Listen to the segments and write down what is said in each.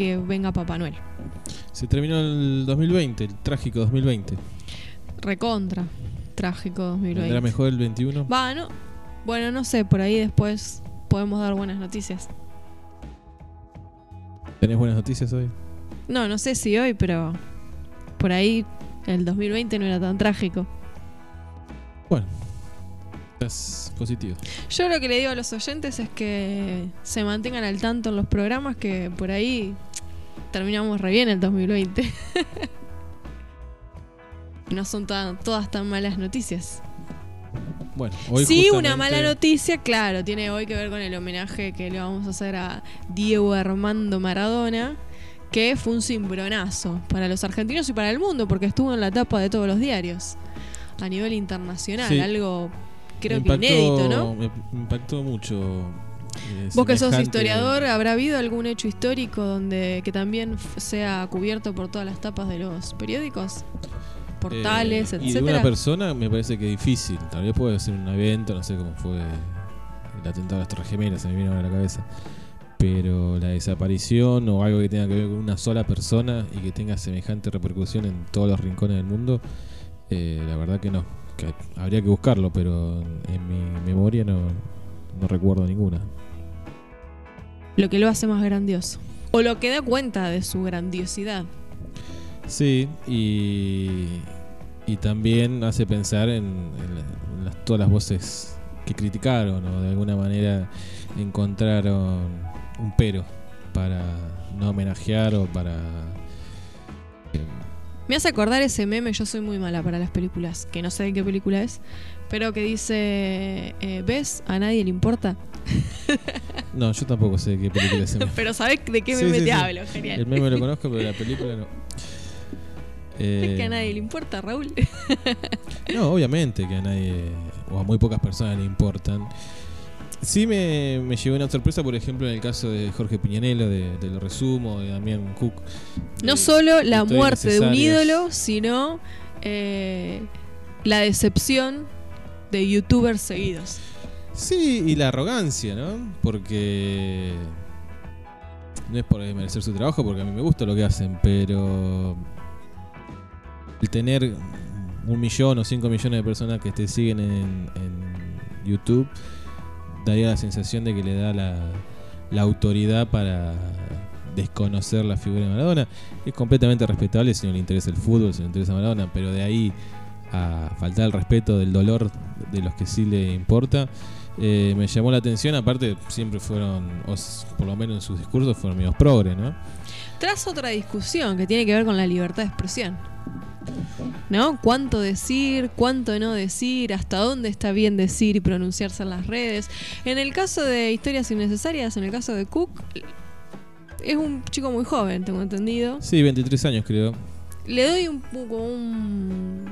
que venga Papá Noel. Se terminó el 2020, el trágico 2020. Recontra. Trágico 2020. ¿Era mejor el 21? Va, no. Bueno, no sé, por ahí después podemos dar buenas noticias. ¿Tenés buenas noticias hoy? No, no sé si hoy, pero por ahí el 2020 no era tan trágico. Bueno, es positivo. Yo lo que le digo a los oyentes es que se mantengan al tanto en los programas que por ahí terminamos re bien el 2020. no son tan- todas tan malas noticias. Bueno, hoy sí, una justamente- mala noticia, claro, tiene hoy que ver con el homenaje que le vamos a hacer a Diego Armando Maradona, que fue un cimbronazo para los argentinos y para el mundo, porque estuvo en la tapa de todos los diarios a nivel internacional, Sí. algo creo que inédito, ¿no? Me impactó mucho. Eh, Vos que sos historiador, ¿habrá habido algún hecho histórico donde que también sea cubierto por todas las tapas de los periódicos? Portales, Eh, Y de etcétera. una persona me parece que es difícil. Tal vez puede ser un evento, no sé cómo fue el atentado a las Torres Gemelas, se me vino a la cabeza. Pero la desaparición o algo que tenga que ver con una sola persona y que tenga semejante repercusión en todos los rincones del mundo, eh, la verdad que no. Que habría que buscarlo, pero en mi memoria no, no recuerdo ninguna. Lo que lo hace más grandioso. O lo que da cuenta de su grandiosidad. Sí, y, y también hace pensar en, en la- en las- todas las voces que criticaron o de alguna manera encontraron un pero para no homenajear o para... eh, Me hace acordar ese meme, yo soy muy mala para las películas, que no sé de qué película es, pero que dice, eh, ¿ves? A nadie le importa. no, yo tampoco sé de qué película es pero ¿sabés de qué Sí, meme sí, te sí. hablo? Genial. El meme lo conozco, pero la película no. Es que a Eh, nadie le importa, Raúl. No, obviamente que a nadie o a muy pocas personas le importan. Sí me, me llevó una sorpresa, por ejemplo, en el caso de Jorge Piñanelo, de, de Lo Resumo, de Damián Cook. No Eh, solo la muerte de un ídolo, sino eh, la decepción de youtubers seguidos. Sí, y la arrogancia, ¿no? Porque no es por desmerecer su trabajo, porque a mí me gusta lo que hacen, pero el tener un millón o cinco millones de personas que te siguen en, YouTube daría la sensación de que le da la autoridad para desconocer la figura de Maradona. Es completamente respetable si no le interesa el fútbol, si no le interesa Maradona, pero de ahí a faltar el respeto del dolor de los que sí le importa, eh, me llamó la atención. Aparte, siempre fueron, o por lo menos en sus discursos, fueron medios progres, ¿no? Tras otra discusión que tiene que ver con la libertad de expresión. ¿No? ¿Cuánto decir? ¿Cuánto no decir? ¿Hasta dónde está bien decir y pronunciarse en las redes? En el caso de historias innecesarias, en el caso de Cook, es un chico muy joven, tengo entendido. Sí, 23 años creo. Le doy un poco un,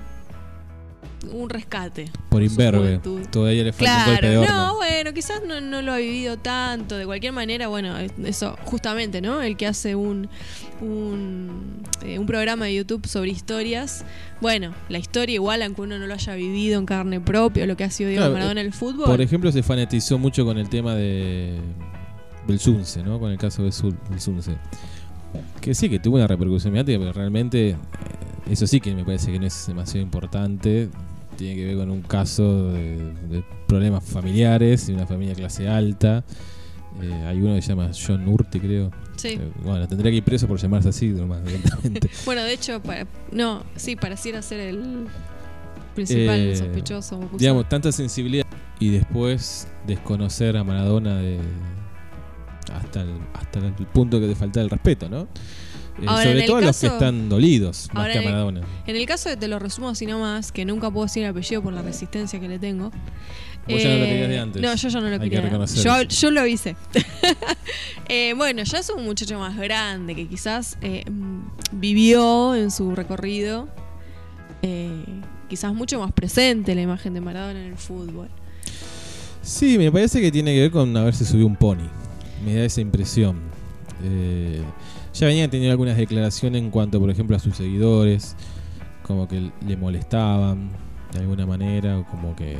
un rescate. Por imberbe. Todavía le falta un golpe de Claro, horno. no, bueno, quizás no, no lo ha vivido tanto. De cualquier manera, bueno, es- eso, justamente, ¿no? El que hace un, un, eh, un programa de YouTube sobre historias. Bueno, la historia igual, aunque uno no lo haya vivido en carne propia, lo que ha sido Diego Claro, Maradona en el fútbol. Por ejemplo, se fanatizó mucho con el tema de Belsunce, ¿no? Con el caso de Belsunce. Que sí, que tuvo una repercusión mediática, pero realmente eh, eso sí que me parece que no es demasiado importante. Tiene que ver con un caso de, de problemas familiares y una familia clase alta. Eh, hay uno que se llama John Urte, creo. Sí. Eh, bueno, tendría que ir preso por llamarse así nomás, directamente. Bueno, de hecho, para- no, sí, pareciera ser el principal Eh, sospechoso. digamos, tanta sensibilidad y después desconocer a Maradona de hasta el, hasta el punto que te falta el respeto, ¿no? Eh, Ahora, sobre todo a los que están dolidos, más que a Maradona. En el caso de te lo resumo así nomás, que nunca puedo decir el apellido por la resistencia que le tengo. Vos ya no lo Eh, querías de antes. No, yo ya no lo Hay que quería. reconocer yo, yo lo avisé. Eh, bueno, ya es un muchacho más grande que quizás eh, vivió en su recorrido, quizás mucho más presente la imagen de Maradona en el fútbol. Sí, me parece que tiene que ver con haberse subido un pony. Me da esa impresión. Eh, ya venía teniendo algunas declaraciones en cuanto, por ejemplo, a sus seguidores, como que le molestaban de alguna manera, o como que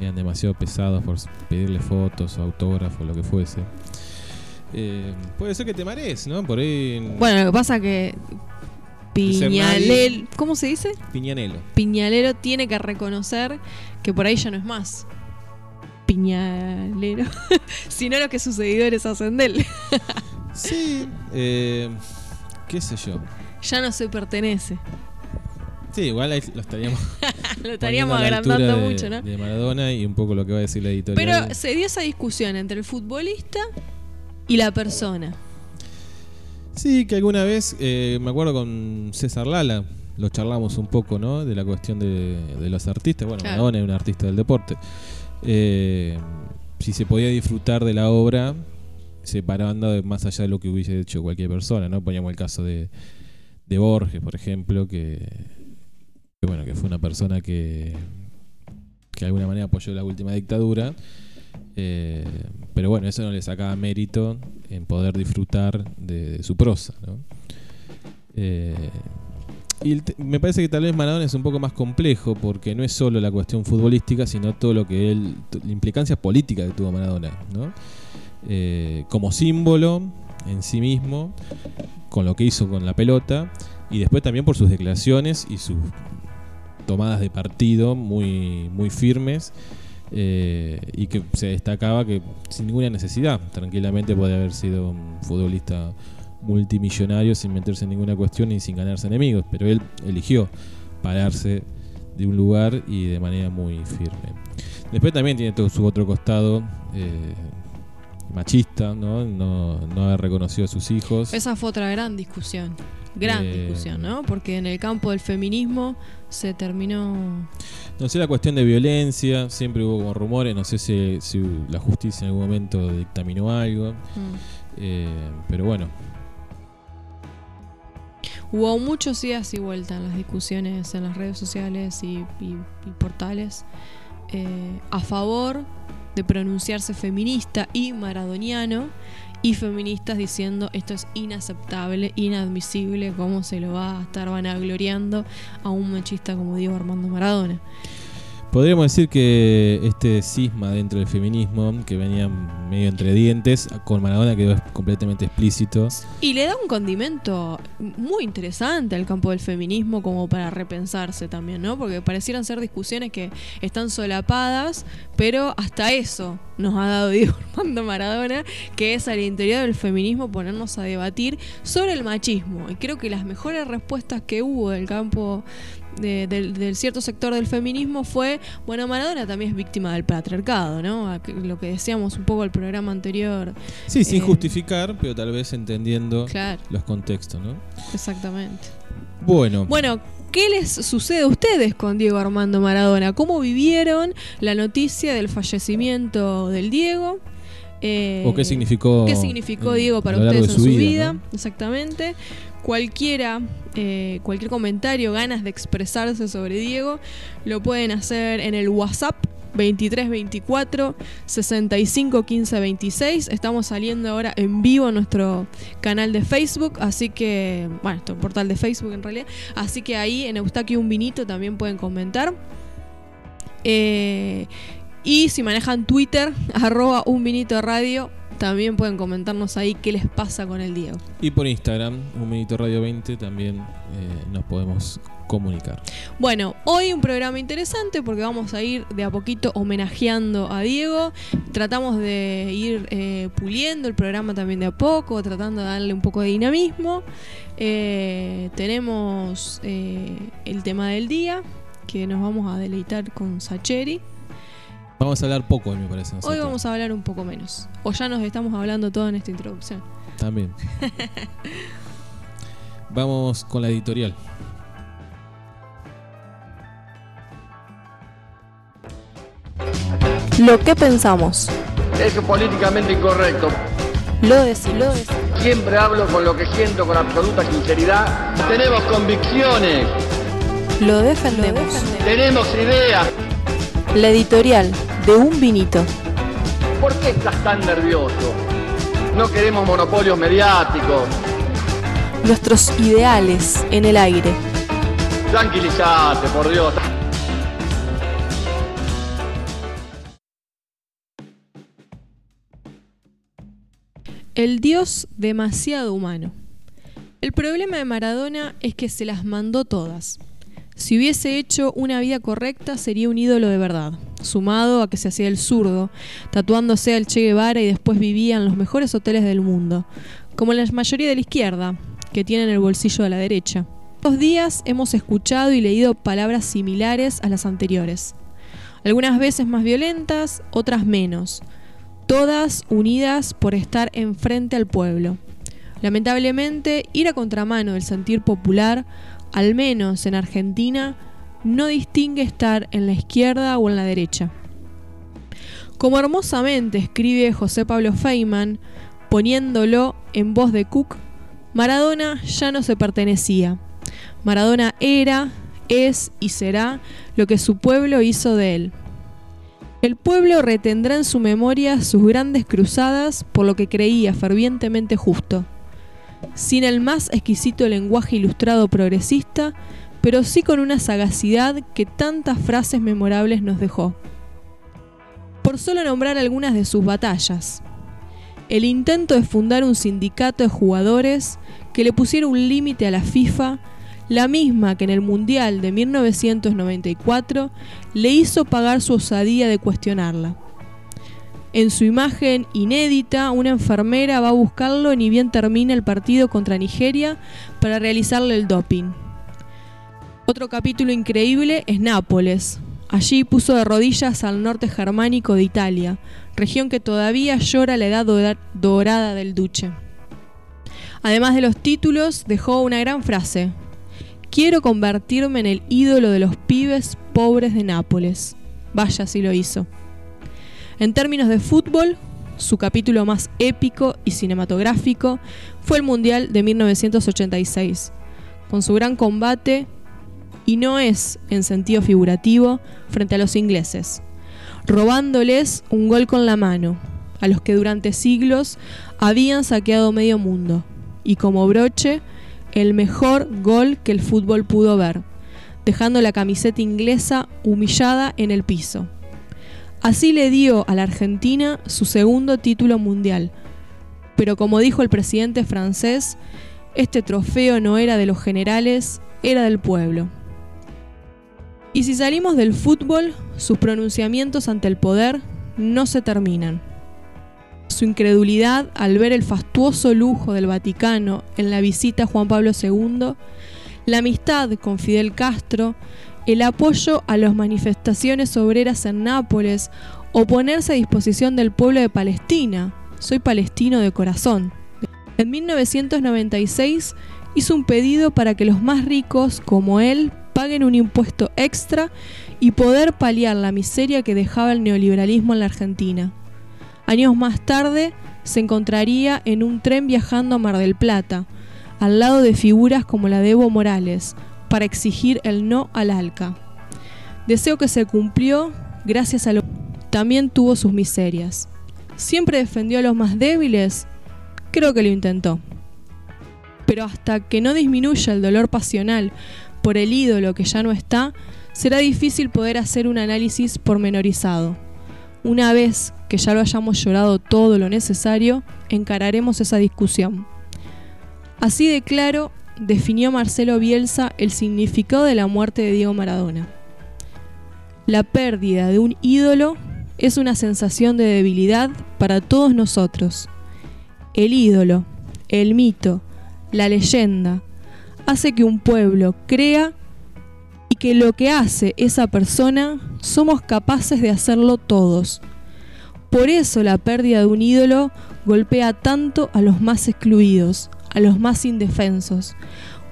eran demasiado pesados por pedirle fotos o autógrafos, lo que fuese. Eh, puede ser que te marees, ¿no? Por ahí. Bueno, lo que pasa que Piñalel, ¿cómo se dice? Piñanelo. Piñalero tiene que reconocer que por ahí ya no es más Piñalero, sino lo que sus seguidores hacen de él. sí, eh, qué sé yo. Ya no se pertenece. Sí, igual ahí lo estaríamos, lo estaríamos agrandando mucho, ¿no? De Maradona y un poco lo que va a decir la editorial. Pero se dio esa discusión entre el futbolista y la persona. Sí, que alguna vez, eh, me acuerdo con César Lala, lo charlamos un poco, ¿no? De la cuestión de, los artistas. Bueno, Maradona es un artista del deporte. Eh, si se podía disfrutar de la obra separando más allá de lo que hubiese hecho cualquier persona, ¿no? Poníamos el caso de, de Borges, por ejemplo, que, bueno, que fue una persona que, que de alguna manera apoyó la última dictadura. Eh, pero bueno, eso no le sacaba mérito en poder disfrutar de, su prosa. Eh, y me parece que tal vez Maradona es un poco más complejo porque no es solo la cuestión futbolística, sino todo lo que él, la implicancia política que tuvo Maradona, eh, como símbolo en sí mismo, con lo que hizo con la pelota y después también por sus declaraciones y sus tomadas de partido muy, muy firmes eh, y que se destacaba que sin ninguna necesidad, tranquilamente podía haber sido un futbolista multimillonario sin meterse en ninguna cuestión y sin ganarse enemigos, pero él eligió pararse de un lugar y de manera muy firme. Después también tiene todo su otro costado eh, machista, ¿no? ¿no? No haber reconocido a sus hijos. Esa fue otra gran discusión gran eh, discusión, ¿no? Porque en el campo del feminismo se terminó... No sé, la cuestión de violencia, siempre hubo como rumores, no sé si, la justicia en algún momento dictaminó algo, mm. eh, pero bueno. Hubo muchos días y vueltas en las discusiones en las redes sociales y, portales eh, a favor de pronunciarse feminista y maradoniano y feministas diciendo esto es inaceptable, inadmisible, cómo se lo va a estar vanagloriando a un machista como Diego Armando Maradona. Podríamos decir que este cisma dentro del feminismo, que venía medio entre dientes, con Maradona quedó completamente explícito. Y le da un condimento muy interesante al campo del feminismo como para repensarse también, ¿no? Porque parecieran ser discusiones que están solapadas, pero hasta eso nos ha dado Diego Armando Maradona, que es al interior del feminismo ponernos a debatir sobre el machismo. Y creo que las mejores respuestas que hubo del campo del, cierto sector del feminismo fue, bueno, Maradona también es víctima del patriarcado, ¿no? Lo que decíamos un poco el programa anterior. Sí, sin eh, justificar, pero tal vez entendiendo los contextos, ¿no? Exactamente. Bueno. Bueno, ¿Qué les sucede a ustedes con Diego Armando Maradona? ¿Cómo vivieron la noticia del fallecimiento del Diego? ¿O qué significó, ¿qué significó Diego para ustedes en su vida? Exactamente cualquiera, eh, cualquier comentario, ganas de expresarse sobre Diego, lo pueden hacer en el WhatsApp 2324 65 15 26. Estamos saliendo ahora en vivo en nuestro canal de Facebook, así que, bueno, nuestro portal de Facebook en realidad. Así que ahí en Eustaquio Un Vinito también pueden comentar. Eh, y si manejan Twitter, arroba un vinito radio, también pueden comentarnos ahí qué les pasa con el Diego. Y por Instagram, un minuto radio 20, también eh, nos podemos comunicar. Bueno, hoy un programa interesante porque vamos a ir de a poquito homenajeando a Diego. Tratamos de ir eh, puliendo el programa también de a poco, tratando de darle un poco de dinamismo. Eh, tenemos el tema del día, que nos vamos a deleitar con Sacheri. Vamos a hablar poco me parece. Hoy vamos a hablar un poco menos. O ya nos estamos hablando todo en esta introducción. También. vamos con la editorial. Lo que pensamos. Es políticamente incorrecto. Lo decimos. Siempre hablo con lo que siento con absoluta sinceridad. Tenemos convicciones. Lo defendemos. Tenemos ideas. La editorial de Un Vinito. ¿Por qué estás tan nervioso? No queremos monopolios mediáticos. Nuestros ideales en el aire. Tranquilízate, por Dios. el Dios demasiado humano. El problema de Maradona es que se las mandó todas. Si hubiese hecho una vida correcta, sería un ídolo de verdad, sumado a que se hacía el zurdo, tatuándose al Che Guevara y después vivía en los mejores hoteles del mundo, como la mayoría de la izquierda, que tienen el bolsillo de la derecha. Estos días hemos escuchado y leído palabras similares a las anteriores, algunas veces más violentas, otras menos, todas unidas por estar enfrente al pueblo. Lamentablemente, ir a contramano del sentir popular al menos en Argentina, no distingue estar en la izquierda o en la derecha. Como hermosamente escribe José Pablo Feynman, poniéndolo en voz de Cook, Maradona ya no se pertenecía. Maradona era, es y será lo que su pueblo hizo de él. El pueblo retendrá en su memoria sus grandes cruzadas por lo que creía fervientemente justo sin el más exquisito lenguaje ilustrado progresista, pero sí con una sagacidad que tantas frases memorables nos dejó. Por solo nombrar algunas de sus batallas. El intento de fundar un sindicato de jugadores que le pusiera un límite a la FIFA, la misma que en el Mundial de 1994 le hizo pagar su osadía de cuestionarla. En su imagen inédita, una enfermera va a buscarlo ni bien termina el partido contra Nigeria para realizarle el doping. Otro capítulo increíble es Nápoles. Allí puso de rodillas al norte germánico de Italia, región que todavía llora la edad dorada del duce. Además de los títulos, dejó una gran frase. Quiero convertirme en el ídolo de los pibes pobres de Nápoles. Vaya si lo hizo. En términos de fútbol, su capítulo más épico y cinematográfico fue el Mundial de 1986, con su gran combate, y no es en sentido figurativo, frente a los ingleses, robándoles un gol con la mano, a los que durante siglos habían saqueado medio mundo, y como broche, el mejor gol que el fútbol pudo ver, dejando la camiseta inglesa humillada en el piso. Así le dio a la Argentina su segundo título mundial. Pero como dijo el presidente francés, este trofeo no era de los generales, era del pueblo. Y si salimos del fútbol, sus pronunciamientos ante el poder no se terminan. Su incredulidad al ver el fastuoso lujo del Vaticano en la visita a Juan Pablo II, la amistad con Fidel Castro el apoyo a las manifestaciones obreras en Nápoles o ponerse a disposición del pueblo de Palestina. Soy palestino de corazón. En 1996 hizo un pedido para que los más ricos, como él, paguen un impuesto extra y poder paliar la miseria que dejaba el neoliberalismo en la Argentina. Años más tarde, se encontraría en un tren viajando a Mar del Plata, al lado de figuras como la de Evo Morales, para exigir el no al ALCA. Deseo que se cumplió gracias a lo también tuvo sus miserias. ¿Siempre defendió a los más débiles? Creo que lo intentó. Pero hasta que no disminuya el dolor pasional por el ídolo que ya no está, será difícil poder hacer un análisis pormenorizado. Una vez que ya lo hayamos llorado todo lo necesario, encararemos esa discusión. Así de claro definió Marcelo Bielsa el significado de la muerte de Diego Maradona. La pérdida de un ídolo es una sensación de debilidad para todos nosotros. El ídolo, el mito, la leyenda, hace que un pueblo crea y que lo que hace esa persona somos capaces de hacerlo todos. Por eso la pérdida de un ídolo golpea tanto a los más excluidos, a los más indefensos,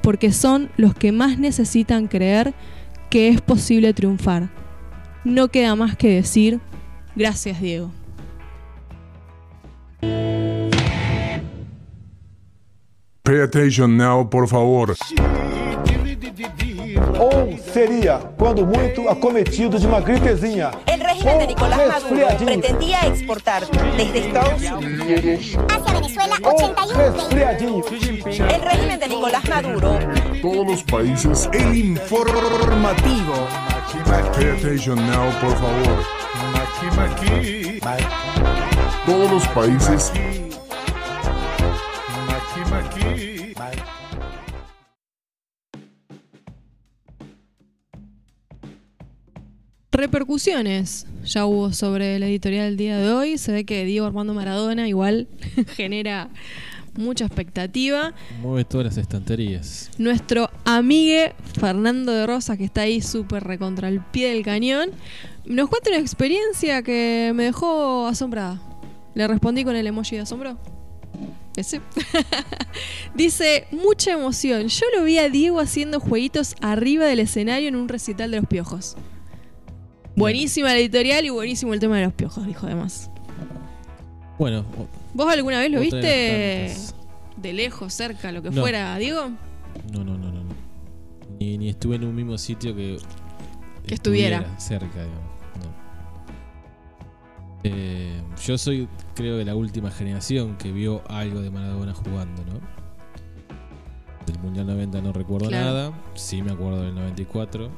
porque son los que más necesitan creer que es posible triunfar. No queda más que decir, gracias Diego. Pay attention now, por favor. Seria, quando muito, acometido de uma gripezinha. El régimen de Nicolás Maduro pretendía exportar desde Estados Unidos hacia Venezuela Ou 81 resfriadinho. El régimen de Nicolás Maduro Todos los países, el informativo. Now, por favor. Todos los países Repercusiones ya hubo sobre la editorial del día de hoy. Se ve que Diego Armando Maradona igual genera mucha expectativa. Mueve todas las estanterías. Nuestro amigue Fernando de Rosas, que está ahí súper recontra el pie del cañón, nos cuenta una experiencia que me dejó asombrada. Le respondí con el emoji de asombro. Ese. Dice, mucha emoción. Yo lo vi a Diego haciendo jueguitos arriba del escenario en un recital de los piojos. Buenísima la editorial y buenísimo el tema de los piojos, dijo además. Bueno, ¿Vos alguna vez lo viste de lejos, cerca, lo que No. fuera, Diego? No, no, no, no. no. Ni, ni estuve en un mismo sitio que. Que estuviera. cerca, digamos. No. Eh, yo soy, creo, de la última generación que vio algo de Maradona jugando, ¿no? Del Mundial 90 no recuerdo Claro. nada. Sí me acuerdo del 94.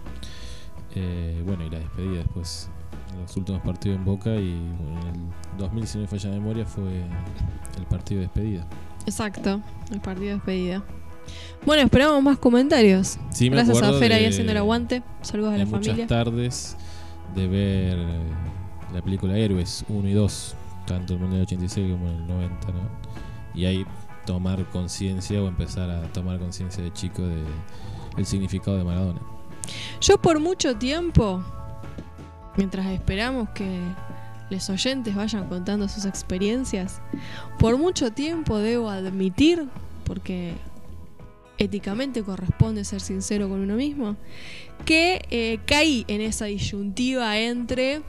Eh, bueno, y la despedida después. Los últimos partidos en Boca y bueno, en el 2000, si no me falla la memoria, fue el partido de despedida. Exacto, el partido de despedida. Bueno, esperamos más comentarios. Sí, me Gracias a Fer ahí haciendo el aguante. Saludos a la muchas familia. tardes de ver eh, la película Héroes 1 y 2, tanto el Mundial 86 como el 90, ¿no? Y ahí tomar conciencia o empezar a tomar conciencia de chico de el significado de Maradona. Yo por mucho tiempo, mientras esperamos que los oyentes vayan contando sus experiencias, por mucho tiempo debo admitir, porque éticamente corresponde ser sincero con uno mismo, que eh, caí en esa disyuntiva entre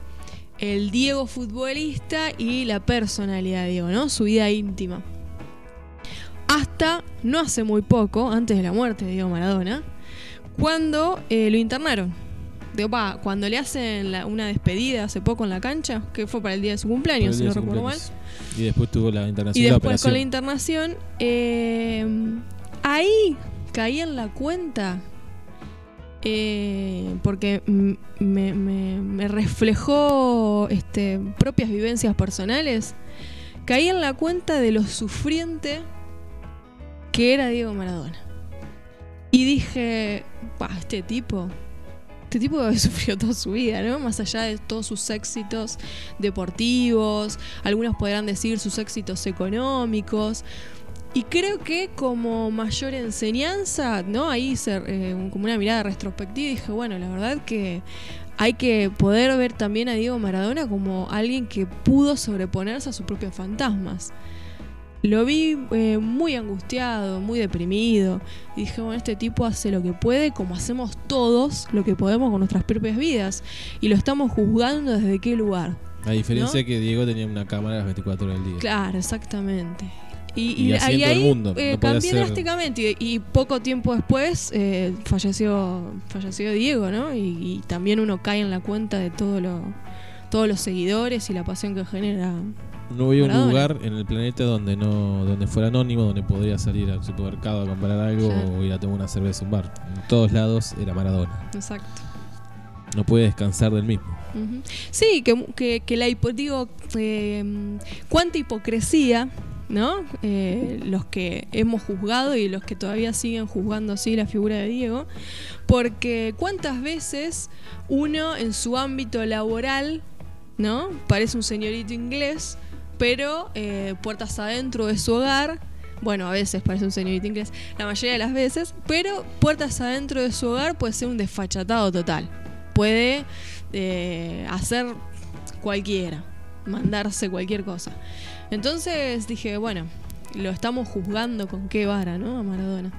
el Diego futbolista y la personalidad de Diego, ¿no? Su vida íntima. Hasta no hace muy poco, antes de la muerte de Diego Maradona, cuando eh, lo internaron. Digo, pa, cuando le hacen la- una despedida hace poco en la cancha, que fue para el día de su cumpleaños, si no de recuerdo mal. Y después tuvo la internación Y de la después con la internación, eh, ahí caí en la cuenta, eh, porque me- me reflejó este, propias vivencias personales, caí en la cuenta de lo sufriente que era Diego Maradona. Y dije, "Pa, este tipo, este tipo sufrió toda su vida, ¿no? Más allá de todos sus éxitos deportivos, algunos podrán decir sus éxitos económicos. Y creo que como mayor enseñanza, ¿no? Ahí hice eh, como una mirada retrospectiva y dije, bueno, la verdad que hay que poder ver también a Diego Maradona como alguien que pudo sobreponerse a sus propios fantasmas. Lo vi eh, muy angustiado, muy deprimido. Y dije, bueno, este tipo hace lo que puede, como hacemos todos lo que podemos con nuestras propias vidas. Y lo estamos juzgando desde qué lugar. La diferencia ¿no? que Diego tenía una cámara las 24 horas del día. Claro, exactamente. Y, Y así en todo el mundo, eh, no cambié drásticamente. Y, poco tiempo después eh, falleció, falleció Diego, ¿no? Y, y también uno cae en la cuenta de todo lo, todos los seguidores y la pasión que genera. No había un lugar en el planeta donde no donde fuera anónimo, donde podría salir al supermercado a comprar algo Claro. o ir a tomar una cerveza a un bar. En todos lados era Maradona. Exacto. No puede descansar del mismo. Sí, que, que, que la hipo- digo, eh, cuánta hipocresía, ¿no? Eh, los que hemos juzgado y los que todavía siguen juzgando así la figura de Diego, porque cuántas veces uno en su ámbito laboral, ¿no? Parece un señorito inglés, pero eh, puertas adentro de su hogar. Bueno, a veces parece un señorito inglés, la mayoría de las veces, pero puertas adentro de su hogar puede ser un desfachatado total. Puede eh, hacer cualquiera, mandarse cualquier cosa. Entonces dije, bueno, lo estamos juzgando con qué vara, ¿no? A Maradona.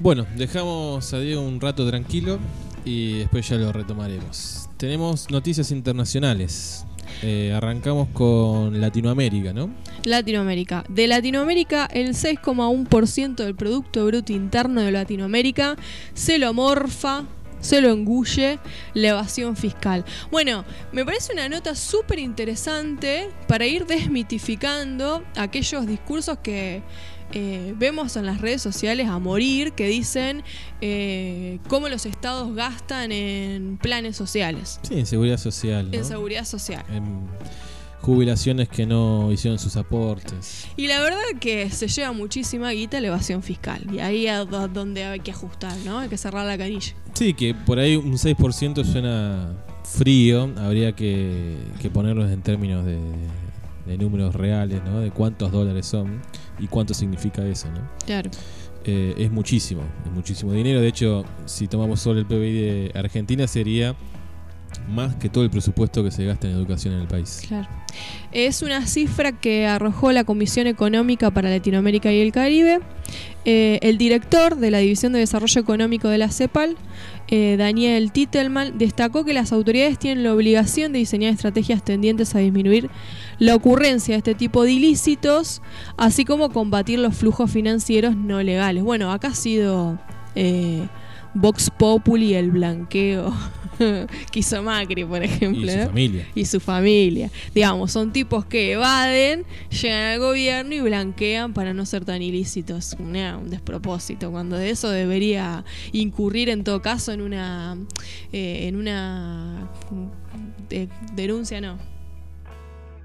Bueno, dejamos a Diego un rato tranquilo y después ya lo retomaremos. Tenemos noticias internacionales. Eh, arrancamos con Latinoamérica, ¿no? Latinoamérica. De Latinoamérica, el 6,1% del Producto Bruto Interno de Latinoamérica se lo morfa, se lo engulle la evasión fiscal. Bueno, me parece una nota súper interesante para ir desmitificando aquellos discursos que eh, vemos en las redes sociales a morir, que dicen eh, cómo los estados gastan en planes sociales, Sí, en seguridad social. ¿no? en seguridad social. Em, jubilaciones que no hicieron sus aportes. Y la verdad que se lleva muchísima guita la evasión fiscal. Y ahí es do- donde hay que ajustar, ¿no? Hay que cerrar la canilla. Sí, que por ahí un 6% suena frío, habría que, que ponerlos en términos de, de números reales, ¿no? De cuántos dólares son y cuánto significa eso, ¿no? Claro. Eh, es muchísimo, es muchísimo dinero. De hecho, si tomamos solo el PBI de Argentina, sería más que todo el presupuesto que se gasta en educación en el país. Claro. Es una cifra que arrojó la Comisión Económica para Latinoamérica y el Caribe. Eh, el director de la División de Desarrollo Económico de la CEPAL, eh, Daniel Titelman, destacó que las autoridades tienen la obligación de diseñar estrategias tendientes a disminuir la ocurrencia de este tipo de ilícitos, así como combatir los flujos financieros no legales. Bueno, acá ha sido eh, Vox Populi el blanqueo que hizo Macri, por ejemplo. Y su ¿no? familia. y su familia. Digamos, son tipos que evaden, llegan al gobierno y blanquean para no ser tan ilícitos. Una- un despropósito, cuando de eso debería incurrir en todo caso en una eh, en una de- denuncia, no,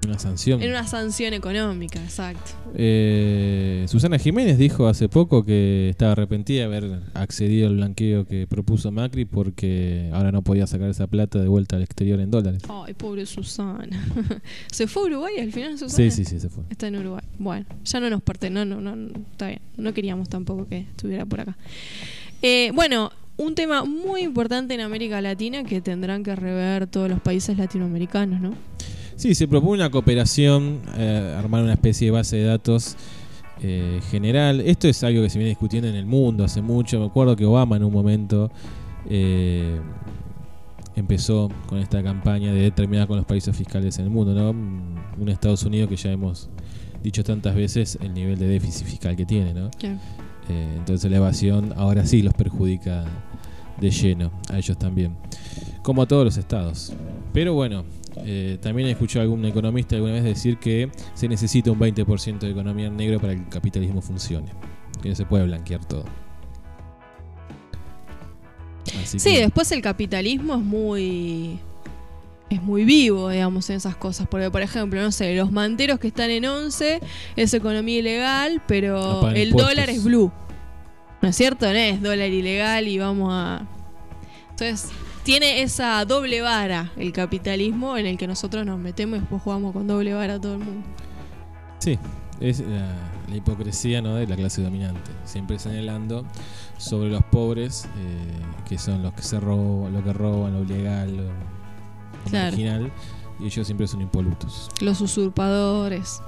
Una sanción. en una sanción económica, exacto. Eh, Susana Jiménez dijo hace poco que estaba arrepentida de haber accedido al blanqueo que propuso Macri porque ahora no podía sacar esa plata de vuelta al exterior en dólares. Ay, pobre Susana. ¿Se fue a Uruguay al final, Susana? Sí, sí, sí, se fue. Está en Uruguay. Bueno, ya no nos parte, no, no, no, no, está bien. No queríamos tampoco que estuviera por acá. Eh, bueno, un tema muy importante en América Latina que tendrán que rever todos los países latinoamericanos, ¿no? Sí, se propone una cooperación, eh, armar una especie de base de datos eh, general. Esto es algo que se viene discutiendo en el mundo hace mucho. Me acuerdo que Obama en un momento eh, empezó con esta campaña de terminar con los países fiscales en el mundo, ¿no? Un Estados Unidos que ya hemos dicho tantas veces el nivel de déficit fiscal que tiene, ¿no? Eh, entonces la evasión ahora sí los perjudica de lleno, a ellos también, como a todos los estados. Pero bueno, eh, también he escuchado a algún economista alguna vez decir que se necesita un 20% de economía en negro para que el capitalismo funcione, que no se puede blanquear todo. Así Sí, que- después el capitalismo es muy es muy vivo, digamos, en esas cosas. Porque, por ejemplo, no sé, los manteros que están en 11 es economía ilegal, pero pagan el impuestos. dólar es blue. ¿No es cierto? No es dólar ilegal y vamos a... Entonces, tiene esa doble vara el capitalismo en el que nosotros nos metemos y después jugamos con doble vara a todo el mundo. Sí, es la, la hipocresía ¿no? de la clase dominante, siempre señalando sobre los pobres, eh, que son los que se roban, lo que roban, lo ilegal, lo, Claro. marginal, y ellos siempre son impolutos. Los usurpadores.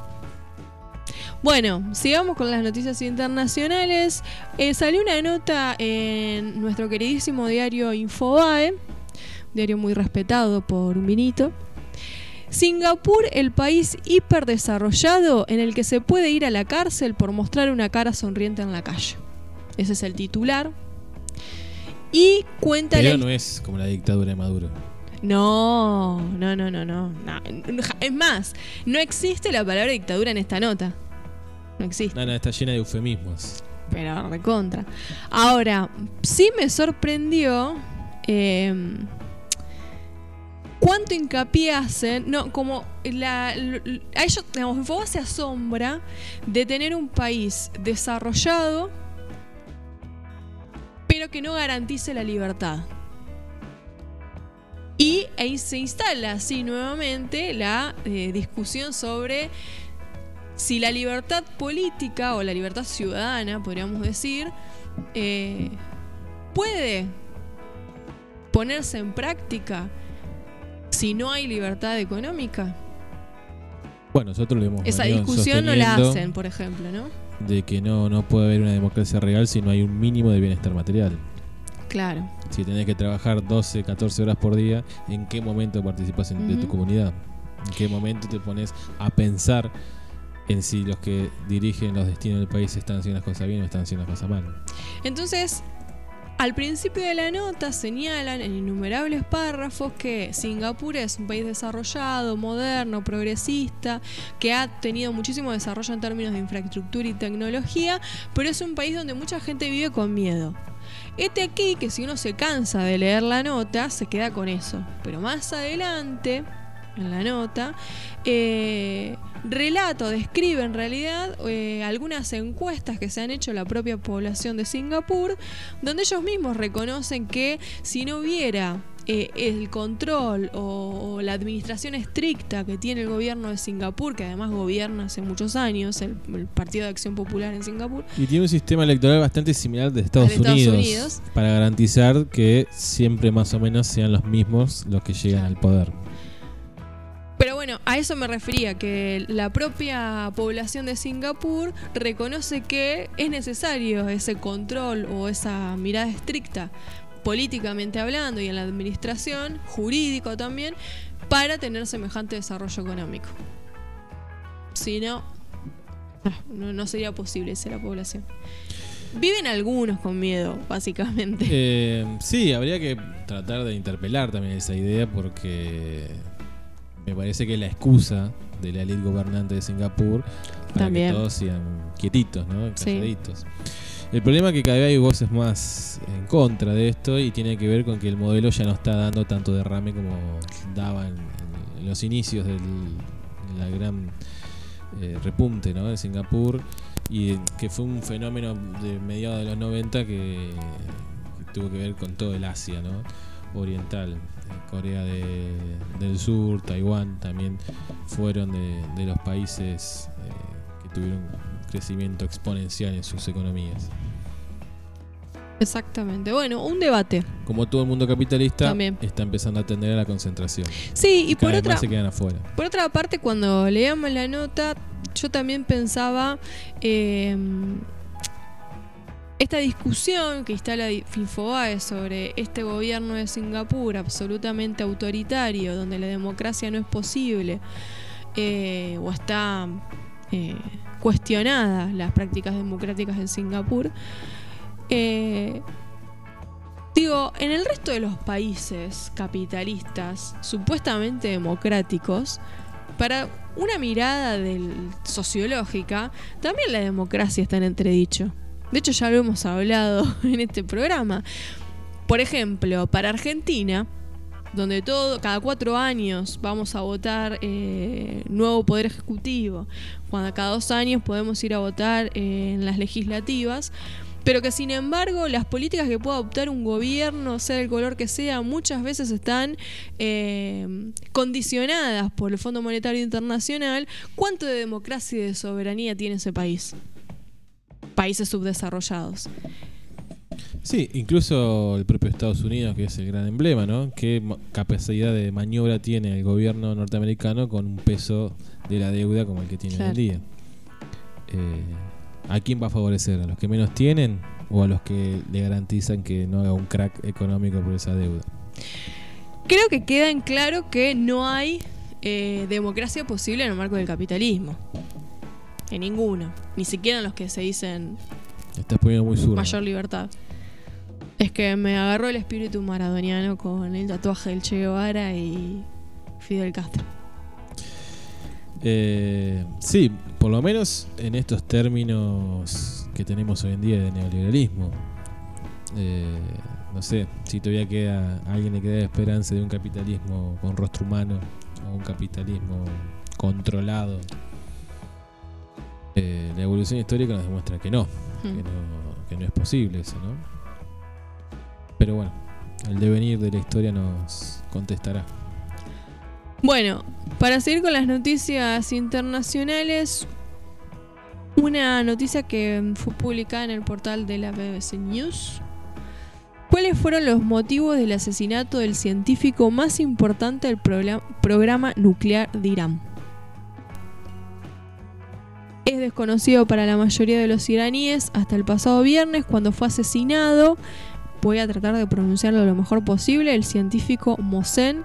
Bueno, sigamos con las noticias internacionales. Eh, salió una nota en nuestro queridísimo diario Infobae, un diario muy respetado por un vinito. Singapur, el país hiperdesarrollado en el que se puede ir a la cárcel por mostrar una cara sonriente en la calle. Ese es el titular. Y cuenta la Pero no es como la dictadura de Maduro. No, no, no, no, no, no. Es más, no existe la palabra dictadura en esta nota. No existe, Nana está llena de eufemismos. pero recontra. Ahora, sí me sorprendió eh, cuánto hincapié hacen. No, como la, a ellos, digamos, Infobae se asombra de tener un país desarrollado, pero que no garantice la libertad. Y ahí se instala así nuevamente la eh, discusión sobre si la libertad política o la libertad ciudadana, podríamos decir, eh, puede ponerse en práctica si no hay libertad económica. Bueno, nosotros lo hemos Esa discusión no la hacen, por ejemplo, ¿no? De que no, no puede haber una democracia real si no hay un mínimo de bienestar material. Claro. Si tenés que trabajar 12, 14 horas por día, ¿en qué momento participas en- de tu comunidad? ¿En qué momento te pones a pensar en si los que dirigen los destinos del país están haciendo las cosas bien o están haciendo las cosas mal? Entonces, al principio de la nota señalan en innumerables párrafos que Singapur es un país desarrollado, moderno, progresista, que ha tenido muchísimo desarrollo en términos de infraestructura y tecnología, pero es un país donde mucha gente vive con miedo. Este aquí que si uno se cansa de leer la nota, se queda con eso. Pero más adelante en la nota, eh, relato, describe en realidad eh, algunas encuestas que se han hecho la propia población de Singapur, donde ellos mismos reconocen que si no hubiera eh, el control o, o la administración estricta que tiene el gobierno de Singapur, que además gobierna hace muchos años, el, el Partido de Acción Popular en Singapur, Y tiene un sistema electoral bastante similar de Estados, Al de Estados Unidos, Unidos. para garantizar que siempre más o menos sean los mismos los que llegan al poder. Pero bueno, a eso me refería, que la propia población de Singapur reconoce que es necesario ese control o esa mirada estricta, políticamente hablando y en la administración, jurídico también, para tener semejante desarrollo económico. Si no, no, no sería posible ser la población. Viven algunos con miedo, básicamente. Eh, sí, habría que tratar de interpelar también esa idea porque me parece que la excusa de la élite gobernante de Singapur para También. que todos sigan quietitos, ¿no? Sí. El problema es que cada vez hay voces más en contra de esto y tiene que ver con que el modelo ya no está dando tanto derrame como daba en, los inicios del gran eh, repunte ¿no? de Singapur y que fue un fenómeno de mediados de los 90 que, tuvo que ver con todo el Asia ¿no? oriental. Eh, Corea de- del Sur, Taiwán también fueron de, los países eh, que tuvieron crecimiento exponencial en sus economías. Exactamente. Bueno, un debate. Como todo el mundo capitalista, También. está empezando a tender a la concentración. Sí, y Cada por otra, se quedan afuera. Por otra parte, cuando leíamos la nota, yo también pensaba eh, esta discusión que instala Finfobae sobre este gobierno de Singapur absolutamente autoritario, donde la democracia no es posible eh, o está eh, cuestionada las prácticas democráticas en Singapur. eh, Digo, en el resto de los países capitalistas, supuestamente democráticos, para una mirada sociológica, también la democracia está en entredicho. De hecho, ya lo hemos hablado en este programa. Por ejemplo, para Argentina, donde todo, cada cuatro años vamos a votar eh, nuevo poder ejecutivo, cuando cada dos años podemos ir a votar eh, en las legislativas, pero que sin embargo las políticas que pueda adoptar un gobierno, sea el color que sea, muchas veces están eh, condicionadas por el Fondo Monetario Internacional. ¿Cuánto de democracia y de soberanía tiene ese país? Países subdesarrollados. Sí, incluso el propio Estados Unidos, que es el gran emblema, ¿no? ¿Qué capacidad de maniobra tiene el gobierno norteamericano con un peso de la deuda como el que tiene hoy en día? Eh, ¿A quién va a favorecer? ¿A los que menos tienen o a los que le garantizan que no haga un crack económico por esa deuda? Creo que queda en claro que no hay eh, democracia posible en el marco del capitalismo. En ninguno. Ni siquiera en los que se dicen Estás poniendo muy zurdo. mayor libertad. Es que me agarró el espíritu maradoniano con el tatuaje del Che Guevara y Fidel Castro. Eh, sí, por lo menos en estos términos que tenemos hoy en día de neoliberalismo. Eh, no sé, si todavía queda a alguien le queda esperanza de un capitalismo con rostro humano o un capitalismo controlado. Eh, la evolución histórica nos demuestra que no, que Hmm. no, que no es posible eso, ¿no? Pero bueno, el devenir de la historia nos contestará. Bueno, para seguir con las noticias internacionales, una noticia que fue publicada en el portal de la BBC News. ¿Cuáles fueron los motivos del asesinato del científico más importante del programa nuclear de Irán? Es desconocido para la mayoría de los iraníes hasta el pasado viernes cuando fue asesinado. Voy a tratar de pronunciarlo lo mejor posible. El científico Mohsen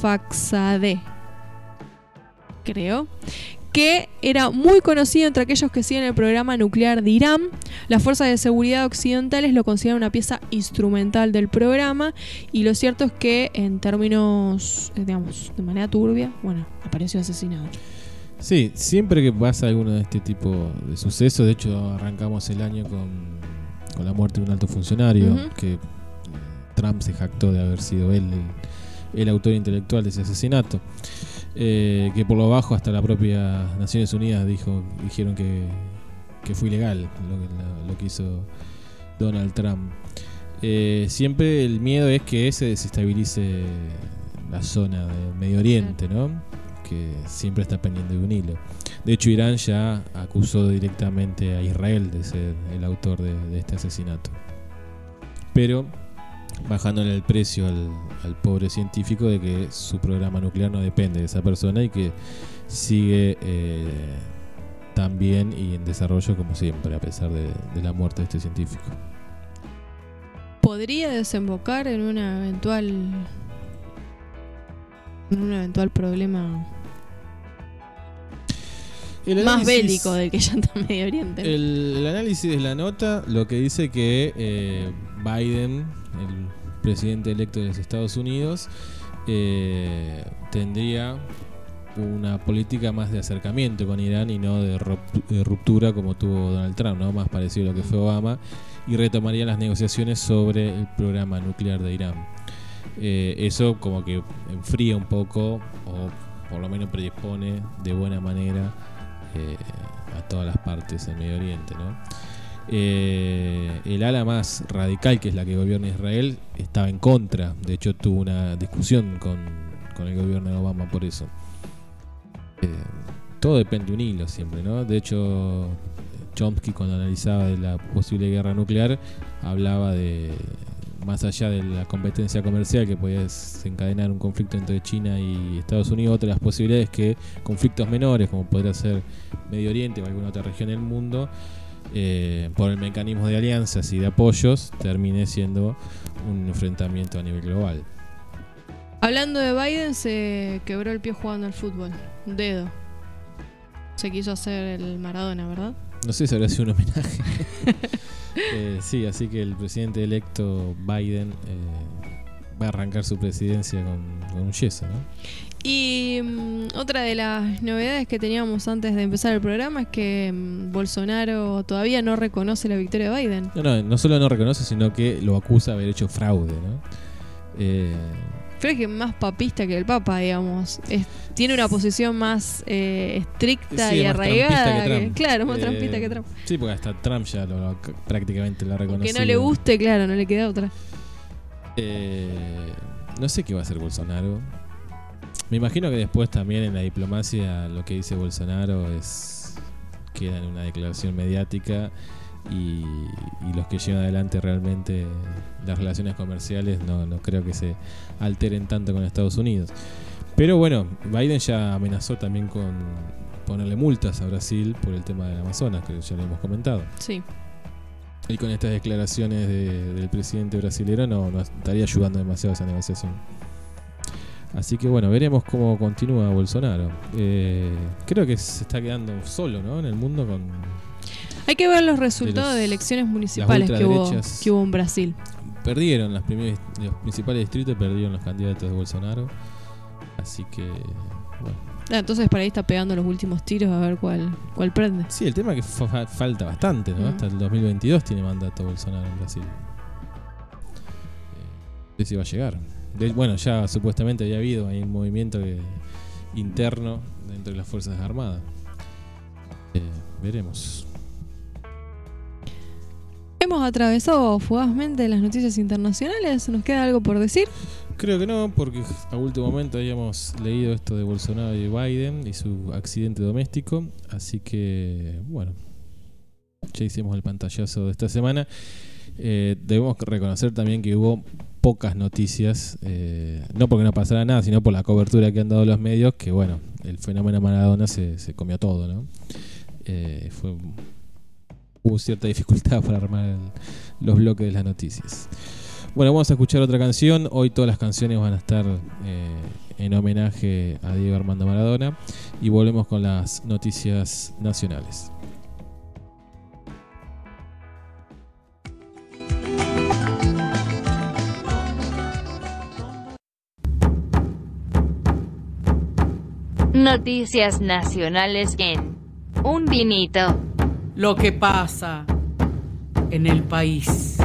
Faxadeh, creo, que era muy conocido entre aquellos que siguen el programa nuclear de Irán. Las fuerzas de seguridad occidentales lo consideran una pieza instrumental del programa y lo cierto es que en términos, eh, digamos, de manera turbia, bueno, apareció asesinado. Sí, siempre que pasa alguno de este tipo de sucesos, de hecho arrancamos el año con, con la muerte de un alto funcionario, que eh, Trump se jactó de haber sido él el, el autor intelectual de ese asesinato. Eh, que por lo bajo hasta la propia Naciones Unidas dijo, dijeron que, que fue ilegal lo, lo que hizo Donald Trump. Eh, siempre el miedo es que se desestabilice la zona del Medio Oriente, ¿no? Que siempre está pendiente de un hilo. De hecho, Irán ya acusó directamente a Israel de ser el autor de, este asesinato. Pero bajándole el precio al, pobre científico de que su programa nuclear no depende de esa persona y que sigue eh, tan bien y en desarrollo como siempre, a pesar de la muerte de este científico podría desembocar en una eventual en un eventual problema más bélico del que en Medio Oriente. El, análisis de la nota lo que dice que eh, Biden, el presidente electo de los Estados Unidos, eh, tendría una política más de acercamiento con Irán y no de ruptura como tuvo Donald Trump, ¿no? más parecido a lo que fue Obama y retomaría las negociaciones sobre el programa nuclear de Irán. Eh, eso como que enfría un poco o por lo menos predispone de buena manera eh, a todas las partes del Medio Oriente. Eh, el ala más radical, que es la que gobierna Israel, estaba en contra. De hecho, tuvo una discusión con, con el gobierno de Obama por eso. todo depende de un hilo siempre, ¿no? De hecho, Chomsky cuando analizaba de la posible guerra nuclear hablaba de más allá de la competencia comercial que podía desencadenar un conflicto entre China y Estados Unidos, otras posibilidades que conflictos menores, como podría ser Medio Oriente o alguna otra región del mundo, eh, por el mecanismo de alianzas y de apoyos, termine siendo un enfrentamiento a nivel global. Hablando de Biden, se quebró el pie jugando al fútbol, un dedo. Se quiso hacer el Maradona, ¿verdad? No sé si habrá sido un homenaje. Eh, sí, así que el presidente electo Biden eh, va a arrancar su presidencia con, un yeso, ¿no? Y mm, otra de las novedades que teníamos antes de empezar el programa es que mm, Bolsonaro todavía no reconoce la victoria de Biden. No, no, no solo no reconoce, sino que lo acusa de haber hecho fraude, ¿no? Eh, creo que más papista que el Papa, digamos. Tiene una posición más eh, estricta y arraigada. claro, más trampista que Trump. Sí, porque hasta Trump ya lo, prácticamente la reconoce. Que no le guste, claro, no le queda otra. Eh, no sé qué va a hacer Bolsonaro. Me imagino que después también en la diplomacia lo que dice Bolsonaro es queda en una declaración mediática y, los que llevan adelante realmente las relaciones comerciales no, no creo que se alteren tanto con Estados Unidos. Pero bueno, Biden ya amenazó también con ponerle multas a Brasil por el tema del Amazonas, que ya lo hemos comentado. Sí. Y con estas declaraciones del presidente brasileño no, no estaría ayudando demasiado a esa negociación. Así que bueno, veremos cómo continúa Bolsonaro. Eh, creo que se está quedando solo ¿no? en el mundo con hay que ver los resultados de, elecciones municipales que hubo, que hubo en Brasil. Perdieron las los principales distritos, perdieron los candidatos de Bolsonaro. Así que, bueno. Ah, entonces para ahí está pegando los últimos tiros a ver cuál, cuál prende. Sí, el tema es que falta bastante, ¿no? Hasta el 2022 tiene mandato Bolsonaro en Brasil. Eh, no sé si va a llegar. bueno, ya supuestamente había habido ahí un movimiento interno dentro de las Fuerzas Armadas. Eh, veremos. Hemos atravesado fugazmente las noticias internacionales. ¿Nos queda algo por decir? Creo que no, porque a último momento habíamos leído esto de Bolsonaro y Biden y su accidente doméstico. Así que, bueno, ya hicimos el pantallazo de esta semana. Eh, debemos reconocer también que hubo pocas noticias, eh, no porque no pasara nada, sino por la cobertura que han dado los medios, que bueno, el fenómeno Maradona se, se comió todo, ¿no? Eh, fue hubo cierta dificultad para armar los bloques de las noticias. Bueno, vamos a escuchar otra canción. Hoy todas las canciones van a estar eh, en homenaje a Diego Armando Maradona. Y volvemos con las noticias nacionales. Noticias nacionales en Un Vinito lo que pasa en el país.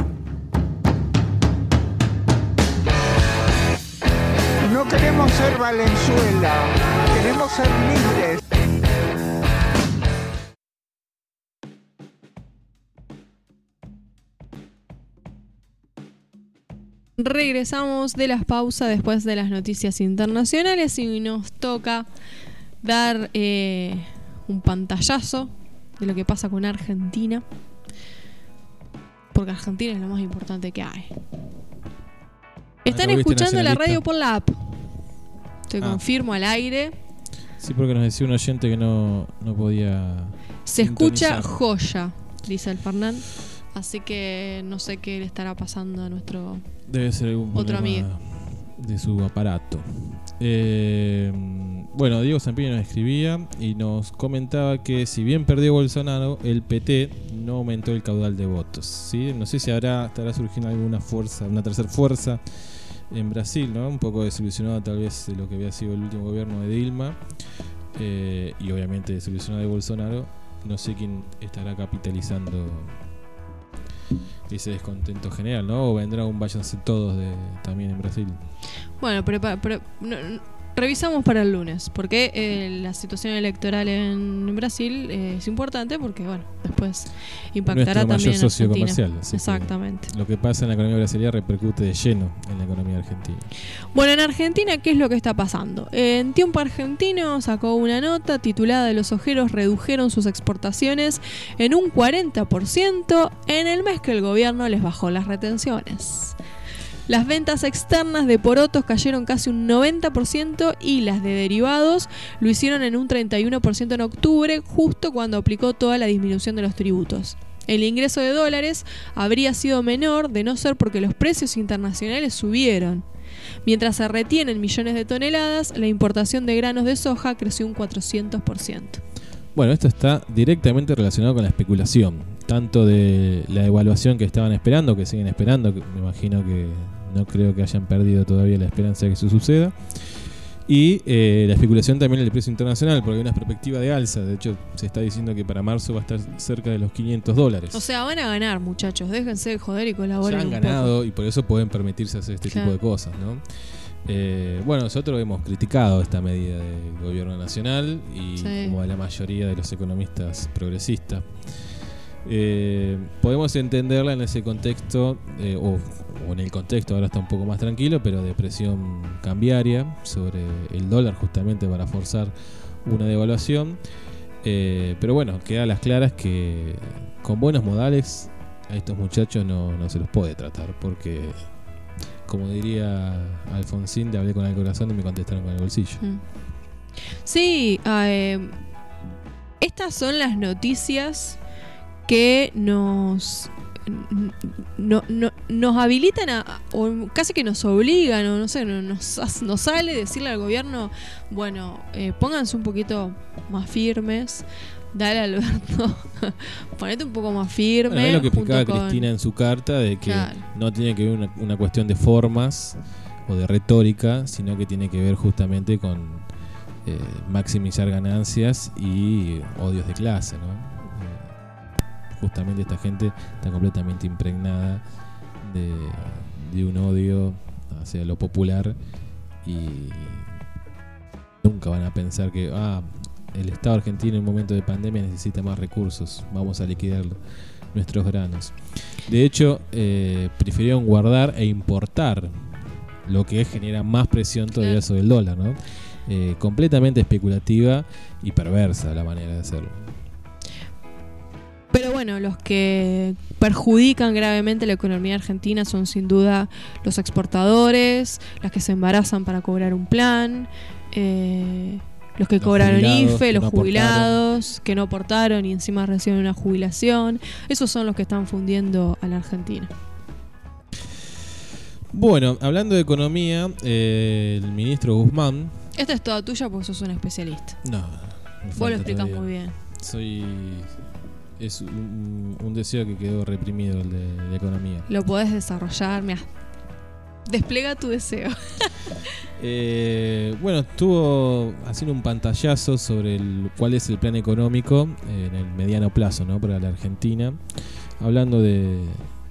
No queremos ser Valenzuela, queremos ser libres. Regresamos de las pausas después de las noticias internacionales y nos toca dar eh, un pantallazo de lo que pasa con Argentina. Porque Argentina es lo más importante que hay. Están ¿no viste escuchando la radio por la app. Te Ah. confirmo al aire. Sí, porque nos decía un oyente que no, no podía. Se escucha joya, dice el Fernán. Así que no sé qué le estará pasando a nuestro Debe ser algún Otro amigo. de su aparato. Eh, bueno, Diego Zampini nos escribía y nos comentaba que si bien perdió Bolsonaro, el PT no aumentó el caudal de votos. ¿sí? No sé si habrá, estará surgiendo alguna fuerza, una tercera fuerza en Brasil, ¿no? Un poco desilusionado tal vez de lo que había sido el último gobierno de Dilma eh, y obviamente desilusionado de Bolsonaro. No sé quién estará capitalizando ese descontento general, ¿no? O vendrá un váyanse todos de, también en Brasil. Bueno, pero, pero no- revisamos para el lunes, porque eh, la situación electoral en Brasil eh, es importante porque, bueno, después impactará Nuestro mayor también en socio Argentina. comercial. así que Exactamente. Lo que pasa en la economía brasileña repercute de lleno en la economía argentina. Bueno, en Argentina, ¿qué es lo que está pasando? En Tiempo Argentino sacó una nota titulada Los ojeros redujeron sus exportaciones en un 40% en el mes que el gobierno les bajó las retenciones. Las ventas externas de porotos cayeron casi un 90% y las de derivados lo hicieron en un 31% en octubre, justo cuando aplicó toda la disminución de los tributos. El ingreso de dólares habría sido menor de no ser porque los precios internacionales subieron. Mientras se retienen millones de toneladas, la importación de granos de soja creció un 400%. Bueno, esto está directamente relacionado con la especulación, tanto de la evaluación que estaban esperando, que siguen esperando, que me imagino que no creo que hayan perdido todavía la esperanza de que eso suceda, y eh, la especulación también del precio internacional, porque hay una perspectiva de alza, de hecho se está diciendo que para marzo va a estar cerca de los 500 dólares. O sea, van a ganar, muchachos. Déjense de joder y colaboren. ya han ganado y por eso pueden permitirse hacer este Claro. tipo de cosas, ¿no? Eh, bueno, nosotros hemos criticado esta medida del gobierno nacional y Sí. como a la mayoría de los economistas progresistas. Eh, podemos entenderla en ese contexto, eh, o, en el contexto ahora está un poco más tranquilo, pero de presión cambiaria sobre el dólar justamente para forzar una devaluación. Eh, pero bueno, queda a las claras que con buenos modales a estos muchachos no, no se los puede tratar, porque como diría Alfonsín, te hablé con el corazón y me contestaron con el bolsillo. Mm. Sí, ah, estas son las noticias que nos no- no- nos habilitan a, o casi que nos obligan o no sé no- nos, nos sale decirle al gobierno bueno eh, pónganse un poquito más firmes dale Alberto ponete un poco más firme Bueno, es lo que explicaba con- Cristina en su carta, de que Claro. no tiene que ver una, una cuestión de formas o de retórica, sino que tiene que ver justamente con eh, maximizar ganancias y odios de clase, ¿no? Justamente esta gente está completamente impregnada de, de un odio hacia lo popular y nunca van a pensar que ah, el Estado argentino en un momento de pandemia necesita más recursos, vamos a liquidar nuestros granos. De hecho, eh, prefirieron guardar e importar, lo que genera más presión todavía sobre el dólar, ¿no? Eh, completamente especulativa y perversa la manera de hacerlo. Pero bueno, los que perjudican gravemente la economía argentina son sin duda los exportadores, las que se embarazan para cobrar un plan, eh, los que Los cobraron IFE, los no jubilados que no aportaron y encima reciben una jubilación. Esos son los que están fundiendo a la Argentina. Bueno, hablando de economía, eh, el ministro Guzmán. Esta es toda tuya porque sos un especialista. No, Vos lo explicas muy bien. Soy. Es un, un deseo que quedó reprimido el de, de economía. Lo podés desarrollar, mira. Desplega tu deseo. Eh, bueno, estuvo haciendo un pantallazo sobre el, cuál es el plan económico eh, en el mediano plazo ¿no? para la Argentina, hablando de,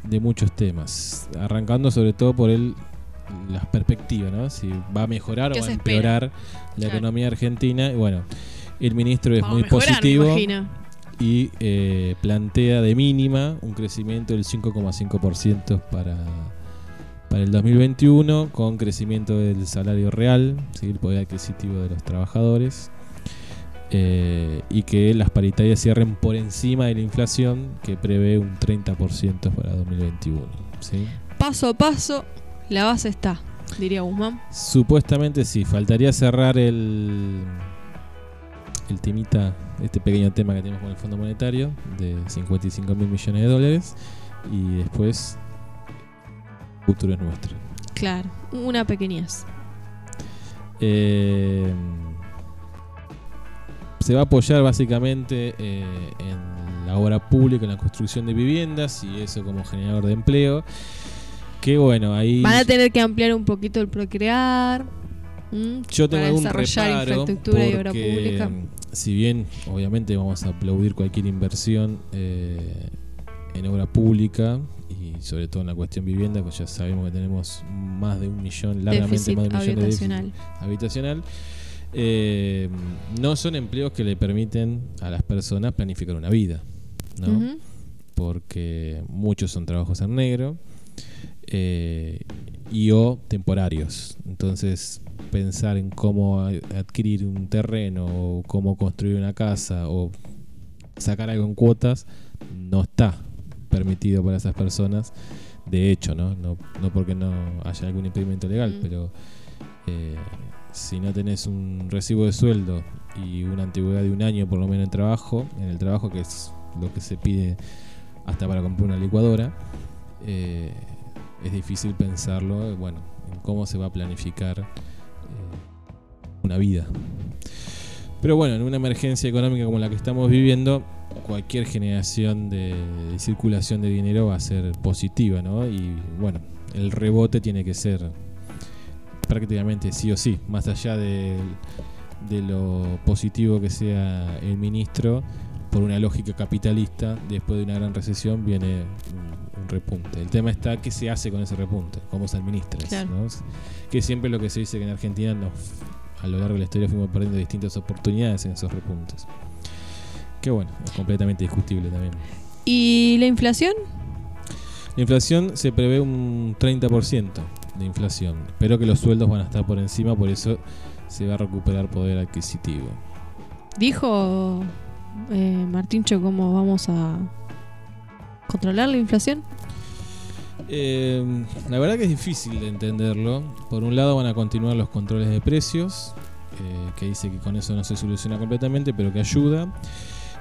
de muchos temas, arrancando sobre todo por el las perspectivas, ¿no? Si va a mejorar o ¿Qué va a espera? empeorar la Claro. economía argentina. Y bueno, el ministro es Vamos muy mejorar, me positivo imagino. Y eh, plantea de mínima un crecimiento del 5,5% para, para el 2021, con crecimiento del salario real, ¿sí? el poder adquisitivo de los trabajadores, eh, y que las paritarias cierren por encima de la inflación, que prevé un 30% para 2021. ¿sí? Paso a paso, la base está, diría Guzmán. Supuestamente sí, faltaría cerrar el el temita, este pequeño tema que tenemos con el Fondo Monetario de 55 mil millones de dólares y después el futuro es nuestro. Claro, una pequeñez. Eh, se va a apoyar básicamente eh, en la obra pública, en la construcción de viviendas y eso como generador de empleo. Que bueno, ahí Van a tener que ampliar un poquito el procrear. ¿m? Yo tengo para algún desarrollar reparo infraestructura y obra pública. Si bien obviamente vamos a aplaudir cualquier inversión eh, en obra pública y sobre todo en la cuestión vivienda, que ya sabemos que tenemos más de un millón, largamente más de un millón de habitacional. déficit habitacional. eh, no son empleos que le permiten a las personas planificar una vida, ¿no? Porque muchos son trabajos en negro eh, y o temporarios. Entonces, pensar en cómo adquirir un terreno o cómo construir una casa o sacar algo en cuotas no está permitido para esas personas. De hecho, ¿no? No, no porque no haya algún impedimento legal, Mm. pero eh, si no tenés un recibo de sueldo y una antigüedad de un año por lo menos en trabajo, en el trabajo que es lo que se pide hasta para comprar una licuadora, eh, es difícil pensarlo, bueno, en cómo se va a planificar una vida. Pero bueno, en una emergencia económica como la que estamos viviendo, cualquier generación de, de circulación de dinero va a ser positiva, ¿no? Y bueno, el rebote tiene que ser prácticamente sí o sí, más allá de, de lo positivo que sea el ministro, por una lógica capitalista, después de una gran recesión viene un, un repunte. El tema está qué se hace con ese repunte, cómo se administra, Claro. ¿no? que siempre lo que se dice que en Argentina nos, a lo largo de la historia fuimos perdiendo distintas oportunidades en esos repuntes. Que bueno, es completamente discutible también. ¿Y la inflación? La inflación se prevé un 30% de inflación, pero que los sueldos van a estar por encima, por eso se va a recuperar poder adquisitivo. ¿Dijo eh, Martincho cómo vamos a controlar la inflación? Eh, la verdad que es difícil de entenderlo. Por un lado van a continuar los controles de precios, eh, que dice que con eso no se soluciona completamente, pero que ayuda.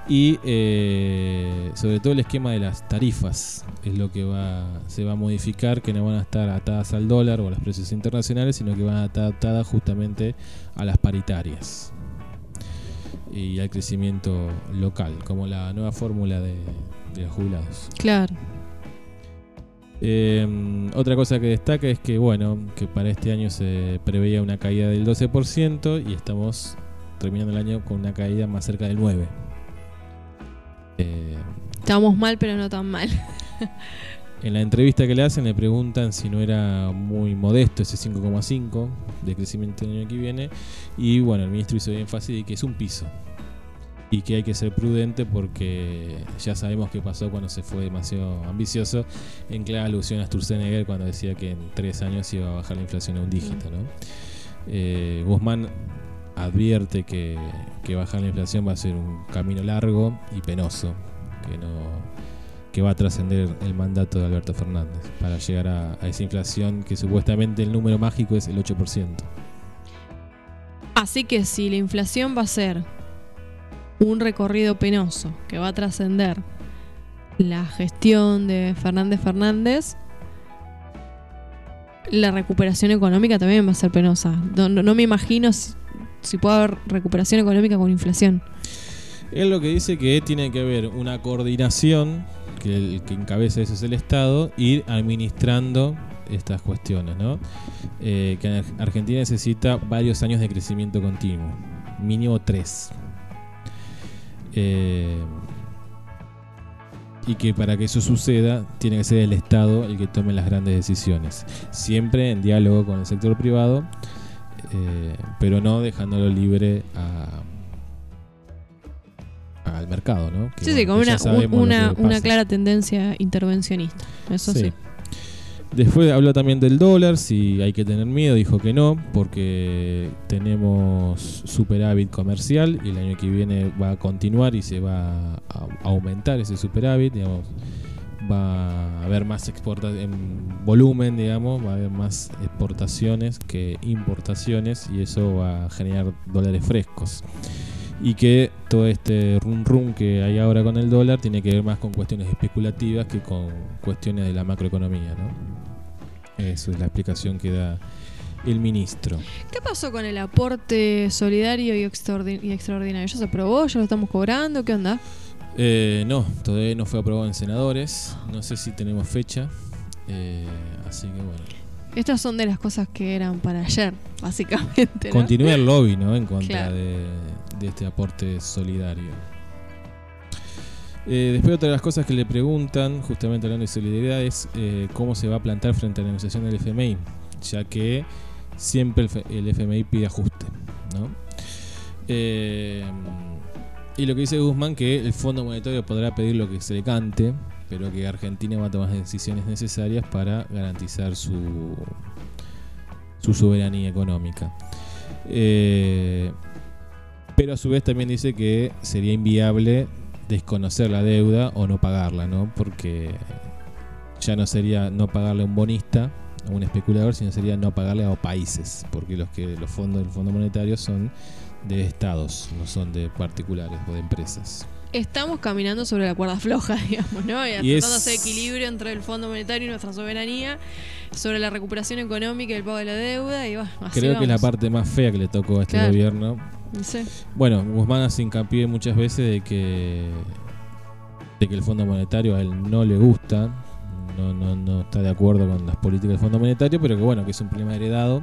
Y eh, sobre todo el esquema de las tarifas es lo que va, se va a modificar, que no van a estar atadas al dólar o a los precios internacionales, sino que van a estar atadas justamente a las paritarias y al crecimiento local, como la nueva fórmula de, de los jubilados. Claro. Eh, otra cosa que destaca es que, bueno, que para este año se preveía una caída del 12% y estamos terminando el año con una caída más cerca del 9%. Eh, Estamos mal, pero no tan mal. en la entrevista que le hacen le preguntan si no era muy modesto ese 5,5 de crecimiento el año que viene y bueno, el ministro hizo énfasis de que es un piso y que hay que ser prudente porque ya sabemos qué pasó cuando se fue demasiado ambicioso en clara alusión a Sturzenegger cuando decía que en tres años iba a bajar la inflación a un dígito. ¿no? Eh, Guzmán advierte que, que bajar la inflación va a ser un camino largo y penoso, que no que va a trascender el mandato de Alberto Fernández para llegar a, a esa inflación que supuestamente el número mágico es el 8%. Así que si la inflación va a ser un recorrido penoso que va a trascender la gestión de Fernández Fernández, la recuperación económica también va a ser penosa. No, no- me imagino si, si puede haber recuperación económica con inflación. Él lo que dice que tiene que haber una coordinación, que el que encabeza eso es el Estado, ir administrando estas cuestiones, ¿no? Eh, que Ar- Argentina necesita varios años de crecimiento continuo, mínimo tres. Eh, y que para que eso suceda tiene que ser el Estado el que tome las grandes decisiones, siempre en diálogo con el sector privado, eh, pero no dejándolo libre a, al mercado, ¿no? Que, Sí, sí, con una, una, una clara tendencia intervencionista. Eso sí. Después habló también del dólar, si hay que tener miedo, dijo que no, porque tenemos superávit comercial y el año que viene va a continuar y se va a aumentar ese superávit, digamos, va a haber más exporta en volumen, digamos, va a haber más exportaciones que importaciones y eso va a generar dólares frescos. Y que todo este rum rum que hay ahora con el dólar tiene que ver más con cuestiones especulativas que con cuestiones de la macroeconomía, ¿no? Eso es la explicación que da el ministro. ¿Qué pasó con el aporte solidario y, extraordi- y extraordinario? ¿Ya se aprobó? ¿Ya lo estamos cobrando? ¿Qué onda? Eh, no, todavía no fue aprobado en senadores. No sé si tenemos fecha. Eh, así que bueno. Estas son de las cosas que eran para ayer, básicamente. ¿no? Continúa el lobby, ¿no? En contra Claro. de, de este aporte solidario. Eh, después otra de las cosas que le preguntan, justamente hablando de solidaridad, es eh, cómo se va a plantar frente a la negociación del FMI, ya que siempre el, FMI pide ajuste, ¿no? Eh, y lo que dice Guzmán que el Fondo Monetario podrá pedir lo que se le cante, pero que Argentina va a tomar las decisiones necesarias para garantizar su, su soberanía económica. Pero a su vez también dice que sería inviable desconocer la deuda o no pagarla, ¿no? Porque ya no sería no pagarle a un bonista, a un especulador, sino sería no pagarle a países, porque los que los fondos del Fondo Monetario son de estados, no son de particulares o de empresas. Estamos caminando sobre la cuerda floja, digamos, ¿no? Y, Y tratando es- de hacer equilibrio entre el Fondo Monetario y nuestra soberanía, sobre la recuperación económica y el pago de la deuda, y bueno, así Creo que es la parte más fea que le tocó a este Claro. gobierno. Sí. Bueno, Guzmán hace hincapié muchas veces de que de que el Fondo Monetario a él no le gusta, no, no, no está de acuerdo con las políticas del Fondo Monetario, pero que bueno, que es un problema heredado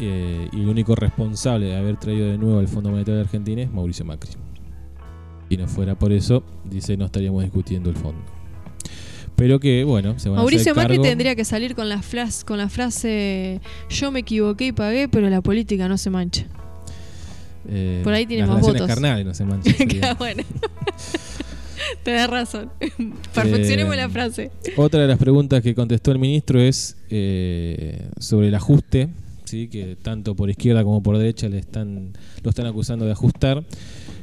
eh, y el único responsable de haber traído de nuevo el Fondo Monetario de Argentina es Mauricio Macri. Si no fuera por eso, dice, no estaríamos discutiendo el fondo. Pero que, bueno, se van a Mauricio hacer Macri cargo. tendría que salir con la, flas- con la frase yo me equivoqué y pagué, pero la política no se mancha. eh, por ahí tiene las más votos. carnales no se manchan, bueno. Tenés razón. Perfeccionemos Eh, la frase. Otra de las preguntas que contestó el ministro es eh, sobre el ajuste, ¿sí? que tanto por izquierda como por derecha le están, lo están acusando de ajustar.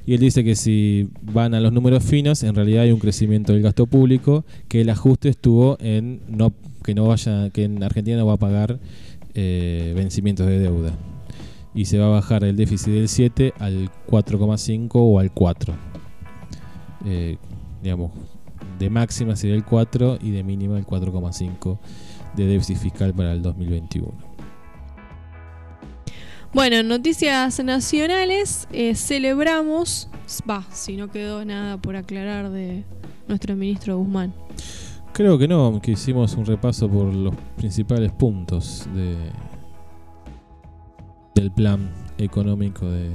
Y él dice que si van a los números finos, en realidad hay un crecimiento del gasto público, que el ajuste estuvo en no que no vaya, que en Argentina no va a pagar eh, vencimientos de deuda. Y se va a bajar el déficit del 7 al 4,5 o al 4. Eh, digamos, de máxima sería el 4 y de mínima el 4,5 de déficit fiscal para el 2021. Bueno, en noticias nacionales, eh, celebramos, va, si no quedó nada por aclarar de nuestro ministro Guzmán. Creo que no, que hicimos un repaso por los principales puntos de del plan económico de,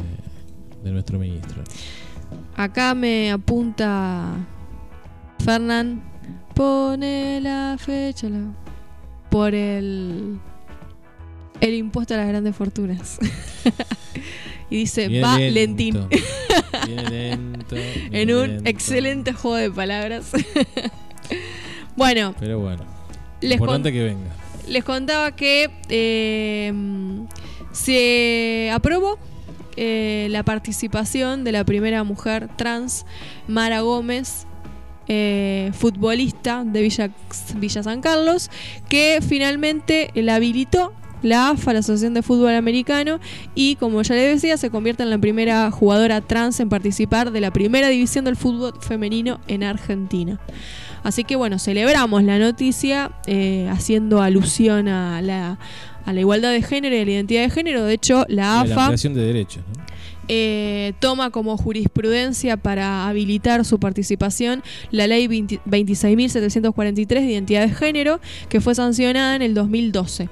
de nuestro ministro. Acá me apunta Fernán, pone la fecha la- por el el impuesto a las grandes fortunas. y dice, Viene va lento, lentín. Viene lento. en un lento. excelente juego de palabras. bueno, Pero bueno, les, importante con- que venga. les contaba que eh, se aprobó eh, la participación de la primera mujer trans, Mara Gómez, eh, futbolista de Villa, Villa San Carlos, que finalmente la habilitó la AFA, la Asociación de Fútbol Americano, y como ya les decía, se convierte en la primera jugadora trans en participar de la primera división del fútbol femenino en Argentina. Así que bueno, celebramos la noticia eh, haciendo alusión a la, a la igualdad de género y a la identidad de género. De hecho, la AFA ampliación de derechos, ¿no? eh, toma como jurisprudencia para habilitar su participación la ley 20 26.743 de identidad de género, que fue sancionada en el 2012.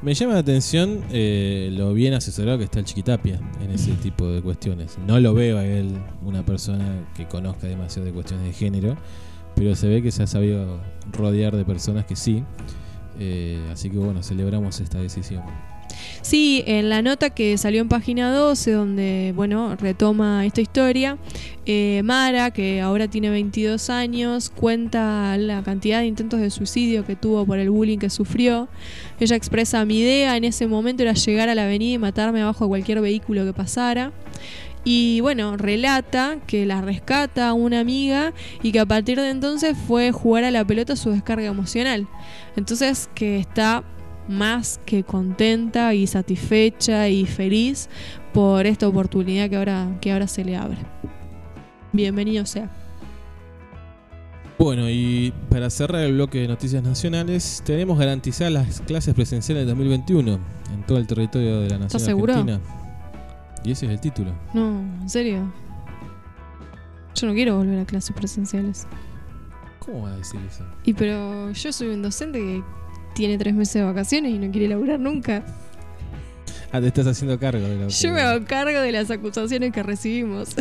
Me llama la atención eh, lo bien asesorado que está el Chiquitapia en ese tipo de cuestiones. No lo veo a él una persona que conozca demasiado de cuestiones de género, pero se ve que se ha sabido rodear de personas que sí. Eh, así que bueno, celebramos esta decisión. Sí, en la nota que salió en página 12, donde, bueno, retoma esta historia, eh, Mara, que ahora tiene 22 años, cuenta la cantidad de intentos de suicidio que tuvo por el bullying que sufrió. Ella expresa mi idea en ese momento era llegar a la avenida y matarme abajo de cualquier vehículo que pasara. Y bueno, relata que la rescata una amiga y que a partir de entonces fue jugar a la pelota su descarga emocional. Entonces que está más que contenta y satisfecha y feliz por esta oportunidad que ahora, que ahora se le abre. Bienvenido sea. Bueno, y para cerrar el bloque de noticias nacionales, tenemos garantizadas las clases presenciales de 2021 en todo el territorio de la nación ¿Estás seguro? argentina. Y ese es el título. No, en serio. Yo no quiero volver a clases presenciales. ¿Cómo va a decir eso? Y pero yo soy un docente que tiene tres meses de vacaciones y no quiere laburar nunca. Ah, te estás haciendo cargo de la Yo me hago cargo de las acusaciones que recibimos.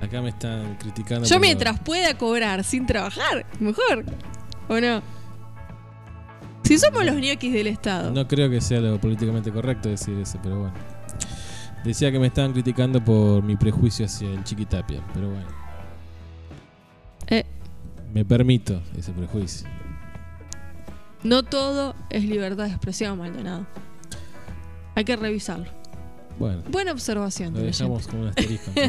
Acá me están criticando. Yo mientras pueda cobrar sin trabajar, mejor. ¿O no? Si somos los ñoquis del Estado. No creo que sea lo políticamente correcto decir eso, pero bueno. Decía que me estaban criticando por mi prejuicio hacia el Chiquitapia, pero bueno. Eh. Me permito ese prejuicio. No todo es libertad de expresión, Maldonado. Hay que revisarlo. Bueno, Buena observación. lo dejamos con un asterisco.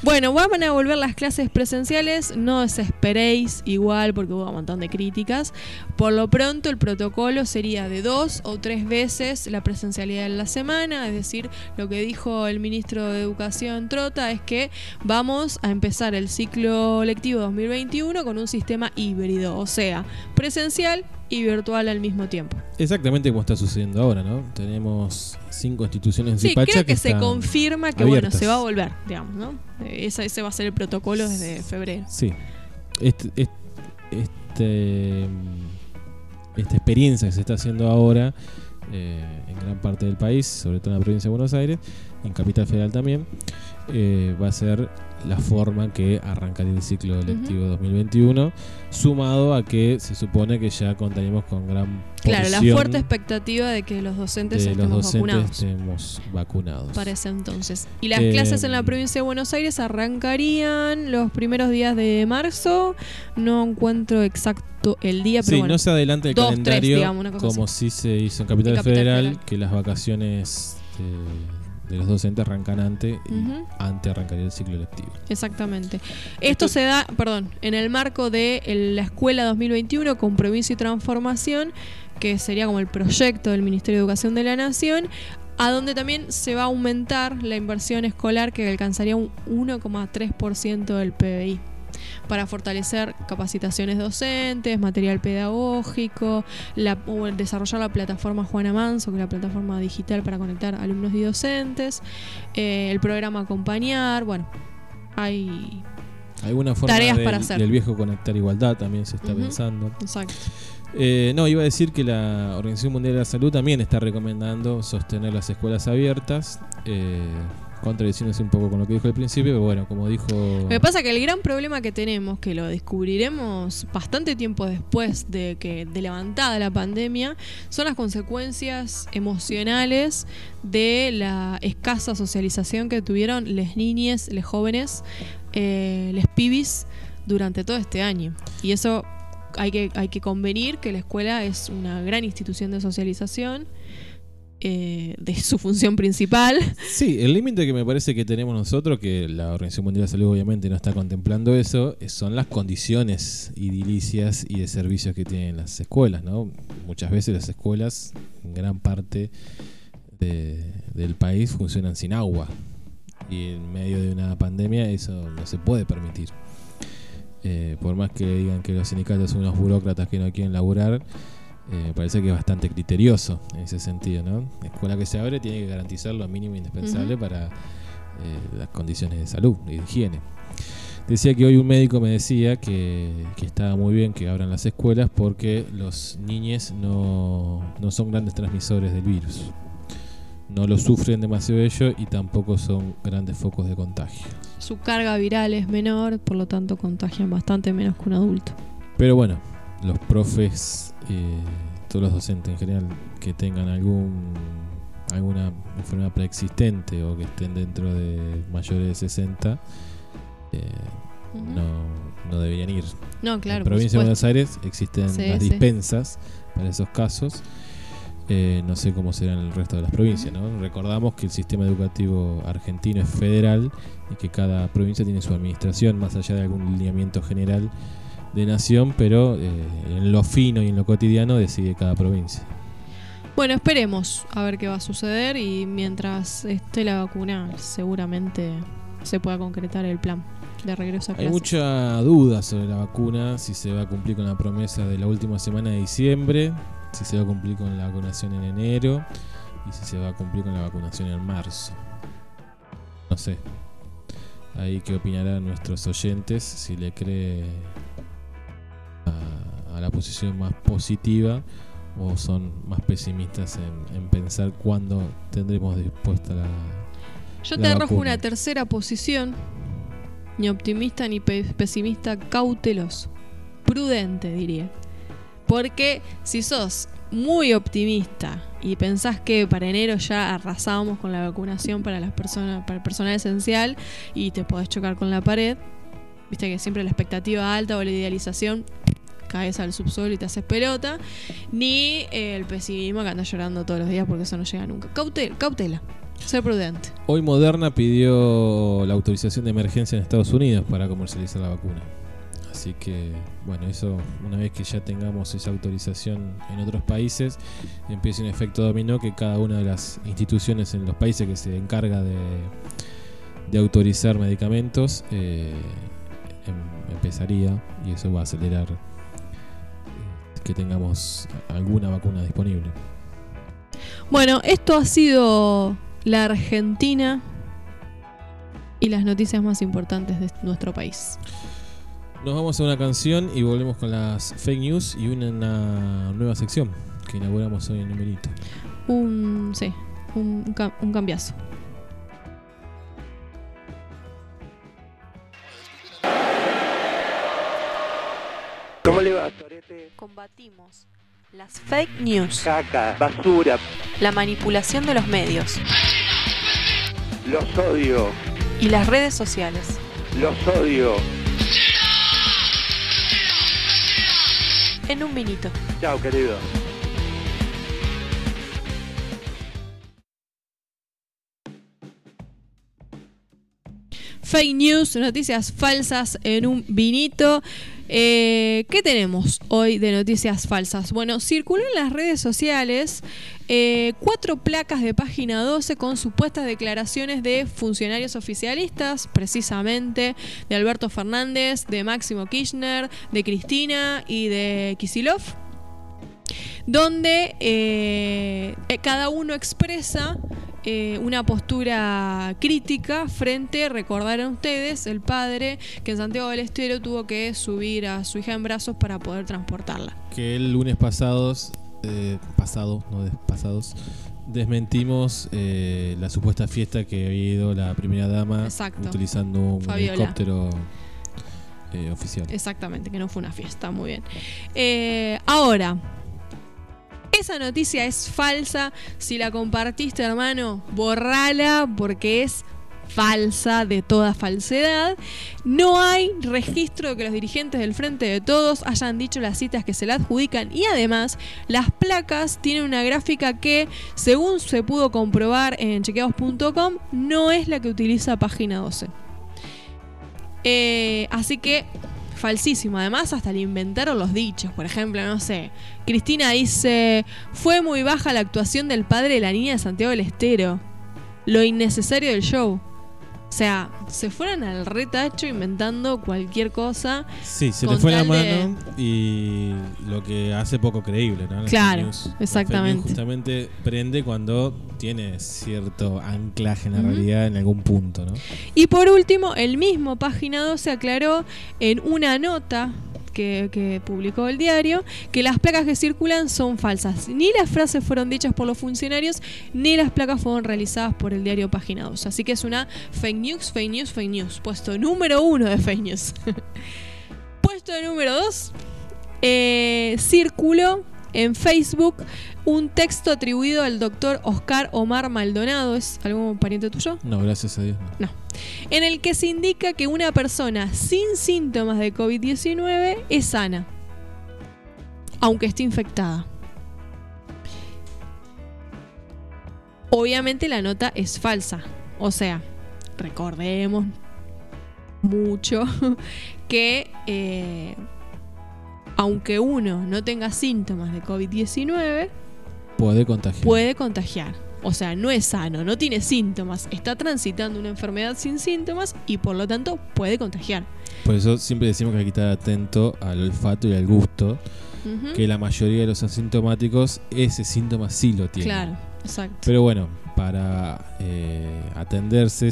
Bueno, van a volver las clases presenciales, no desesperéis igual porque hubo un montón de críticas. Por lo pronto el protocolo sería de dos o tres veces la presencialidad en la semana, es decir, lo que dijo el ministro de Educación Trota es que vamos a empezar el ciclo lectivo 2021 con un sistema híbrido, o sea, presencial y virtual al mismo tiempo. Exactamente como está sucediendo ahora, ¿no? Tenemos cinco instituciones en Sí, Zipacha creo que, se confirma que bueno, se va a volver, digamos, ¿no? Ese, ese va a ser el protocolo desde febrero. Sí. Este, este, este, esta experiencia que se está haciendo ahora eh, en gran parte del país, sobre todo en la provincia de Buenos Aires, en Capital Federal también, eh, va a ser la forma en que arrancaría el ciclo lectivo 2021, sumado a que se supone que ya contaríamos con gran Claro, la fuerte expectativa de que los docentes de los estemos docentes vacunados estemos vacunados. para ese entonces. Y las Eh, clases en la provincia de Buenos Aires arrancarían los primeros días de marzo. No encuentro exacto el día, pero Sí, bueno. no se adelanta el dos, tres, calendario digamos, como así. si se hizo en Capital, Federal, Federal. que las vacaciones de, de los docentes arrancan antes y antes arrancaría el ciclo lectivo. Exactamente. Esto se da, perdón, en el marco de la Escuela 2021, Compromiso y Transformación, que sería como el proyecto del Ministerio de Educación de la Nación, a donde también se va a aumentar la inversión escolar que alcanzaría un 1,3% del PBI para fortalecer capacitaciones docentes, material pedagógico, la- desarrollar la plataforma Juana Manso, que es la plataforma digital para conectar alumnos y docentes, eh, el programa Acompañar, bueno, hay... Alguna forma Tareas del, para hacer. del viejo conectar igualdad también se está pensando. Exacto. Eh, no, iba a decir que la Organización Mundial de la Salud también está recomendando sostener las escuelas abiertas, eh, contradiciéndose un poco con lo que dijo al principio, pero bueno, como dijo... Que pasa que el gran problema que tenemos, que lo descubriremos bastante tiempo después de que de levantada la pandemia, son las consecuencias emocionales de la escasa socialización que tuvieron las niñas, los jóvenes, eh, les pibis durante todo este año. Y eso hay que, hay que convenir que la escuela es una gran institución de socialización. Eh, de su función principal. Sí, el límite que me parece que tenemos nosotros, que la Organización Mundial de Salud obviamente no está contemplando eso, son las condiciones edilicias y de servicios que tienen las escuelas, ¿no? Muchas veces las escuelas, en gran parte de- del país, funcionan sin agua. Y en medio de una pandemia eso no se puede permitir. Eh, por más que digan que los sindicatos son unos burócratas que no quieren laburar, eh, me parece que es bastante criterioso en ese sentido, ¿no? La escuela que se abre tiene que garantizar lo mínimo indispensable para eh, las condiciones de salud y de higiene. Decía que hoy un médico me decía que, que estaba muy bien que abran las escuelas porque los niños no, no son grandes transmisores del virus. no lo sufren demasiado ellos y tampoco son grandes focos de contagio. Su carga viral es menor, por lo tanto contagian bastante menos que un adulto. Pero bueno, los profes, eh, todos los docentes en general que tengan algún alguna enfermedad preexistente o que estén dentro de mayores de 60, eh, no, no deberían ir. No, claro. En provincia de. Buenos Aires existen Sí, las sí. dispensas para esos casos. Eh, no sé cómo será en el resto de las provincias. ¿no? Recordamos que el sistema educativo argentino es federal y que cada provincia tiene su administración, más allá de algún lineamiento general de nación, pero eh, en lo fino y en lo cotidiano decide cada provincia. Bueno, esperemos a ver qué va a suceder y mientras esté la vacuna seguramente se pueda concretar el plan de regreso a Hay clases. mucha duda sobre la vacuna, si se va a cumplir con la promesa de la última semana de diciembre, si se va a cumplir con la vacunación en enero y si se va a cumplir con la vacunación en marzo. No sé. Ahí que opinarán nuestros oyentes si le cree a, la posición más positiva o son más pesimistas en, en pensar cuándo tendremos dispuesta la... Yo la te arrojo vacuna. una tercera posición, ni optimista ni pe- pesimista, cauteloso. Prudente, diría. Porque si sos muy optimista y pensás que para enero ya arrasábamos con la vacunación para las personas, para el personal esencial y te podés chocar con la pared, viste que siempre la expectativa alta o la idealización caes al subsuelo y te haces pelota, ni eh, el pesimismo que andas llorando todos los días porque eso no llega nunca. Cautela, cautela, ser prudente. Hoy Moderna pidió la autorización de emergencia en Estados Unidos para comercializar la vacuna. Así que, bueno, eso una vez que ya tengamos esa autorización en otros países, empieza un efecto dominó que cada una de las instituciones en los países que se encarga de, de autorizar medicamentos eh, empezaría y eso va a acelerar eh, que tengamos alguna vacuna disponible. Bueno, esto ha sido la Argentina y las noticias más importantes de nuestro país. Nos vamos a una canción y volvemos con las fake news y una, una nueva sección que inauguramos hoy en Numerito. Un, sí, un cambiazo. ¿Cómo le va, Torete? Combatimos las fake news, Caca, basura, la manipulación de los medios los odio, y las redes sociales. los odio. En un vinito. Chao, querido. Fake news, noticias falsas en un vinito. Eh, ¿Qué tenemos hoy de noticias falsas? Bueno, circuló en las redes sociales eh, cuatro placas de página 12 con supuestas declaraciones de funcionarios oficialistas, precisamente de Alberto Fernández, de Máximo Kirchner, de Cristina y de Kisilov donde eh, cada uno expresa eh, una postura crítica frente, recordarán ustedes, el padre que en Santiago del Estero tuvo que subir a su hija en brazos para poder transportarla. Que el lunes pasados, eh, pasado, no des- pasados, desmentimos eh, la supuesta fiesta que había ido la primera dama Exacto. utilizando un Fabiola. helicóptero oficial. Exactamente, que no fue una fiesta, muy bien. Ahora, esa noticia es falsa. Si la compartiste, hermano, borrala porque es falsa de toda falsedad. No hay registro de que los dirigentes del Frente de Todos hayan dicho las citas que se le adjudican y además las placas tienen una gráfica que, según se pudo comprobar en chequeados.com, no es la que utiliza página 12. Eh, así que falsísimo. Además, hasta le inventaron los dichos. Por ejemplo, no sé. Cristina dice: Fue muy baja la actuación del padre de la niña de Santiago del Estero. Lo innecesario del show. O sea, se fueron al retacho inventando cualquier cosa. Sí, se con le fue la de- mano y lo que hace poco creíble, ¿no? La Claro, news. Exactamente. justamente prende cuando tiene cierto anclaje en la realidad en algún punto, ¿no? Y por último, el mismo página 12 aclaró en una nota que, publicó el diario que las placas que circulan son falsas. Ni las frases fueron dichas por los funcionarios, ni las placas fueron realizadas por el diario Página 2. Así que es una fake news, fake news, fake news. Puesto número uno de fake news. Puesto número dos, eh, circuló en Facebook un texto atribuido al doctor Oscar Omar Maldonado. ¿Es algún pariente tuyo? No, gracias a Dios. no. No. En el que se indica que una persona sin síntomas de COVID-19 es sana, aunque esté infectada. Obviamente la nota es falsa. O sea, recordemos mucho que eh, aunque uno no tenga síntomas de COVID-19, Puede contagiar. puede contagiar. O sea, no es sano, no tiene síntomas, está transitando una enfermedad sin síntomas y por lo tanto puede contagiar. Por eso siempre decimos que hay que estar atento al olfato y al gusto, que la mayoría de los asintomáticos ese síntoma sí lo tienen. Claro, exacto. Pero bueno, para eh, atenderse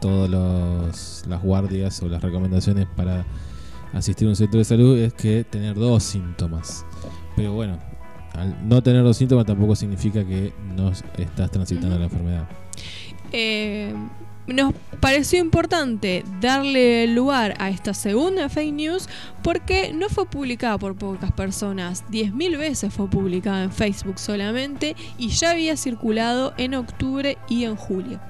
todas los- las guardias o las recomendaciones para asistir a un centro de salud es que tener dos síntomas. Pero bueno, al no tener dos síntomas tampoco significa que no estás transitando la enfermedad. Eh, nos pareció importante darle lugar a esta segunda fake news porque no fue publicada por pocas personas, 10.000 veces fue publicada en Facebook solamente y ya había circulado en octubre y en julio.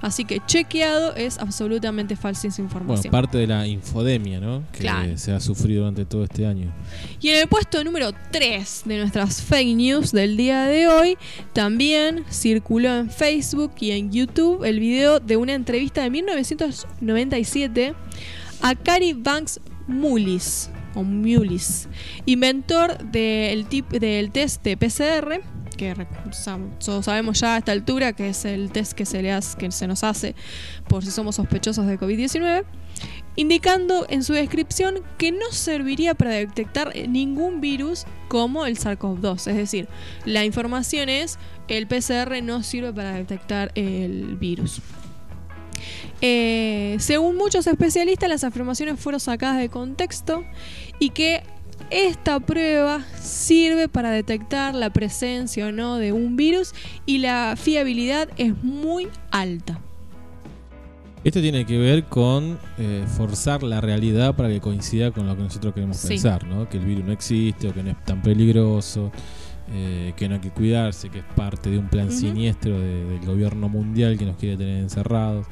Así que chequeado es absolutamente falsa esa Bueno, información. parte de la infodemia, ¿no? Que Claro. se ha sufrido durante todo este año. Y en el puesto número 3 de nuestras fake news del día de hoy, también circuló en Facebook y en YouTube el video de una entrevista de 1997 a Cary Banks Mullis, o Mullis, inventor del, tip, del test de PCR, que sabemos ya a esta altura que es el test que se nos hace por si somos sospechosos de COVID-19 indicando en su descripción que no serviría para detectar ningún virus como el SARS-CoV-2. Es decir, la información es el PCR no sirve para detectar el virus. Eh, según muchos especialistas, las afirmaciones fueron sacadas de contexto y que esta prueba sirve para detectar la presencia o no de un virus y la fiabilidad es muy alta. Esto tiene que ver con eh, forzar la realidad para que coincida con lo que nosotros queremos Sí. pensar, ¿no? Que el virus no existe o que no es tan peligroso, eh, que no hay que cuidarse, que es parte de un plan siniestro de- del gobierno mundial que nos quiere tener encerrados.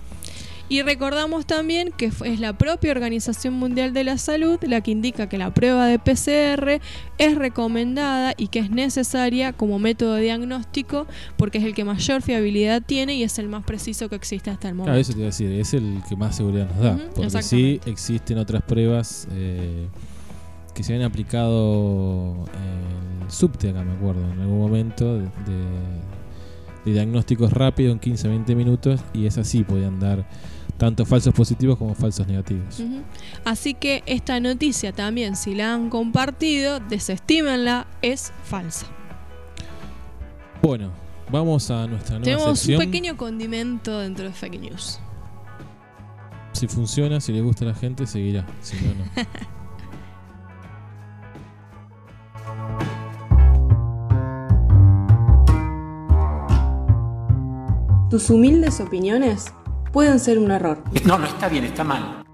Y recordamos también que es la propia Organización Mundial de la Salud la que indica que la prueba de PCR es recomendada y que es necesaria como método de diagnóstico porque es el que mayor fiabilidad tiene y es el más preciso que existe hasta el momento. Claro, eso te iba a decir, es el que más seguridad nos da. Ujú, porque sí existen otras pruebas eh, que se han aplicado en el subte acá, me acuerdo, en algún momento, de, de- de diagnósticos rápidos en 15-20 minutos y esas sí podían dar tanto falsos positivos como falsos negativos. Así que esta noticia también, si la han compartido, desestímenla, es falsa. Bueno, vamos a nuestra nueva Tenemos sección. un pequeño condimento dentro de fake news. Si funciona, si le gusta a la gente, seguirá. Si no, no. Tus humildes opiniones pueden ser un error. No, no está bien, está mal.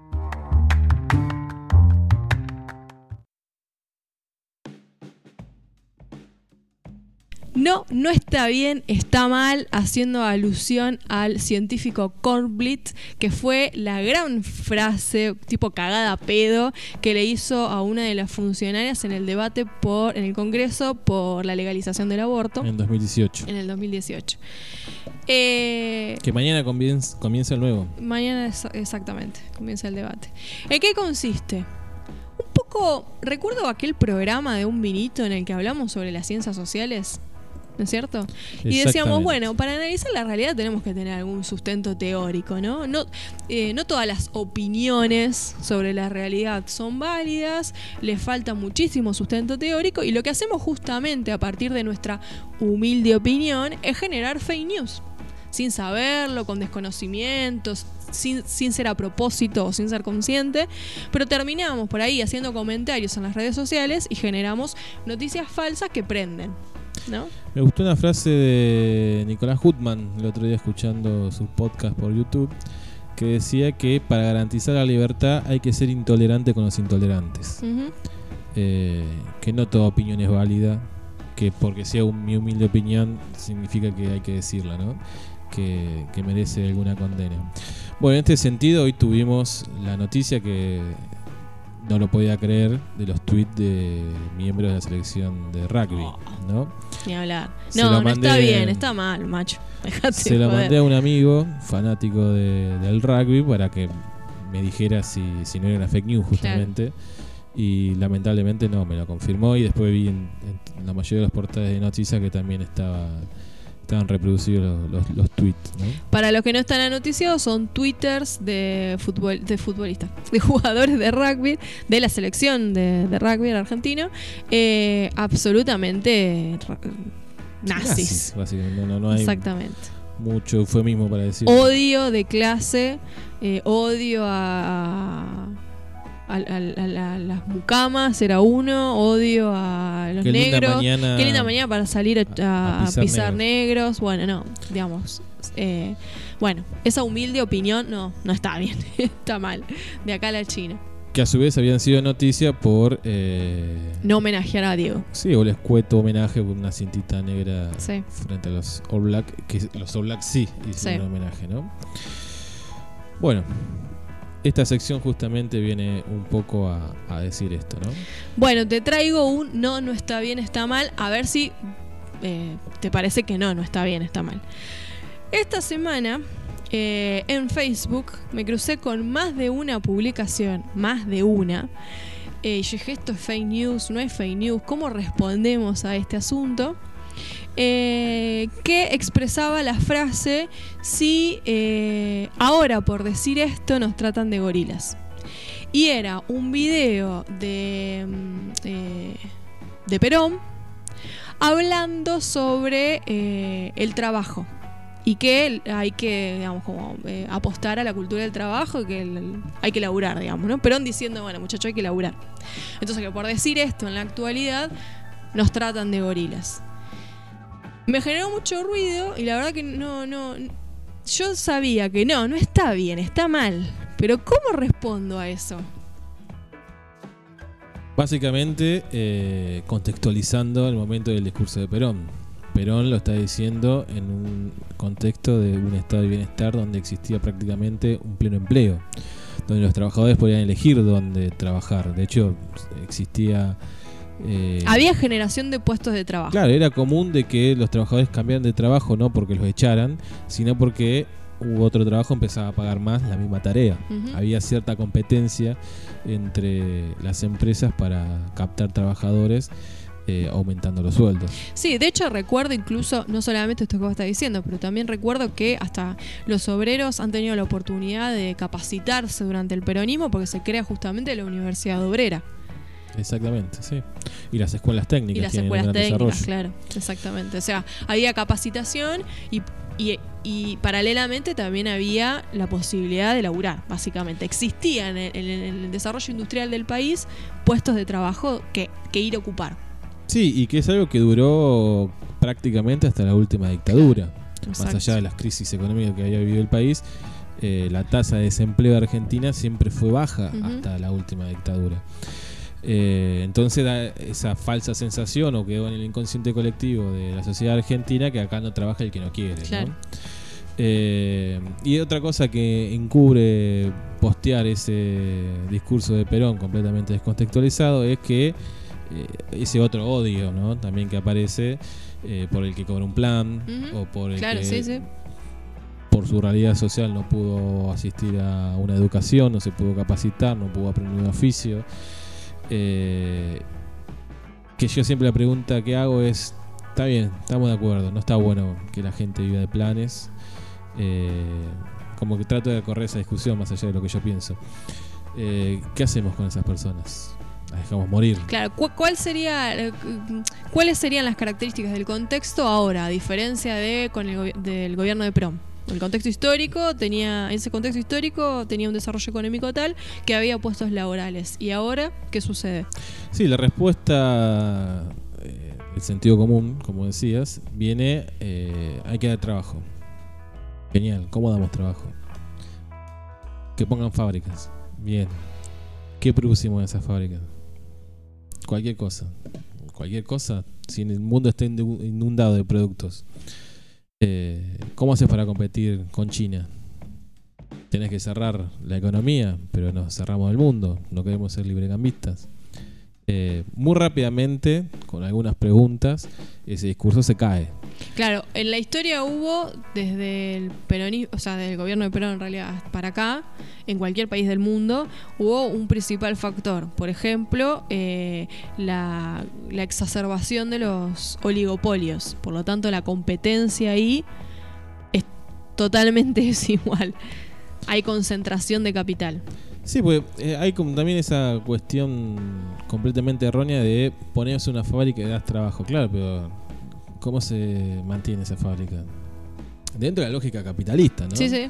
No, no está bien, está mal, haciendo alusión al científico Kornblith, que fue la gran frase, tipo cagada a pedo, que le hizo a una de las funcionarias en el debate por, en el Congreso por la legalización del aborto En 2018. en el 2018. Eh, Que mañana comienza, comienza el nuevo. Mañana es- exactamente, comienza el debate. ¿En qué consiste? Un poco, recuerdo aquel programa de un vinito en el que hablamos sobre las ciencias sociales, ¿no es cierto? Y decíamos, bueno, para analizar la realidad tenemos que tener algún sustento teórico, ¿no? No, eh, no todas las opiniones sobre la realidad son válidas, le falta muchísimo sustento teórico y lo que hacemos justamente a partir de nuestra humilde opinión es generar fake news sin saberlo, con desconocimientos, sin, sin ser a propósito o sin ser consciente, pero terminamos por ahí haciendo comentarios en las redes sociales y generamos noticias falsas que prenden. ¿No? Me gustó una frase de Nicolás Hutman el otro día escuchando su podcast por YouTube que decía que para garantizar la libertad hay que ser intolerante con los intolerantes. Eh, que no toda opinión es válida, que porque sea un- mi humilde opinión significa que hay que decirla, ¿no? Que, que merece alguna condena. Bueno, en este sentido, hoy tuvimos la noticia que no lo podía creer de los tweets de miembros de la selección de rugby, ¿no? Ni hablar. Se No, no está bien, está mal, macho. Dejate Se lo joder. mandé a un amigo fanático de- del rugby para que me dijera si, si no era una fake news justamente. Y lamentablemente no, me lo confirmó y después vi en, en la mayoría de los portales de noticias que también estaba estaban reproducidos los, los, los tweets. ¿no? Para los que no están anoticiados, son twitters de, fútbol, de futbolistas, de jugadores de rugby, de la selección de, de rugby argentino, eh, absolutamente ra- nazis. básicamente. No, no, no hay Exactamente. mucho eufemismo para decir. Odio de clase, eh, odio a, a, a- a- a las mucamas, era uno, odio a los Qué linda negros. mañana Qué linda mañana para salir a, pisar pisar, negros. Bueno, no, digamos. eh, bueno, esa humilde opinión no, no está bien, está mal. De acá a la China. Que a su vez habían sido noticia por. Eh, No homenajear a Diego. Sí, o el escueto homenaje con una cintita negra Sí. frente a los All Black, que los All Black sí hicieron Sí. un homenaje, ¿no? Bueno, esta sección justamente viene un poco a, decir esto, ¿no? Bueno, te traigo un no, no está bien, está mal. A ver si eh, te parece que no, no está bien, está mal. Esta semana eh, en Facebook me crucé con más de una publicación, más de una. Eh, y yo dije, esto es fake news, no es fake news, ¿cómo respondemos a este asunto? Eh, que expresaba la frase, si eh, ahora por decir esto nos tratan de gorilas. Y era un video de, mm, eh, de Perón hablando sobre el trabajo y que hay que, apostar a la cultura del trabajo y que hay que laburar, digamos. Perón diciendo, bueno, muchachos, hay que laburar. Entonces, que por decir esto en la actualidad, nos tratan de gorilas. Me generó mucho ruido y la verdad que no, no, yo sabía que no, no está bien, está mal. Pero ¿cómo respondo a eso? Básicamente, eh, contextualizando el momento del discurso de Perón. Perón lo está diciendo en un contexto de un estado de bienestar donde existía prácticamente un pleno empleo, donde los trabajadores podían elegir dónde trabajar. De hecho, existía... eh, Había generación de puestos de trabajo. Claro, era común de que los trabajadores cambiaran de trabajo no porque los echaran, sino porque hubo otro trabajo empezaba a pagar más la misma tarea. Había cierta competencia entre las empresas para captar trabajadores eh, aumentando los sueldos. Sí, de hecho recuerdo incluso, no solamente esto que vos estás diciendo, pero también recuerdo que hasta los obreros han tenido la oportunidad de capacitarse durante el peronismo porque se crea justamente la Universidad Obrera Exactamente, sí. Y las escuelas técnicas. y las tienen escuelas técnicas, desarrollo. claro, exactamente. O sea, había capacitación y, y- y paralelamente también había la posibilidad de laburar, básicamente. Existían en, en- en el desarrollo industrial del país puestos de trabajo que, que ir a ocupar. Sí, y que es algo que duró prácticamente hasta la última dictadura. Más allá de las crisis económicas que había vivido el país, eh, la tasa de desempleo de Argentina siempre fue baja hasta la última dictadura. Eh, entonces da esa falsa sensación o quedó en el inconsciente colectivo de la sociedad argentina que acá no trabaja el que no quiere. Eh, y otra cosa que encubre postear ese discurso de Perón completamente descontextualizado es que eh, ese otro odio ¿no? también que aparece eh, por el que cobra un plan o por el Claro, que sí, sí. por su realidad social no pudo asistir a una educación, no se pudo capacitar, no pudo aprender un oficio. Eh, que yo siempre la pregunta que hago es, está bien, estamos de acuerdo, no está bueno que la gente viva de planes. Eh, como que trato de correr esa discusión más allá de lo que yo pienso. Eh, ¿Qué hacemos con esas personas? Las dejamos morir. Claro, ¿cu- ¿cuál sería, ¿cuáles serían las características del contexto ahora, a diferencia de con el gobi- del gobierno de Perón? El contexto histórico tenía, ese contexto histórico tenía un desarrollo económico tal que había puestos laborales. ¿Y ahora qué sucede? Sí, la respuesta, eh, el sentido común, como decías, viene, eh, hay que dar trabajo. Genial, ¿cómo damos trabajo? Que pongan fábricas. Bien. ¿Qué producimos en esas fábricas? Cualquier cosa. Cualquier cosa. Si el mundo está inundado de productos. Eh, ¿Cómo haces para competir con China? Tenés que cerrar la economía, pero nos cerramos el mundo. No queremos ser librecambistas. Eh, muy rápidamente, con algunas preguntas, ese discurso se cae. Claro, en la historia hubo desde el peronismo, o sea, desde el gobierno de Perón en realidad para acá, en cualquier país del mundo, hubo un principal factor. Por ejemplo, eh, la, la exacerbación de los oligopolios. Por lo tanto, la competencia ahí es totalmente desigual. Hay concentración de capital. Sí, pues eh, hay como también esa cuestión completamente errónea de ponerse una fábrica y das trabajo. Claro, pero ¿cómo se mantiene esa fábrica? Dentro de la lógica capitalista, ¿no? Sí, sí.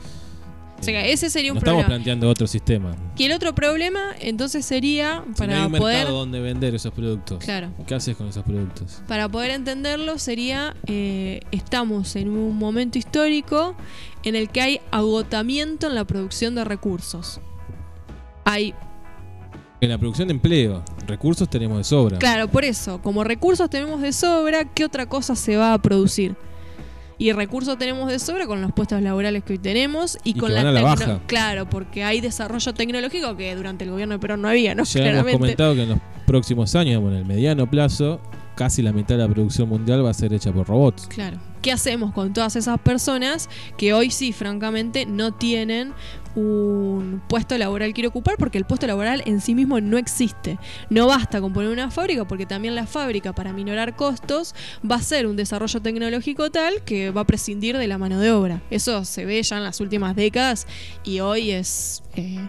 O sea, que ese sería un no estamos problema. planteando otro sistema. Y el otro problema, entonces, sería Si no para hay un poder. mercado donde vender esos productos. Claro. ¿Qué haces con esos productos? Para poder entenderlo sería, eh, estamos en un momento histórico en el que hay agotamiento en la producción de recursos. Hay, En la producción de empleo, recursos tenemos de sobra. claro, por eso, como recursos tenemos de sobra, ¿qué otra cosa se va a producir? Y recursos tenemos de sobra con los puestos laborales que hoy tenemos y, Y con que la, a la tecno- baja. Claro, porque hay desarrollo tecnológico que durante el gobierno de Perón no había, ¿no? Ya hemos Claramente. comentado que en los próximos años, digamos, en el mediano plazo, casi la mitad de la producción mundial va a ser hecha por robots. Claro. ¿Qué hacemos con todas esas personas que hoy sí, francamente, no tienen un puesto laboral que ir a ocupar porque el puesto laboral en sí mismo no existe? No basta con poner una fábrica porque también la fábrica, para minorar costos, va a ser un desarrollo tecnológico tal que va a prescindir de la mano de obra. Eso se ve ya en las últimas décadas y hoy es... eh,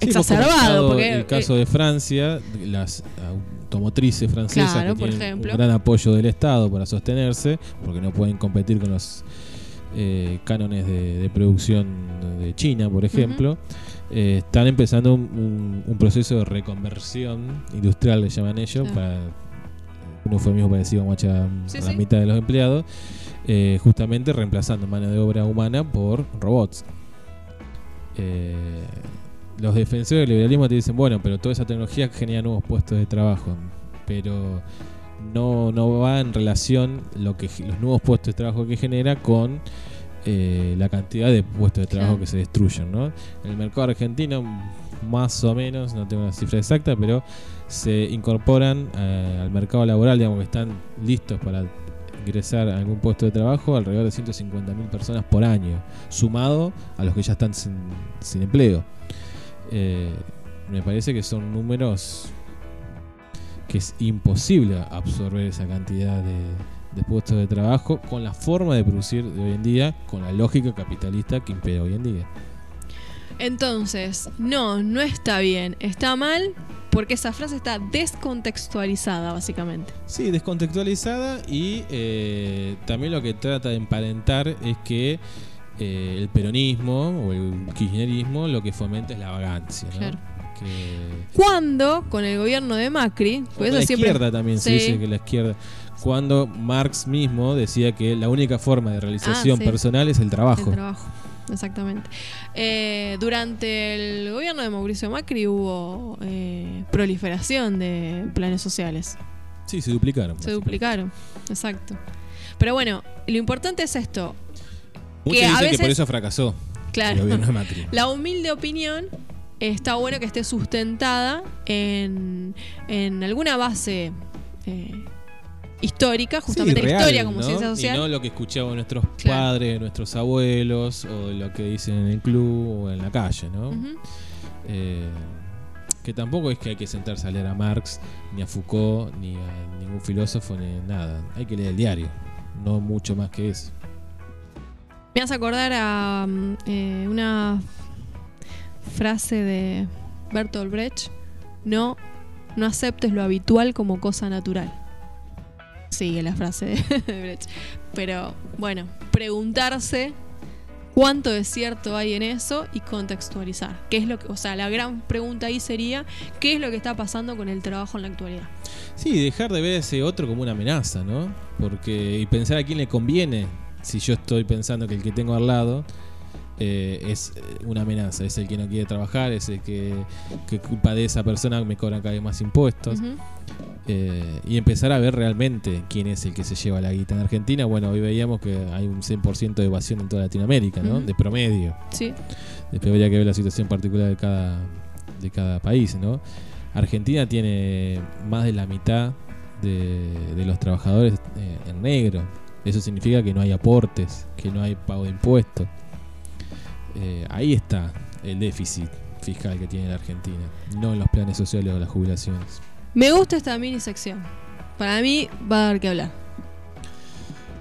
Sí, exacerbado porque el caso de Francia, las automotrices francesas Claro, que por tienen ejemplo. un gran apoyo del Estado para sostenerse, porque no pueden competir con los eh, cánones de, de producción de China, por ejemplo, eh, están empezando un, un- un proceso de reconversión industrial, le llaman ellos, Claro. para un eufemismo parecido como a Sí, la sí. mitad de los empleados, eh, justamente reemplazando mano de obra humana por robots. Eh, los defensores del liberalismo te dicen, bueno, pero toda esa tecnología genera nuevos puestos de trabajo, pero no, no va en relación lo que los nuevos puestos de trabajo que genera con eh, la cantidad de puestos de trabajo Claro. que se destruyen, ¿no? En el mercado argentino, más o menos, no tengo la cifra exacta, pero se incorporan eh, al mercado laboral, digamos que están listos para ingresar a algún puesto de trabajo alrededor de 150.000 personas por año, sumado a los que ya están sin, sin empleo. Eh, me parece que son números que es imposible absorber esa cantidad de, de puestos de trabajo con la forma de producir de hoy en día, con la lógica capitalista que impera hoy en día. Entonces, no, no está bien, está mal porque esa frase está descontextualizada, básicamente. Sí, descontextualizada y eh, también lo que trata de emparentar es que eh, el peronismo o el kirchnerismo lo que fomenta es la vagancia. ¿no? Claro. Que- Cuando, con el gobierno de Macri, pues la siempre- izquierda también se dice que la izquierda. Cuando Marx mismo decía que la única forma de realización sí. personal es el trabajo. El trabajo, exactamente. Eh, durante el gobierno de Mauricio Macri hubo eh, proliferación de planes sociales. Sí, se duplicaron. Se duplicaron, exacto. Pero bueno, lo importante es esto. Muchos que a dicen que veces- por eso fracasó Claro. el gobierno de Macri. La humilde opinión está bueno que esté sustentada en, en alguna base eh, histórica, justamente Sí, real, historia como ¿no? ciencia social. Y no lo que escuchaban nuestros Claro. padres, nuestros abuelos, o lo que dicen en el club o en la calle, ¿no? Eh, que tampoco es que hay que sentarse a leer a Marx, ni a Foucault, ni a ningún filósofo, ni nada. Hay que leer el diario, no mucho más que eso. Me hace acordar a mm, eh, una frase de Bertolt Brecht. No, no aceptes lo habitual como cosa natural. sigue la frase de Brecht. Pero bueno, preguntarse cuánto de cierto hay en eso y contextualizar. ¿Qué es lo que, o sea, la gran pregunta ahí sería qué es lo que está pasando con el trabajo en la actualidad. Sí, dejar de ver a ese otro como una amenaza, ¿no? Porque y pensar a quién le conviene si yo estoy pensando que el que tengo al lado eh, es una amenaza, es el que no quiere trabajar, es el que, que culpa de esa persona me cobran cada vez más impuestos. Eh, y empezar a ver realmente quién es el que se lleva la guita en Argentina. Bueno, hoy veíamos que hay un 100% de evasión en toda Latinoamérica, ¿no? De promedio. Sí. Después habría que ver la situación particular de cada, de cada país, ¿no? Argentina tiene más de la mitad de, de los trabajadores eh, en negro. Eso significa que no hay aportes, que no hay pago de impuestos. Eh, ahí está el déficit fiscal que tiene la Argentina, no en los planes sociales o las jubilaciones. Me gusta esta mini sección. Para mí va a dar que hablar.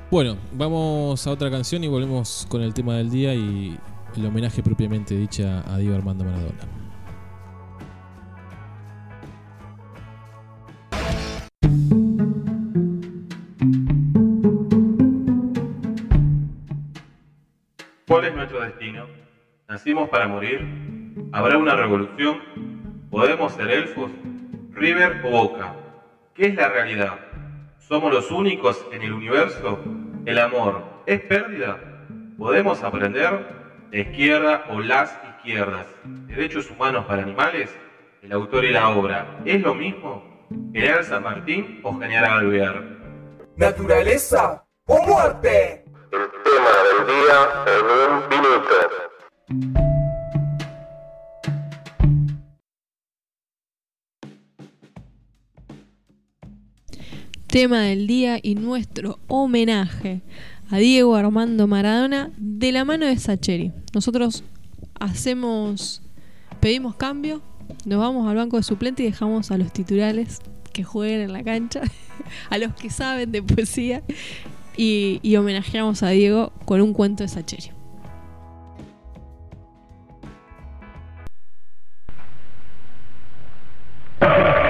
Bueno, vamos a otra canción y volvemos con el tema del día y el homenaje propiamente dicha a Diego Armando Maradona. ¿Cuál es nuestro destino? ¿Nacimos para morir? ¿Habrá una revolución? ¿Podemos ser elfos? ¿River o Boca? ¿Qué es la realidad? ¿Somos los únicos en el universo? ¿El amor es pérdida? ¿Podemos aprender? ¿La izquierda o las izquierdas? ¿Derechos humanos para animales? ¿El autor y la obra es lo mismo? ¿General San Martín o General Alvear? ¿Naturaleza o muerte? El tema del día en un minuto. Tema del día y nuestro homenaje a Diego Armando Maradona de la mano de Sacheri. Nosotros hacemos, pedimos cambio, nos vamos al banco de suplente y dejamos a los titulares que jueguen en la cancha, a los que saben de poesía y, y homenajeamos a Diego con un cuento de Sacheri.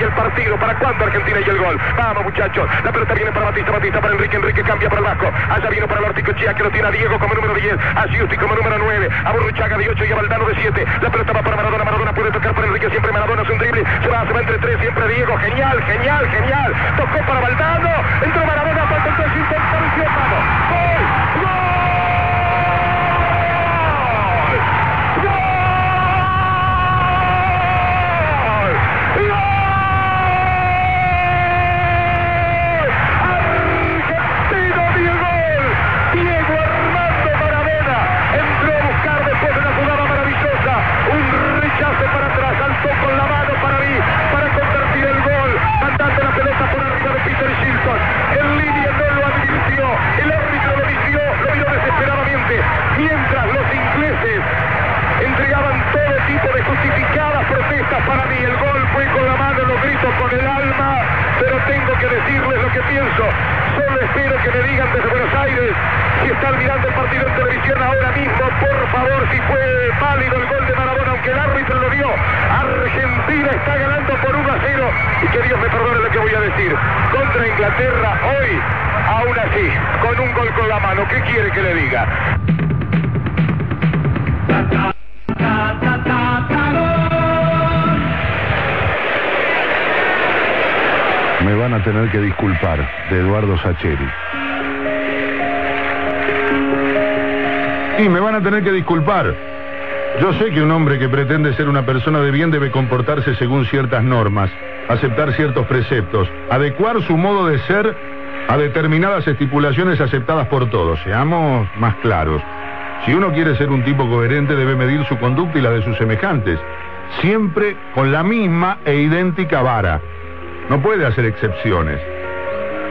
y el partido. ¿Para cuándo Argentina y el gol? Vamos muchachos. La pelota viene para Batista, Batista para Enrique, Enrique cambia para el Vasco. Allá vino para el Orticochea que lo tiene a Diego como número 10, a Giusti como número 9, a Burruchaga de 8 y a Valdano de 7. La pelota va para Maradona, Maradona puede tocar para Enrique, siempre Maradona es un drible. Se va, se va entre tres, siempre Diego. Genial, genial, genial. Tocó para Valdano. Entró Maradona, falta el 3, intención, vamos. ¡Gol! Argentino dio gol. Diego Armando Maradona entró a buscar después de una jugada maravillosa. Un rechace para atrás, saltó con la mano para mí, para convertir el gol. Mandando la pelota por arriba de Peter Shilton. En línea no lo advirtió. El árbitro lo visió, lo vio desesperadamente. Mientras los ingleses entregaban todo tipo de justificadas protestas para mí. El gol fue con la mano, lo grito con el alma, pero tengo que decirles lo que pienso. Solo espero que me digan desde Buenos Aires si están mirando el partido en televisión ahora mismo, por favor, si fue válido el gol de Maradona, aunque el árbitro lo vio. Argentina está ganando por 1 a 0 y que Dios me perdone lo que voy a decir. Contra Inglaterra hoy, aún así, con un gol con la mano. ¿Qué quiere que le diga? Me van a tener que disculpar, de Eduardo Sacheri. Sí, me van a tener que disculpar. Yo sé que un hombre que pretende ser una persona de bien debe comportarse según ciertas normas, aceptar ciertos preceptos, adecuar su modo de ser a determinadas estipulaciones aceptadas por todos. Seamos más claros. Si uno quiere ser un tipo coherente debe medir su conducta y la de sus semejantes, siempre con la misma e idéntica vara. No puede hacer excepciones,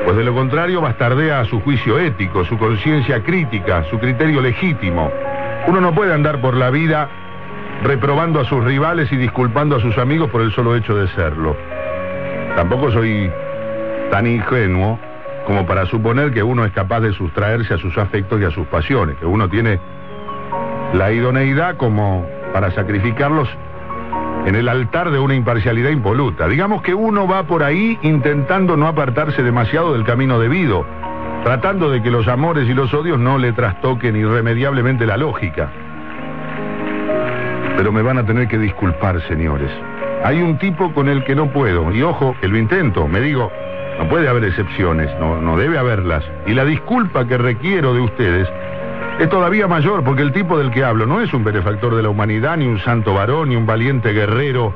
pues de lo contrario bastardea su juicio ético, su conciencia crítica, su criterio legítimo. Uno no puede andar por la vida reprobando a sus rivales y disculpando a sus amigos por el solo hecho de serlo. Tampoco soy tan ingenuo como para suponer que uno es capaz de sustraerse a sus afectos y a sus pasiones, que uno tiene la idoneidad como para sacrificarlos en el altar de una imparcialidad impoluta. Digamos que uno va por ahí intentando no apartarse demasiado del camino debido, tratando de que los amores y los odios no le trastoquen irremediablemente la lógica. Pero me van a tener que disculpar, señores. Hay un tipo con el que no puedo, y ojo, que lo intento, me digo, no puede haber excepciones, no, no debe haberlas. Y la disculpa que requiero de ustedes es todavía mayor, porque el tipo del que hablo no es un benefactor de la humanidad, ni un santo varón, ni un valiente guerrero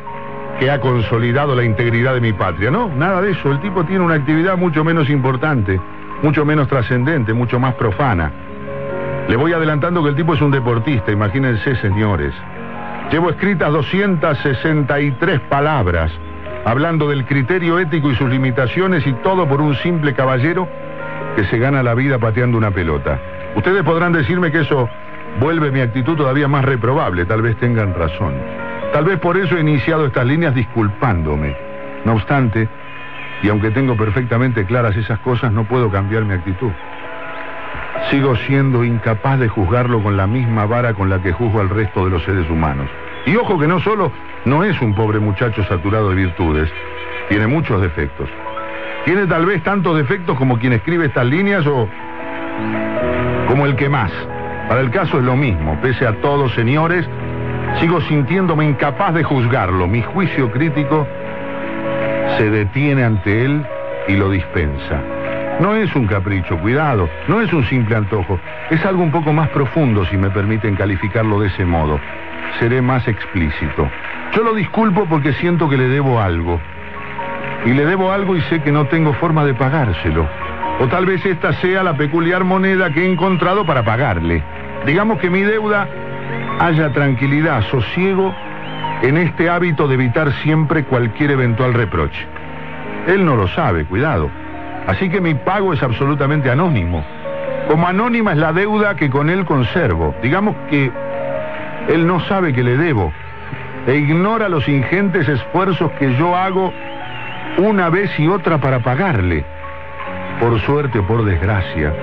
que ha consolidado la integridad de mi patria. No, nada de eso. El tipo tiene una actividad mucho menos importante, mucho menos trascendente, mucho más profana. Le voy adelantando que el tipo es un deportista, imagínense, señores. Llevo escritas 263 palabras hablando del criterio ético y sus limitaciones y todo por un simple caballero que se gana la vida pateando una pelota. Ustedes podrán decirme que eso vuelve mi actitud todavía más reprobable, tal vez tengan razón. Tal vez por eso he iniciado estas líneas disculpándome. No obstante, y aunque tengo perfectamente claras esas cosas, no puedo cambiar mi actitud. Sigo siendo incapaz de juzgarlo con la misma vara con la que juzgo al resto de los seres humanos. Y ojo que no solo no es un pobre muchacho saturado de virtudes, tiene muchos defectos. Tiene tal vez tantos defectos como quien escribe estas líneas o como el que más. Para el caso es lo mismo, pese a todo, señores, sigo sintiéndome incapaz de juzgarlo. Mi juicio crítico se detiene ante él y lo dispensa. No es un capricho, cuidado, no es un simple antojo, es algo un poco más profundo si me permiten calificarlo de ese modo. Seré más explícito. Yo lo disculpo porque siento que le debo algo. Y le debo algo y sé que no tengo forma de pagárselo. O tal vez esta sea la peculiar moneda que he encontrado para pagarle. Digamos que mi deuda haya tranquilidad, sosiego en este hábito de evitar siempre cualquier eventual reproche. Él no lo sabe, cuidado. Así que mi pago es absolutamente anónimo. Como anónima es la deuda que con él conservo. Digamos que él no sabe que le debo e ignora los ingentes esfuerzos que yo hago una vez y otra para pagarle. Por suerte o por desgracia,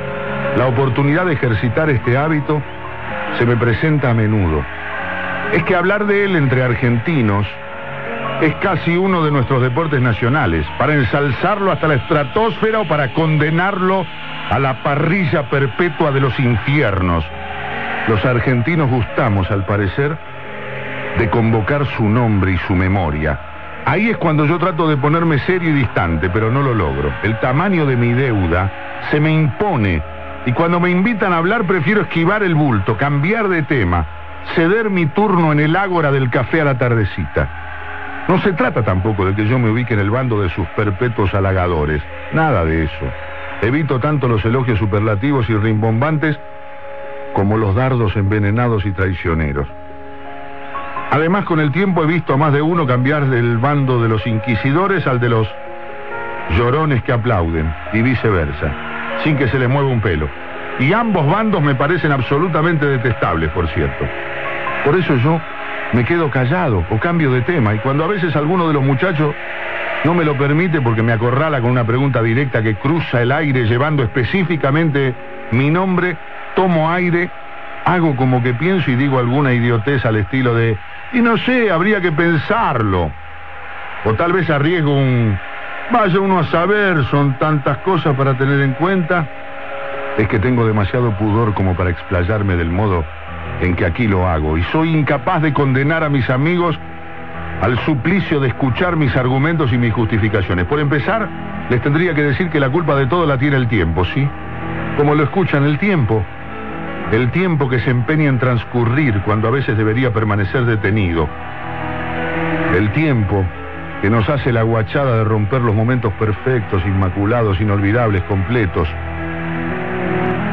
la oportunidad de ejercitar este hábito se me presenta a menudo. Es que hablar de él entre argentinos es casi uno de nuestros deportes nacionales, para ensalzarlo hasta la estratosfera o para condenarlo a la parrilla perpetua de los infiernos. Los argentinos gustamos, al parecer, de convocar su nombre y su memoria. Ahí es cuando yo trato de ponerme serio y distante, pero no lo logro. El tamaño de mi deuda se me impone y cuando me invitan a hablar prefiero esquivar el bulto, cambiar de tema, ceder mi turno en el ágora del café a la tardecita. No se trata tampoco de que yo me ubique en el bando de sus perpetuos halagadores. Nada de eso. Evito tanto los elogios superlativos y rimbombantes como los dardos envenenados y traicioneros. Además, con el tiempo he visto a más de uno cambiar del bando de los inquisidores al de los llorones que aplauden, y viceversa, sin que se les mueva un pelo. Y ambos bandos me parecen absolutamente detestables, por cierto. Por eso yo me quedo callado o cambio de tema, y cuando a veces alguno de los muchachos no me lo permite porque me acorrala con una pregunta directa que cruza el aire llevando específicamente mi nombre, tomo aire, hago como que pienso y digo alguna idiotez al estilo de y no sé, habría que pensarlo. O tal vez arriesgo un... Vaya uno a saber, son tantas cosas para tener en cuenta. Es que tengo demasiado pudor como para explayarme del modo en que aquí lo hago. Y soy incapaz de condenar a mis amigos al suplicio de escuchar mis argumentos y mis justificaciones. Por empezar, les tendría que decir que la culpa de todo la tiene el tiempo, ¿sí? Como lo escuchan el tiempo el tiempo que se empeña en transcurrir cuando a veces debería permanecer detenido, el tiempo que nos hace la guachada de romper los momentos perfectos, inmaculados, inolvidables, completos.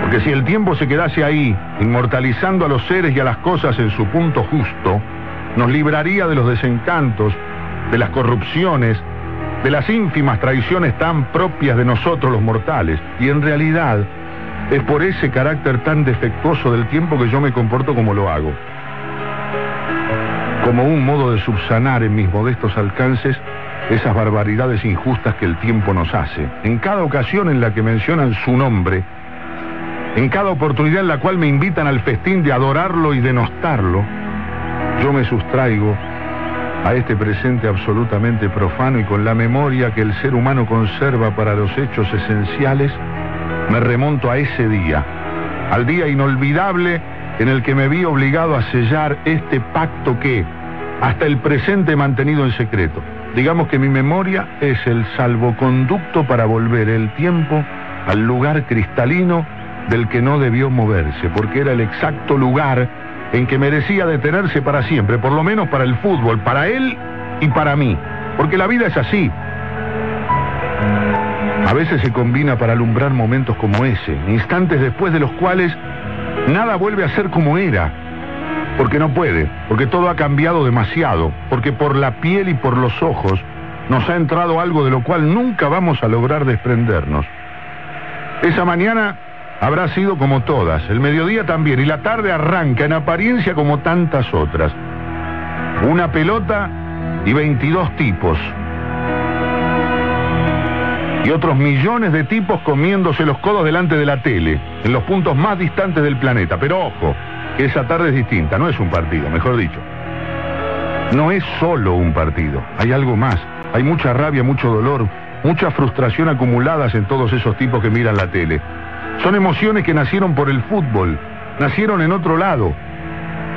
Porque si el tiempo se quedase ahí, inmortalizando a los seres y a las cosas en su punto justo, nos libraría de los desencantos, de las corrupciones, de las ínfimas traiciones tan propias de nosotros los mortales. Y en realidad, es por ese carácter tan defectuoso del tiempo que yo me comporto como lo hago. Como un modo de subsanar en mis modestos alcances esas barbaridades injustas que el tiempo nos hace. En cada ocasión en la que mencionan su nombre, en cada oportunidad en la cual me invitan al festín de adorarlo y denostarlo, yo me sustraigo a este presente absolutamente profano y con la memoria que el ser humano conserva para los hechos esenciales, me remonto a ese día, al día inolvidable en el que me vi obligado a sellar este pacto que, hasta el presente he mantenido en secreto. Digamos que mi memoria es el salvoconducto para volver el tiempo al lugar cristalino del que no debió moverse, porque era el exacto lugar en que merecía detenerse para siempre, por lo menos para el fútbol, para él y para mí, porque la vida es así. A veces se combina para alumbrar momentos como ese, instantes después de los cuales nada vuelve a ser como era, porque no puede, porque todo ha cambiado demasiado, porque por la piel y por los ojos nos ha entrado algo de lo cual nunca vamos a lograr desprendernos. Esa mañana habrá sido como todas, el mediodía también, y la tarde arranca en apariencia como tantas otras. Una pelota y 22 tipos. Y otros millones de tipos comiéndose los codos delante de la tele, en los puntos más distantes del planeta. Pero ojo, que esa tarde es distinta, no es un partido, mejor dicho. No es solo un partido, hay algo más. Hay mucha rabia, mucho dolor, mucha frustración acumuladas en todos esos tipos que miran la tele. Son emociones que nacieron por el fútbol, nacieron en otro lado,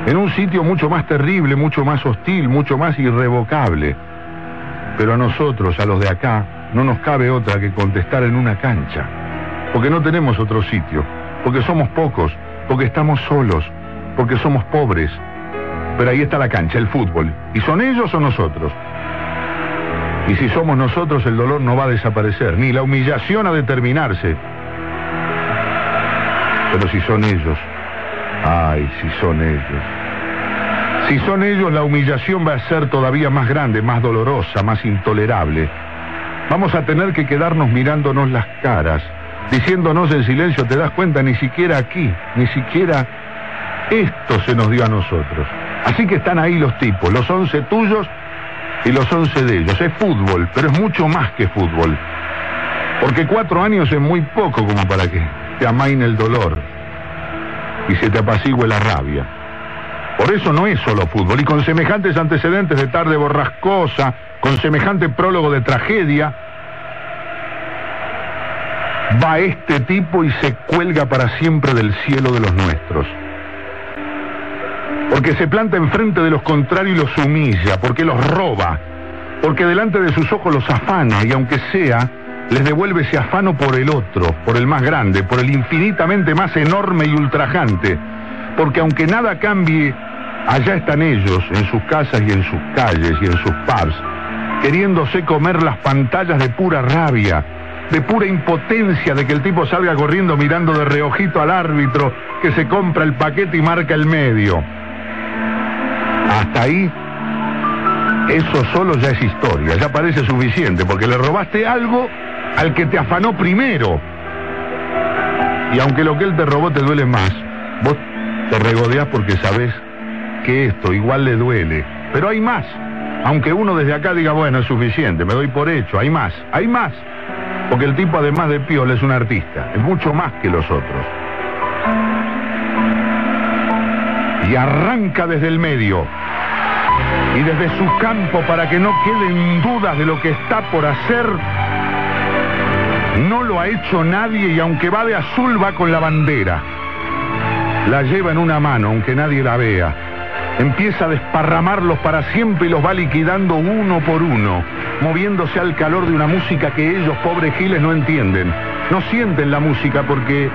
en un sitio mucho más terrible, mucho más hostil, mucho más irrevocable. Pero a nosotros, a los de acá, no nos cabe otra que contestar en una cancha, porque no tenemos otro sitio, porque somos pocos, porque estamos solos, porque somos pobres. Pero ahí está la cancha, el fútbol. ¿Y son ellos o nosotros? Y si somos nosotros, el dolor no va a desaparecer, ni la humillación a determinarse. Pero si son ellos, ay, si son ellos. Si son ellos, la humillación va a ser todavía más grande, más dolorosa, más intolerable. Vamos a tener que quedarnos mirándonos las caras, diciéndonos en silencio, te das cuenta, ni siquiera aquí, ni siquiera esto se nos dio a nosotros. Así que están ahí los tipos, los once tuyos y los once de ellos. Es fútbol, pero es mucho más que fútbol. Porque cuatro años es muy poco como para que te amaine el dolor y se te apacigüe la rabia. Por eso no es solo fútbol. Y con semejantes antecedentes de tarde borrascosa, con semejante prólogo de tragedia, va este tipo y se cuelga para siempre del cielo de los nuestros. Porque se planta enfrente de los contrarios y los humilla, porque los roba, porque delante de sus ojos los afana y aunque sea, les devuelve ese afano por el otro, por el más grande, por el infinitamente más enorme y ultrajante. Porque aunque nada cambie, allá están ellos, en sus casas y en sus calles y en sus pubs, queriéndose comer las pantallas de pura rabia, de pura impotencia de que el tipo salga corriendo mirando de reojito al árbitro que se compra el paquete y marca el medio. Hasta ahí, eso solo ya es historia, ya parece suficiente, porque le robaste algo al que te afanó primero. Y aunque lo que él te robó te duele más, vos te regodeás porque sabés que esto igual le duele. Pero hay más. Aunque uno desde acá diga, bueno, es suficiente, me doy por hecho, hay más, hay más. Porque el tipo además de piola es un artista, es mucho más que los otros. Y arranca desde el medio. Y desde su campo para que no queden dudas de lo que está por hacer, no lo ha hecho nadie y aunque va de azul va con la bandera. La lleva en una mano, aunque nadie la vea. Empieza a desparramarlos para siempre y los va liquidando uno por uno, moviéndose al calor de una música que ellos, pobres giles, no entienden. No sienten la música porque...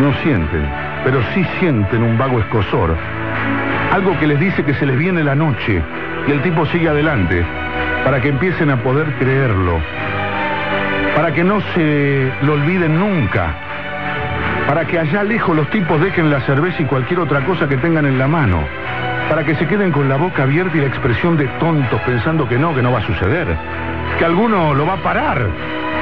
No sienten, pero sí sienten un vago escosor. Algo que les dice que se les viene la noche y el tipo sigue adelante para que empiecen a poder creerlo para que no se lo olviden nunca, para que allá lejos los tipos dejen la cerveza y cualquier otra cosa que tengan en la mano, para que se queden con la boca abierta y la expresión de tontos pensando que no, que no va a suceder, que alguno lo va a parar,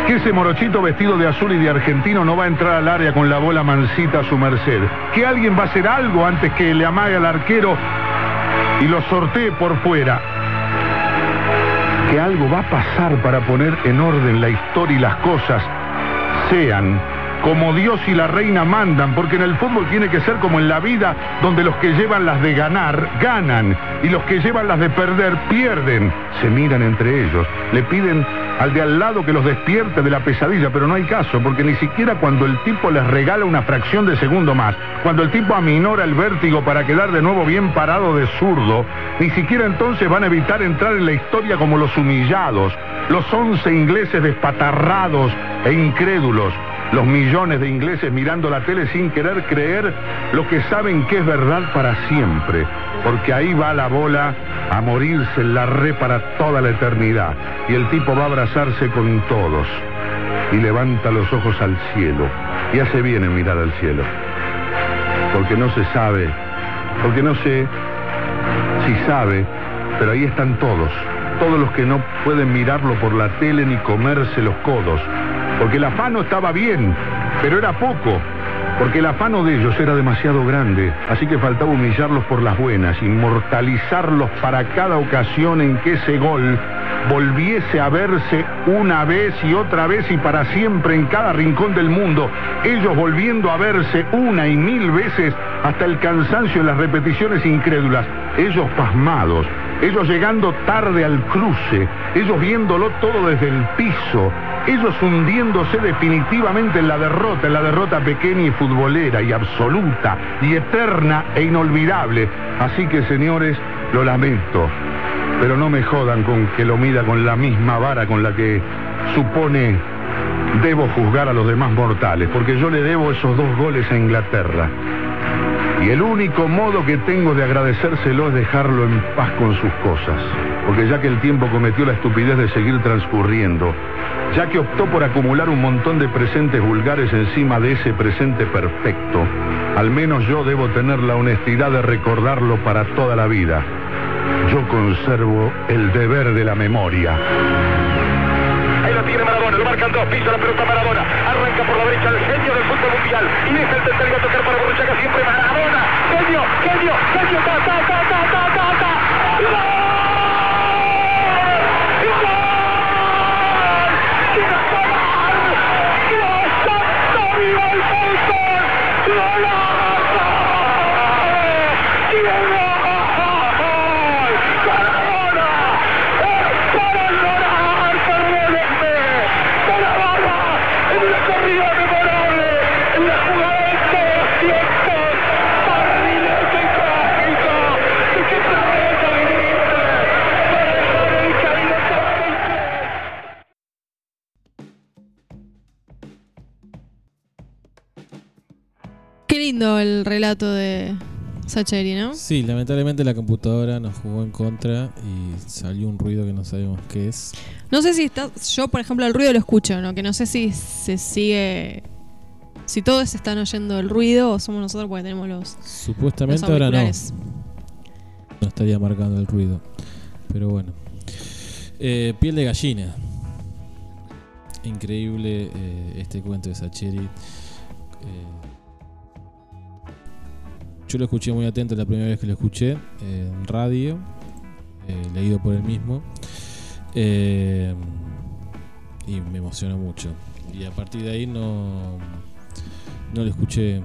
que ese morochito vestido de azul y de argentino no va a entrar al área con la bola mansita a su merced, que alguien va a hacer algo antes que le amague al arquero y lo sortee por fuera que algo va a pasar para poner en orden la historia y las cosas, sean como Dios y la reina mandan, porque en el fútbol tiene que ser como en la vida, donde los que llevan las de ganar, ganan, y los que llevan las de perder, pierden. Se miran entre ellos, le piden al de al lado que los despierte de la pesadilla, pero no hay caso, porque ni siquiera cuando el tipo les regala una fracción de segundo más, cuando el tipo aminora el vértigo para quedar de nuevo bien parado de zurdo, ni siquiera entonces van a evitar entrar en la historia como los humillados, los once ingleses despatarrados e incrédulos, los millones de ingleses mirando la tele sin querer creer lo que saben que es verdad para siempre, porque ahí va la bola a morirse en la re para toda la eternidad, y el tipo va a abrazarse con todos, y levanta los ojos al cielo, y hace bien en mirar al cielo, porque no se sabe, porque no sé si sabe, pero ahí están todos, todos los que no pueden mirarlo por la tele ni comerse los codos, porque el afano estaba bien, pero era poco, porque el afano de ellos era demasiado grande, así que faltaba humillarlos por las buenas, inmortalizarlos para cada ocasión en que ese gol volviese a verse una vez y otra vez y para siempre en cada rincón del mundo, ellos volviendo a verse una y mil veces hasta el cansancio en las repeticiones incrédulas, ellos pasmados, ellos llegando tarde al cruce, ellos viéndolo todo desde el piso, ellos hundiéndose definitivamente en la derrota, en la derrota pequeña y futbolera y absoluta y eterna e inolvidable. Así que señores, lo lamento, pero no me jodan con que lo mida con la misma vara con la que supone debo juzgar a los demás mortales, porque yo le debo esos dos goles a Inglaterra. Y el único modo que tengo de agradecérselo es dejarlo en paz con sus cosas, porque ya que el tiempo cometió la estupidez de seguir transcurriendo, ya que optó por acumular un montón de presentes vulgares encima de ese presente perfecto, al menos yo debo tener la honestidad de recordarlo para toda la vida. Yo conservo el deber de la memoria. Lo tiene Maradona, lo marcan dos, pisa la pelota Maradona, arranca por la derecha el genio del fútbol mundial y deja el tercero a tocar para Borruchaga siempre Maradona, genio, genio, genio, ta, ta, el relato de Sacheri, ¿no? Sí, lamentablemente la computadora nos jugó en contra y salió un ruido que no sabemos qué es. No sé si está. Yo, por ejemplo, el ruido lo escucho, ¿no? Que no sé si se sigue. Si todos están oyendo el ruido o somos nosotros porque tenemos los. Supuestamente los ahora no. No estaría marcando el ruido. Pero bueno. Eh, piel de gallina. Increíble eh, este cuento de Sacheri. Eh, yo lo escuché muy atento la primera vez que lo escuché en radio, eh, leído por él mismo. Eh, y me emocionó mucho. Y a partir de ahí no, no lo escuché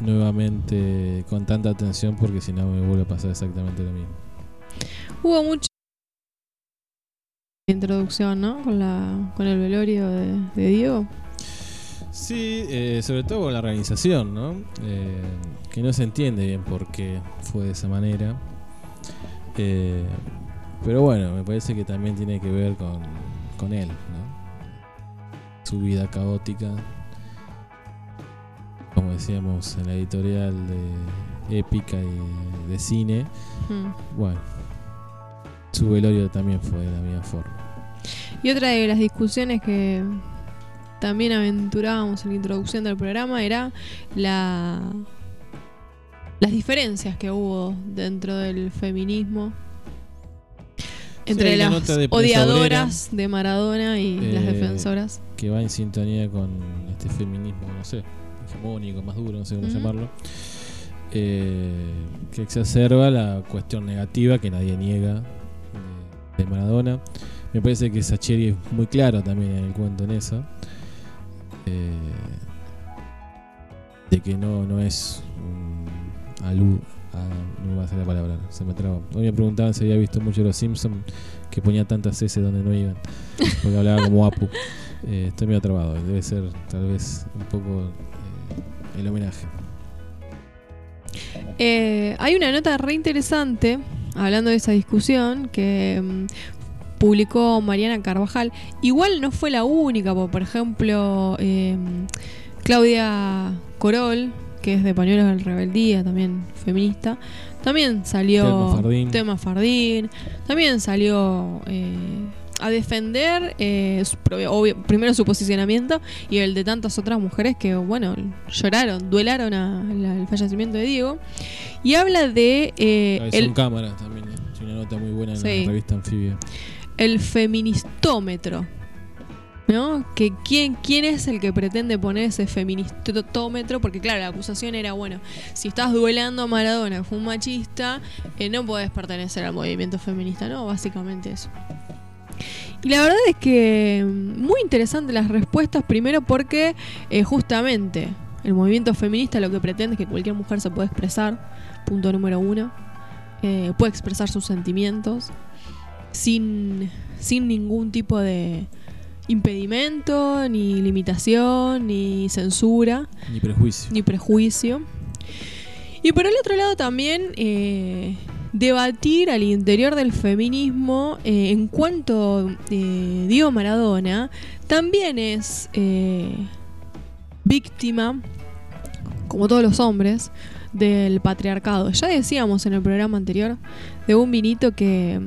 nuevamente con tanta atención porque si no me vuelve a pasar exactamente lo mismo. Hubo mucha introducción, ¿no? Con, la, con el velorio de, de Diego. Sí, eh, sobre todo con la organización, ¿no? Eh, que no se entiende bien por qué fue de esa manera. Eh, pero bueno, me parece que también tiene que ver con, con él, ¿no? Su vida caótica. Como decíamos en la editorial de épica y de cine. Hmm. Bueno, su velorio también fue de la misma forma. Y otra de las discusiones que también aventurábamos en la introducción del programa era la las diferencias que hubo dentro del feminismo entre Sí, las de odiadoras de Maradona y las Eh, defensoras. Que va en sintonía con este feminismo, no sé, hegemónico, más duro, no sé cómo llamarlo. eh, que exacerba la cuestión negativa que nadie niega de, de Maradona. Me parece que Sacheri es muy claro también en el cuento en eso. eh, de que no, no es un alu, a- no va a ser la palabra, se me trabó. Hoy me preguntaban si había visto mucho Los Simpsons que ponía tantas S donde no iban, porque hablaba como Apu. Eh, estoy medio trabado, debe ser tal vez un poco eh, el homenaje. Eh, hay una nota re interesante hablando de esa discusión que mm, publicó Mariana Carvajal. Igual no fue la única, porque, por ejemplo, eh, Claudia Corol, que es de Pañuelos del Rebeldía, también feminista, también salió. Telma Fardín. También salió. eh, a defender eh, su propio- obvio, primero su posicionamiento y el de tantas otras mujeres que, bueno, lloraron, duelaron al fallecimiento de Diego. Y habla de eh, el, Cámara también, eh, una nota muy buena en Sí. la revista Anfibia. el feministómetro. ¿No? Que quién, quién es el que pretende poner ese feministómetro, porque claro, la acusación era, bueno, si estás duelando a Maradona, fue un machista, eh, no podés pertenecer al movimiento feminista, ¿no? Básicamente eso. Y la verdad es que mm, muy interesante las respuestas, primero porque eh, justamente el movimiento feminista lo que pretende es que cualquier mujer se pueda expresar, punto número uno, eh, puede expresar sus sentimientos sin, sin ningún tipo de impedimento, ni limitación, ni censura Ni prejuicio. ni prejuicio. Y por el otro lado también eh, debatir al interior del feminismo eh, en cuanto eh, Diego Maradona también es eh, víctima, como todos los hombres, del patriarcado. Ya decíamos en el programa anterior de un vinito que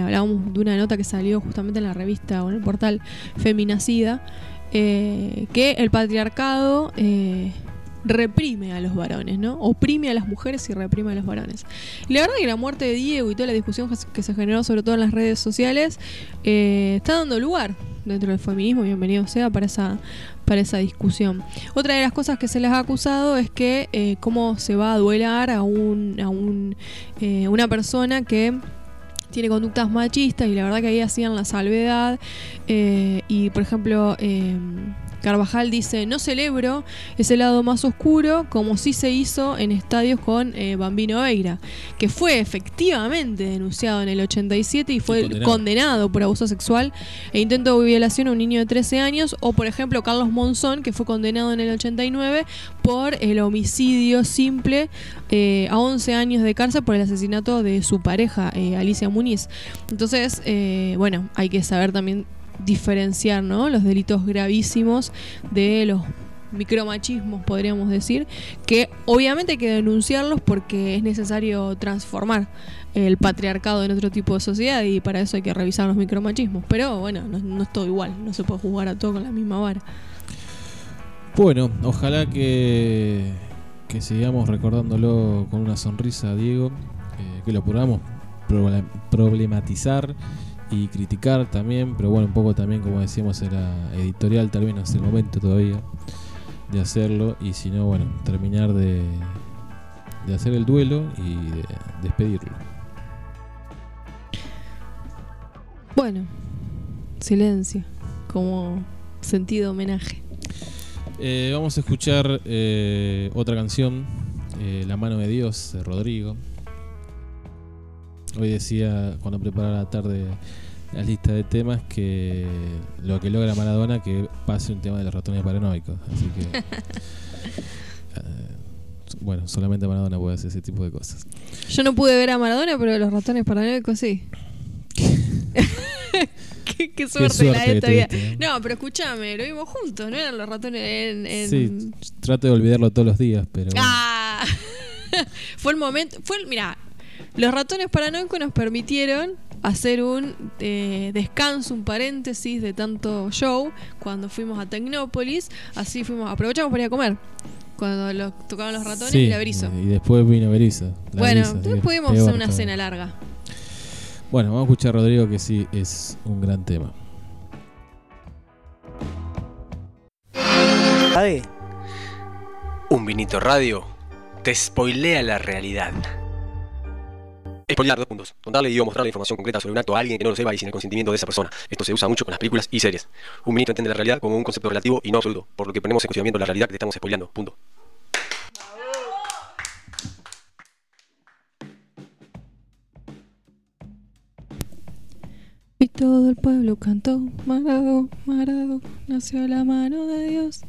hablábamos de una nota que salió justamente en la revista o en el portal Feminacida, eh, que el patriarcado eh, reprime a los varones, ¿no? Oprime a las mujeres y reprime a los varones. La verdad que la muerte de Diego y toda la discusión que se- generó sobre todo en las redes sociales eh, está dando lugar dentro del feminismo, bienvenido sea para esa, para esa discusión. Otra de las cosas que se les ha acusado es que eh, cómo se va a duelar a, un, a un, una persona que tiene conductas machistas y la verdad que ahí hacían la salvedad eh, y por ejemplo eh, Carvajal dice no celebro ese lado más oscuro como sí se hizo en estadios con eh, Bambino Veira que fue efectivamente denunciado en el 87 y fue condenado. condenado por abuso sexual e intento de violación a un niño de 13 años o por ejemplo Carlos Monzón que fue condenado en el 89 por el homicidio simple eh, a 11 años de cárcel por el asesinato de su pareja eh, Alicia Muniz entonces eh, bueno hay que saber también diferenciar ¿no? los delitos gravísimos de los micromachismos, podríamos decir, que obviamente hay que denunciarlos porque es necesario transformar el patriarcado en otro tipo de sociedad y para eso hay que revisar los micromachismos. Pero bueno, no, no es todo igual, no se puede jugar a todo con la misma vara. Bueno, ojalá que, que sigamos recordándolo con una sonrisa, Diego, eh, que lo podamos proble- problematizar y criticar también, pero bueno, un poco también, como decíamos, era editorial, tal vez no es el momento todavía de hacerlo, y si no, bueno, terminar de, de hacer el duelo y de despedirlo. Bueno, silencio, como sentido homenaje. Eh, vamos a escuchar eh, otra canción, eh, La mano de Dios, de Rodrigo. Hoy decía, cuando preparaba la tarde la lista de temas, que lo que logra Maradona que pase un tema de los ratones paranoicos. Así que. eh, bueno, solamente Maradona puede hacer ese tipo de cosas. Yo no pude ver a Maradona, pero los ratones paranoicos sí. qué, qué suerte, la suerte de todavía. tuviste, No, pero escúchame, lo vimos juntos, ¿no? Eran los ratones en. en- Sí, trato de olvidarlo todos los días, pero. bueno. Ah, fue el momento. Fue el, mira, los ratones paranoicos nos permitieron hacer un eh, descanso, un paréntesis de tanto show cuando fuimos a Tecnópolis. Así fuimos, aprovechamos para ir a comer. Cuando lo, tocaban los ratones Sí, y la Berizo. Y después vino Berizo. Bueno, después que pudimos hacer una cena larga. Bueno, vamos a escuchar a Rodrigo que sí es un gran tema. Un vinito radio te spoilea la realidad. Expoliar, dos puntos. Contarle y o mostrar la información concreta sobre un acto a alguien que no lo sepa y sin el consentimiento de esa persona. Esto se usa mucho con las películas y series. Un ministro entiende la realidad como un concepto relativo y no absoluto, por lo que ponemos en cuestionamiento la realidad que te estamos expoliando. Punto. Y todo el pueblo cantó, Marado, Marado, nació la mano de Dios.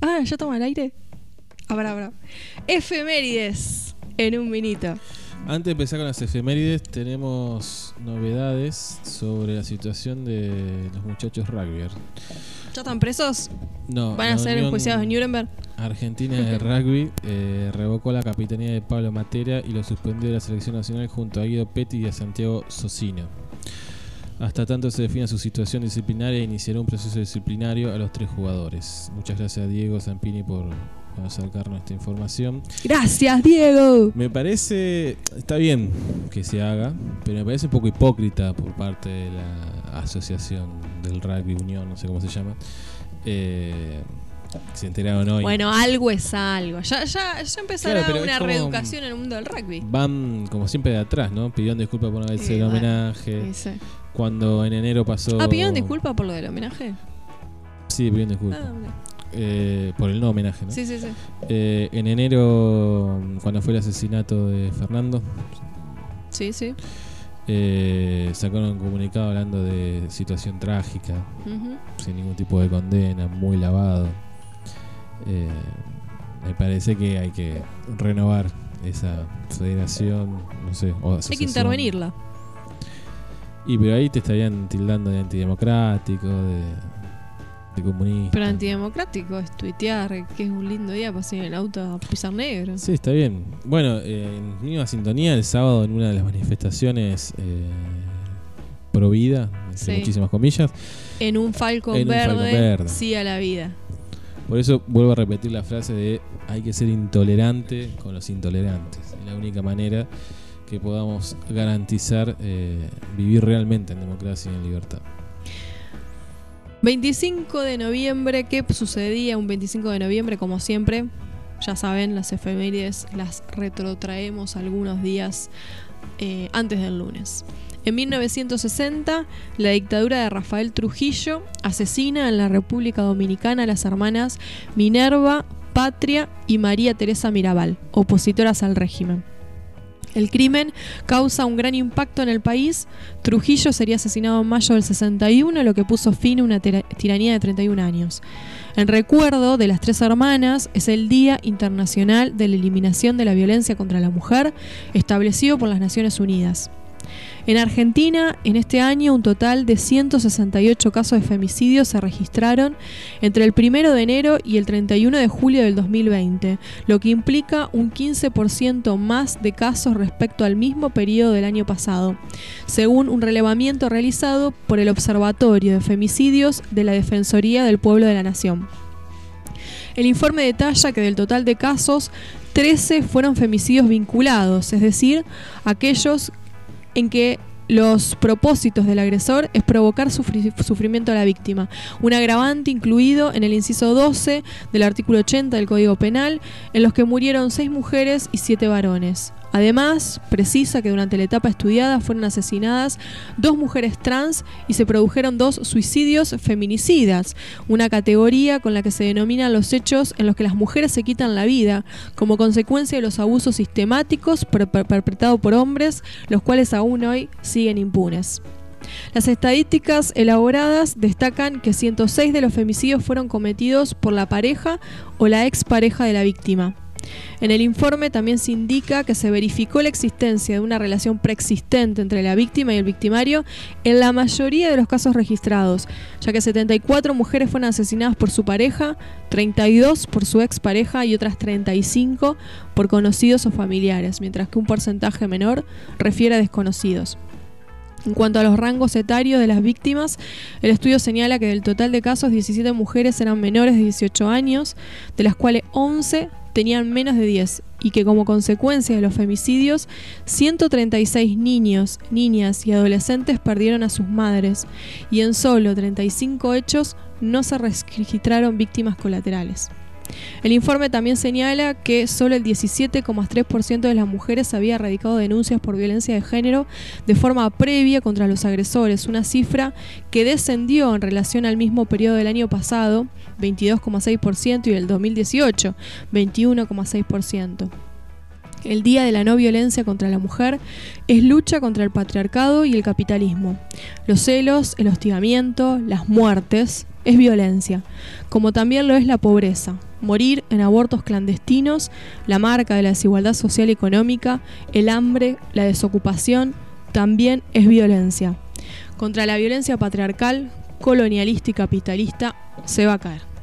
Ah, ya toma el aire. Habrá, habrá. Efemérides en un minuto. Antes de empezar con las efemérides, tenemos novedades sobre la situación de los muchachos rugby. ¿Ya están presos? No. ¿Van a ser enjuiciados en Nuremberg? Argentina de rugby eh, revocó la capitanía de Pablo Matera y lo suspendió de la selección nacional junto a Guido Petti y a Santiago Socino. Hasta tanto se defina su situación disciplinaria, iniciará un proceso disciplinario a los tres jugadores. Muchas gracias a Diego Zampini por acercarnos esta información. Gracias, Diego. Me parece, está bien que se haga, pero me parece un poco hipócrita por parte de la asociación del rugby unión, no sé cómo se llama. Eh, se enteraron hoy. Bueno, algo es algo. Ya, ya, ya empezará Claro, una reeducación en el mundo del rugby. Van como siempre de atrás, ¿no? Pidieron disculpas por no haber hecho Eh, el homenaje. sí, sí. Cuando en enero pasó. Ah, pidieron disculpas por lo del homenaje. Sí, pidieron disculpas. Ah, mira. Eh, por el no homenaje, ¿no? Sí, sí, sí. Eh, en enero, cuando fue el asesinato de Fernando, Sí, sí. eh, sacaron un comunicado hablando de situación trágica, sin ningún tipo de condena, muy lavado. Eh, me parece que hay que renovar esa federación, no sé, o Hay que intervenirla. Y pero ahí te estarían tildando de antidemocrático, de, de comunista. Pero antidemocrático es tuitear que es un lindo día para en el auto a pisar negro. Sí, está bien. Bueno, eh, en misma sintonía, el sábado en una de las manifestaciones eh, pro vida, entre Sí. muchísimas comillas. En un En Falcon verde. sí a la vida. Por eso vuelvo a repetir la frase de hay que ser intolerante con los intolerantes. Es la única manera que podamos garantizar eh, vivir realmente en democracia y en libertad. 25 de noviembre, ¿qué sucedía un 25 de noviembre? Como siempre, ya saben, las efemérides las retrotraemos algunos días eh, antes del lunes. En 1960, la dictadura de Rafael Trujillo asesina en la República Dominicana a las hermanas Minerva, Patria y María Teresa Mirabal, opositoras al régimen. El crimen causa un gran impacto en el país. Trujillo sería asesinado en mayo del 61, lo que puso fin a una tira- tiranía de 31 años. En recuerdo de las tres hermanas es el Día Internacional de la Eliminación de la Violencia contra la Mujer, establecido por las Naciones Unidas. En Argentina, en este año, un total de 168 casos de femicidios se registraron entre el 1 de enero y el 31 de julio del 2020, lo que implica un 15% más de casos respecto al mismo periodo del año pasado, según un relevamiento realizado por el Observatorio de Femicidios de la Defensoría del Pueblo de la Nación. El informe detalla que del total de casos, 13 fueron femicidios vinculados, es decir, aquellos en que los propósitos del agresor es provocar sufri- sufrimiento a la víctima, un agravante incluido en el inciso 12 del artículo 80 del Código Penal, en los que murieron seis mujeres y siete varones. Además, precisa que durante la etapa estudiada fueron asesinadas dos mujeres trans y se produjeron dos suicidios feminicidas, una categoría con la que se denominan los hechos en los que las mujeres se quitan la vida como consecuencia de los abusos sistemáticos per- per- perpetrados por hombres, los cuales aún hoy siguen impunes. Las estadísticas elaboradas destacan que 106 de los femicidios fueron cometidos por la pareja o la expareja de la víctima. En el informe también se indica que se verificó la existencia de una relación preexistente entre la víctima y el victimario en la mayoría de los casos registrados, ya que 74 mujeres fueron asesinadas por su pareja, 32 por su expareja y otras 35 por conocidos o familiares, mientras que un porcentaje menor refiere a desconocidos. En cuanto a los rangos etarios de las víctimas, el estudio señala que del total de casos 17 mujeres eran menores de 18 años, de las cuales 11 tenían menos de 10 y que como consecuencia de los femicidios, 136 niños, niñas y adolescentes perdieron a sus madres y en solo 35 hechos no se registraron víctimas colaterales. El informe también señala que solo el 17,3% de las mujeres había radicado denuncias por violencia de género de forma previa contra los agresores, una cifra que descendió en relación al mismo periodo del año pasado, 22,6%, y el 2018, 21,6%. El Día de la No Violencia contra la Mujer es lucha contra el patriarcado y el capitalismo. Los celos, el hostigamiento, las muertes es violencia, como también lo es la pobreza. Morir en abortos clandestinos, la marca de la desigualdad social y económica, el hambre, la desocupación, también es violencia. Contra la violencia patriarcal, colonialista y capitalista se va a caer.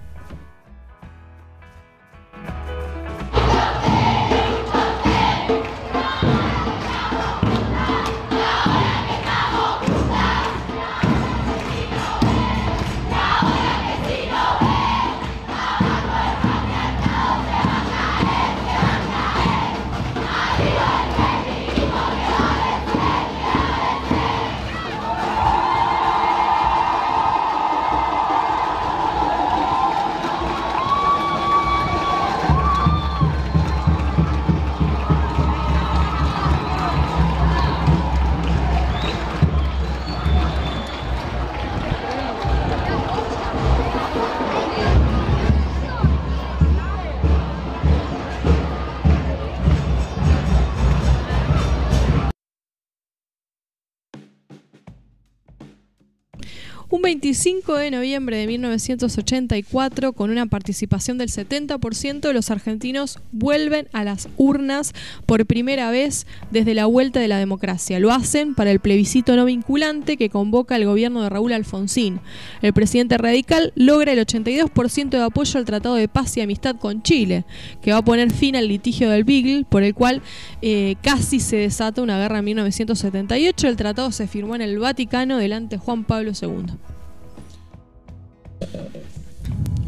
Un 25 de noviembre de 1984, con una participación del 70%, los argentinos vuelven a las urnas por primera vez desde la vuelta de la democracia. Lo hacen para el plebiscito no vinculante que convoca el gobierno de Raúl Alfonsín. El presidente radical logra el 82% de apoyo al Tratado de Paz y Amistad con Chile, que va a poner fin al litigio del Beagle, por el cual eh, casi se desata una guerra en 1978. El tratado se firmó en el Vaticano delante de Juan Pablo II.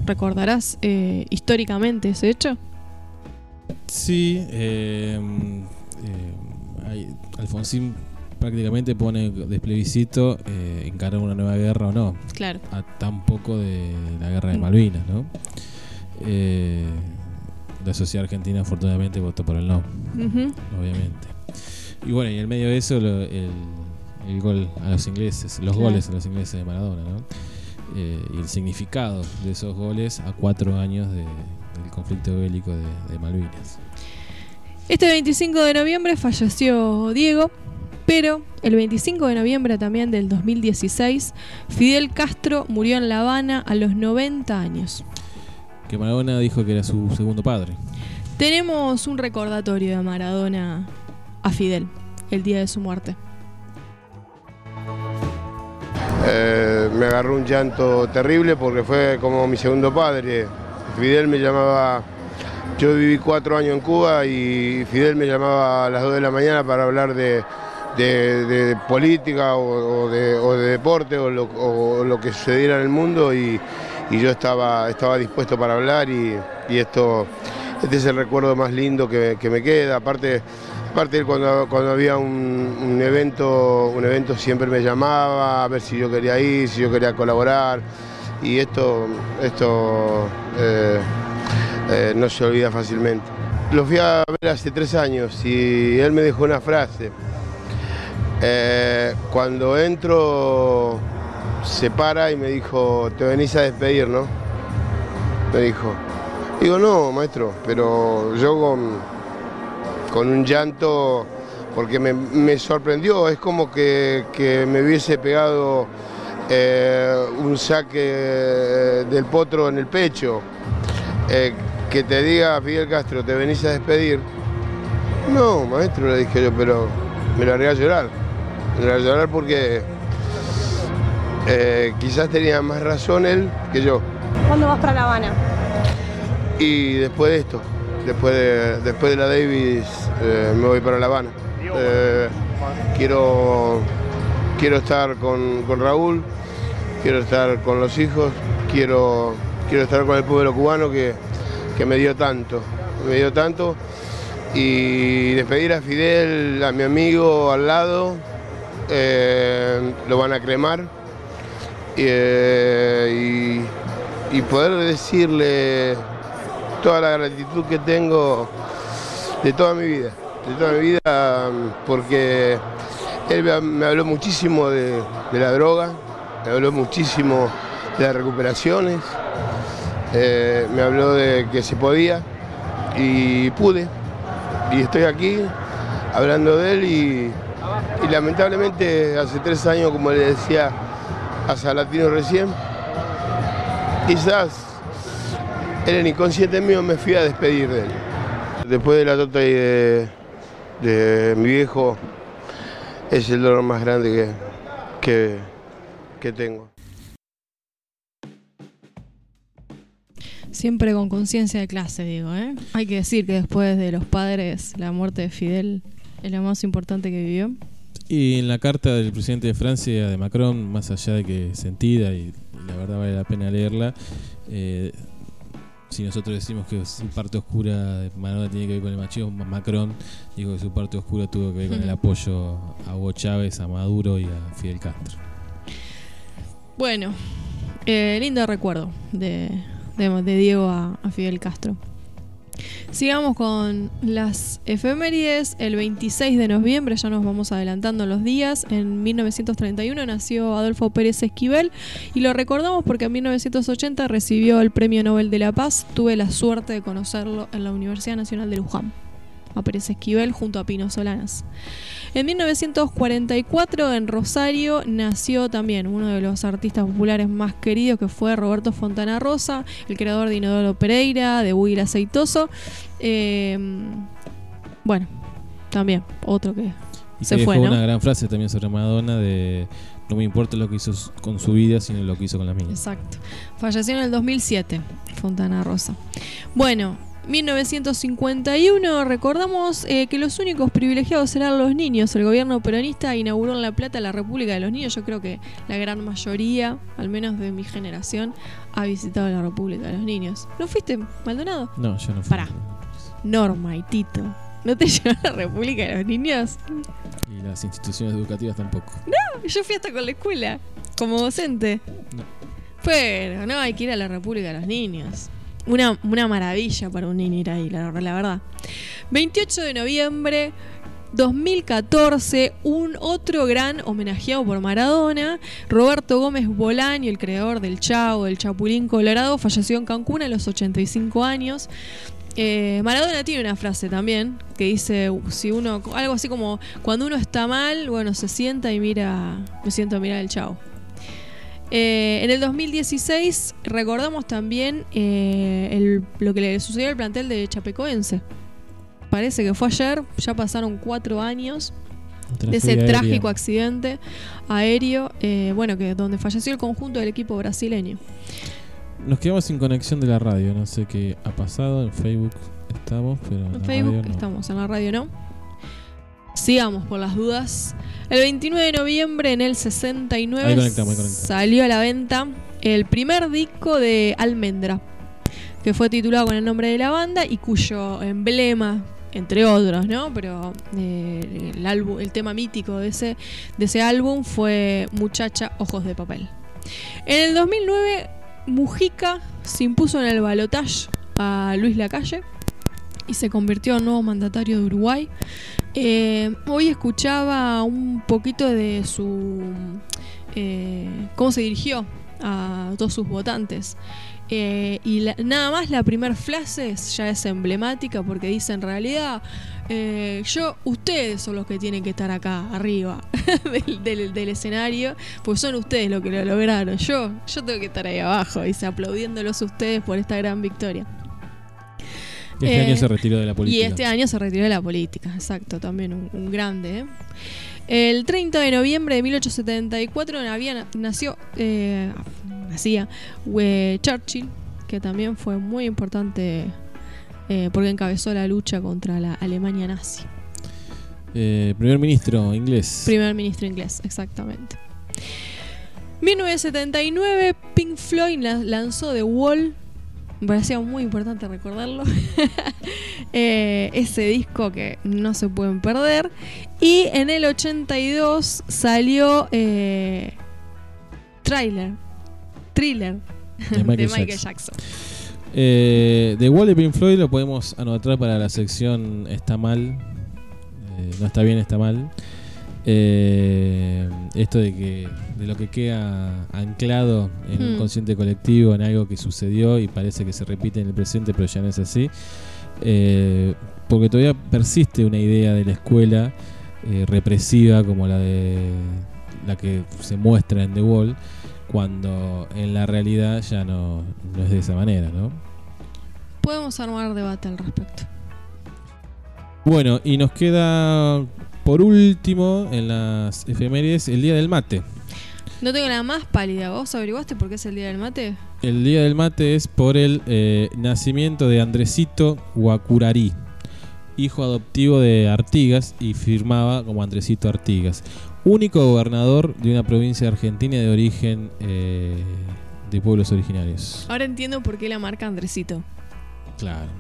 ¿Recordarás eh, históricamente ese hecho? Sí, eh, eh, hay- Alfonsín prácticamente pone de plebiscito eh, encarar una nueva guerra o no. Claro. A tan poco de la guerra de Malvinas, ¿no? Eh, la sociedad argentina afortunadamente votó por el no, obviamente. Y bueno, y en medio de eso lo- el, el gol a los ingleses, los Claro. goles a los ingleses de Maradona, ¿no? Eh, y el significado de esos goles a cuatro años de- del conflicto bélico de, de Malvinas. Este 25 de noviembre falleció Diego, pero el 25 de noviembre también del 2016, Fidel Castro murió en La Habana a los 90 años. Que Maradona dijo que era su segundo padre. Tenemos un recordatorio de Maradona a Fidel el día de su muerte. Eh, me agarró un llanto terrible porque fue como mi segundo padre. Fidel me llamaba, yo viví cuatro años en Cuba y Fidel me llamaba a las 2 de la mañana para hablar de, de- política o, de, deporte o lo, que sucediera en el mundo y, yo estaba, estaba dispuesto para hablar y, y esto, este es el recuerdo más lindo que, que me queda. Aparte, Aparte cuando, cuando había un, un evento, un evento siempre me llamaba a ver si yo quería ir, si yo quería colaborar. Y esto, esto eh, eh, no se olvida fácilmente. Lo fui a ver hace tres años y él me dejó una frase. Eh, cuando entro se para y me dijo, te venís a despedir, ¿no? Me dijo. Digo, no, maestro, pero yo con, con un llanto, porque me, me sorprendió, es como que, que me hubiese pegado eh, un saque eh, del potro en el pecho. Eh, que te diga Fidel Castro, te venís a despedir. No, maestro, le dije yo, pero me largué a llorar. Me largué a llorar porque eh, quizás tenía más razón él que yo. ¿Cuándo vas para La Habana? Y después de esto, después de, después de la Davis, eh, me voy para La Habana. Eh, quiero, quiero estar con, con Raúl, quiero estar con los hijos, quiero, quiero estar con el pueblo cubano que, que me dio tanto, me dio tanto. Y despedir a Fidel, a mi amigo al lado, eh, lo van a cremar. Y, y poder decirle toda la gratitud que tengo de toda mi vida, de toda mi vida, porque él me- habló muchísimo de, la droga, me habló muchísimo de las recuperaciones, eh, me habló de que se podía y pude. Y estoy aquí hablando de él y, y lamentablemente hace tres años, como le decía a Salatino recién, quizás en el inconsciente mío me fui a despedir de él. Después de la tota y de, de mi viejo, es el dolor más grande que, que, que tengo. Siempre con conciencia de clase, digo, ¿eh? Hay que decir que después de los padres, la muerte de Fidel es lo más importante que vivió. Y en la carta del presidente de Francia, de Macron, más allá de que sentida y la verdad vale la pena leerla, eh, si nosotros decimos que su parte oscura de Maradona tiene que ver con el machismo, Macron dijo que su parte oscura tuvo que ver con el apoyo a Hugo Chávez, a Maduro y a Fidel Castro. Bueno, eh, lindo recuerdo de, de- de Diego a, a Fidel Castro. Sigamos con las efemérides. El 26 de noviembre, ya nos vamos adelantando los días, en 1931 nació Adolfo Pérez Esquivel y lo recordamos porque en 1980 recibió el Premio Nobel de la Paz. Tuve la suerte de conocerlo en la Universidad Nacional de Luján, a Pérez Esquivel junto a Pino Solanas. En 1944 en Rosario nació también uno de los artistas populares más queridos que fue Roberto Fontana Rosa, el creador de Inodoro Pereira, de el Aceitoso. Eh, bueno, también otro que Y se que fue, dejó ¿no? una gran frase también sobre Madonna de no me importa lo que hizo con su vida, sino lo que hizo con la mía. Exacto. Falleció en el 2007, Fontana Rosa. Bueno, 1951, recordamos eh, que los únicos privilegiados eran los niños. El gobierno peronista inauguró en La Plata la República de los Niños. Yo creo que la gran mayoría, al menos de mi generación, ha visitado la República de los Niños. ¿No fuiste, Maldonado? No, yo no fui. Pará. Norma y Tito. ¿No te llevó a la República de los Niños? Y las instituciones educativas tampoco. No, yo fui hasta con la escuela, como docente. No. Pero no, hay que ir a la República de los Niños. Una, una maravilla para un niño ir ahí, la, la verdad. 28 de noviembre 2014, un otro gran homenajeado por Maradona, Roberto Gómez Bolaño, el creador del Chavo, del Chapulín Colorado, falleció en Cancún a los 85 años. Eh, Maradona tiene una frase también que dice si uno algo así como cuando uno está mal, bueno, se sienta y mira, me siento a mirar el Chavo. Eh, en el 2016 recordamos también eh, el- lo que le sucedió al plantel de Chapecoense. Parece que fue ayer, ya pasaron cuatro años de ese trágico accidente aéreo, eh, bueno, que donde falleció el conjunto del equipo brasileño. Nos quedamos sin conexión de la radio, no sé qué ha pasado, en Facebook estamos, pero en, En la Facebook radio no. estamos, en la radio no. Sigamos por las dudas. El 29 de noviembre en el 69 Ahí conectamos, ahí conectamos. salió a la venta el primer disco de Almendra, que fue titulado con el nombre de la banda y cuyo emblema, entre otros, ¿no? Pero eh, el, álbum, el tema mítico de ese, de ese álbum fue Muchacha Ojos de Papel. En el 2009, Mujica se impuso en el balotaje a Luis Lacalle y se convirtió en nuevo mandatario de Uruguay. Eh, hoy escuchaba un poquito de su. eh, cómo se dirigió a todos sus votantes. Eh, y la- nada más la primera frase ya es emblemática porque dice en realidad eh, yo ustedes son los que tienen que estar acá arriba del, del- escenario pues son ustedes los que lo lograron yo yo tengo que estar ahí abajo dice aplaudiéndolos ustedes por esta gran victoria Y este Eh, año se retiró de la política. y este año se retiró de la política, exacto, también un, un grande. ¿eh? El 30 de noviembre de 1874 había, nació, eh, nacía eh, Churchill, que también fue muy importante porque encabezó la lucha contra la Alemania nazi. Primer ministro inglés. Primer ministro inglés, exactamente. 1979, Pink Floyd la- lanzó The Wall. Me parecía muy importante recordarlo. Eh, ese disco que no se pueden perder. Y en el 82 salió eh, Trailer. Thriller De de Michael Jackson. Jackson. Eh, de Pink Floyd lo podemos anotar para la sección Está mal. Eh, no está bien, está mal. Eh, esto de que de lo que queda anclado en un Hmm. consciente colectivo, en algo que sucedió y parece que se repite en el presente, pero ya no es así. Eh, porque todavía persiste una idea de la escuela eh, represiva como la de la que se muestra en The Wall, cuando en la realidad ya no, no es de esa manera, ¿no? Podemos armar debate al respecto. Bueno, y nos queda por último en las efemérides el día del mate. No tengo la más pálida. ¿Vos averiguaste por qué es el día del mate? El día del mate es por el eh, nacimiento de Andresito Guacurarí, hijo adoptivo de Artigas y firmaba como Andresito Artigas, único gobernador de una provincia argentina de origen eh, de pueblos originarios. Ahora entiendo por qué la marca Andresito. Claro.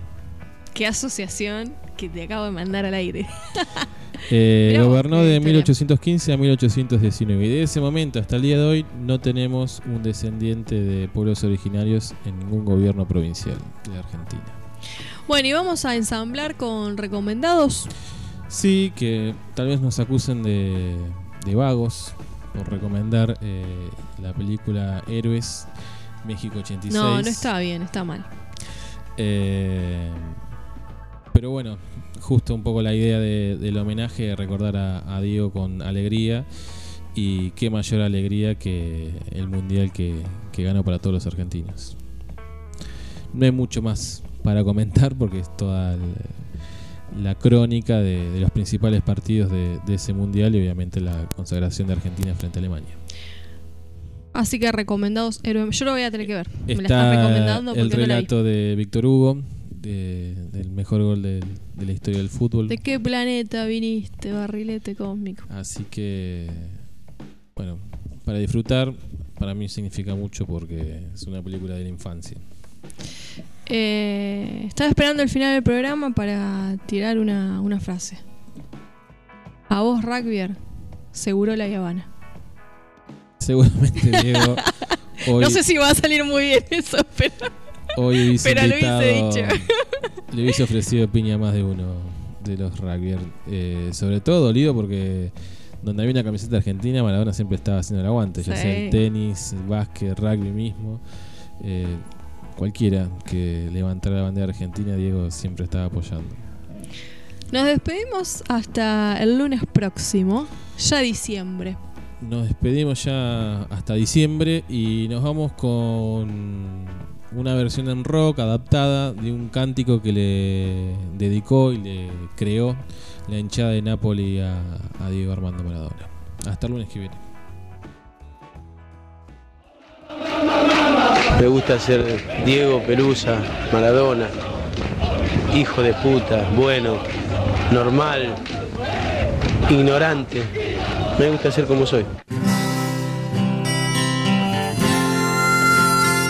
Qué asociación que te acabo de mandar al aire. Eh, gobernó de historia. 1815 a 1819 y de ese momento hasta el día de hoy no tenemos un descendiente de pueblos originarios en ningún gobierno provincial de Argentina. Bueno, y vamos a ensamblar con recomendados. Sí, que tal vez nos acusen de, de vagos por recomendar eh, la película Héroes México 86. No, no está bien, está mal. Eh, pero bueno, justo un poco la idea de- del homenaje, recordar a, a Diego con alegría. Y qué mayor alegría que el mundial que, que ganó para todos los argentinos. No hay mucho más para comentar porque es toda el- la crónica de, de los principales partidos de, de ese mundial y obviamente la consagración de Argentina frente a Alemania. Así que recomendados héroe. Yo lo voy a tener que ver. Me la están Está recomendando el porque no la vi. relato de Víctor Hugo, de- del mejor gol de, de la historia del fútbol. ¿De qué planeta viniste, barrilete cósmico? Así que, bueno, para disfrutar, para mí significa mucho porque es una película de la infancia. Eh, estaba esperando el final del programa para tirar una, una frase. A vos, rugbyer, seguro la Habana. Seguramente Diego hoy, No sé si va a salir muy bien eso, pero. Hoy hubiese pero lo hubiese dicho. le hubiese ofrecido piña a más de uno de los rugby. Eh, sobre todo dolido porque donde había una camiseta argentina, Maradona siempre estaba haciendo el aguante, ya sea el tenis, el básquet, rugby mismo. Eh, cualquiera que levantara la bandera argentina, Diego siempre estaba apoyando. Nos despedimos hasta el lunes próximo, ya diciembre. Nos despedimos ya hasta diciembre y nos vamos con una versión en rock adaptada de un cántico que le dedicó y le creó la hinchada de Napoli a, a Diego Armando Maradona. Hasta el lunes que viene. Me gusta ser Diego Pelusa, Maradona, hijo de puta, bueno, normal, ignorante. Me gusta ser como soy.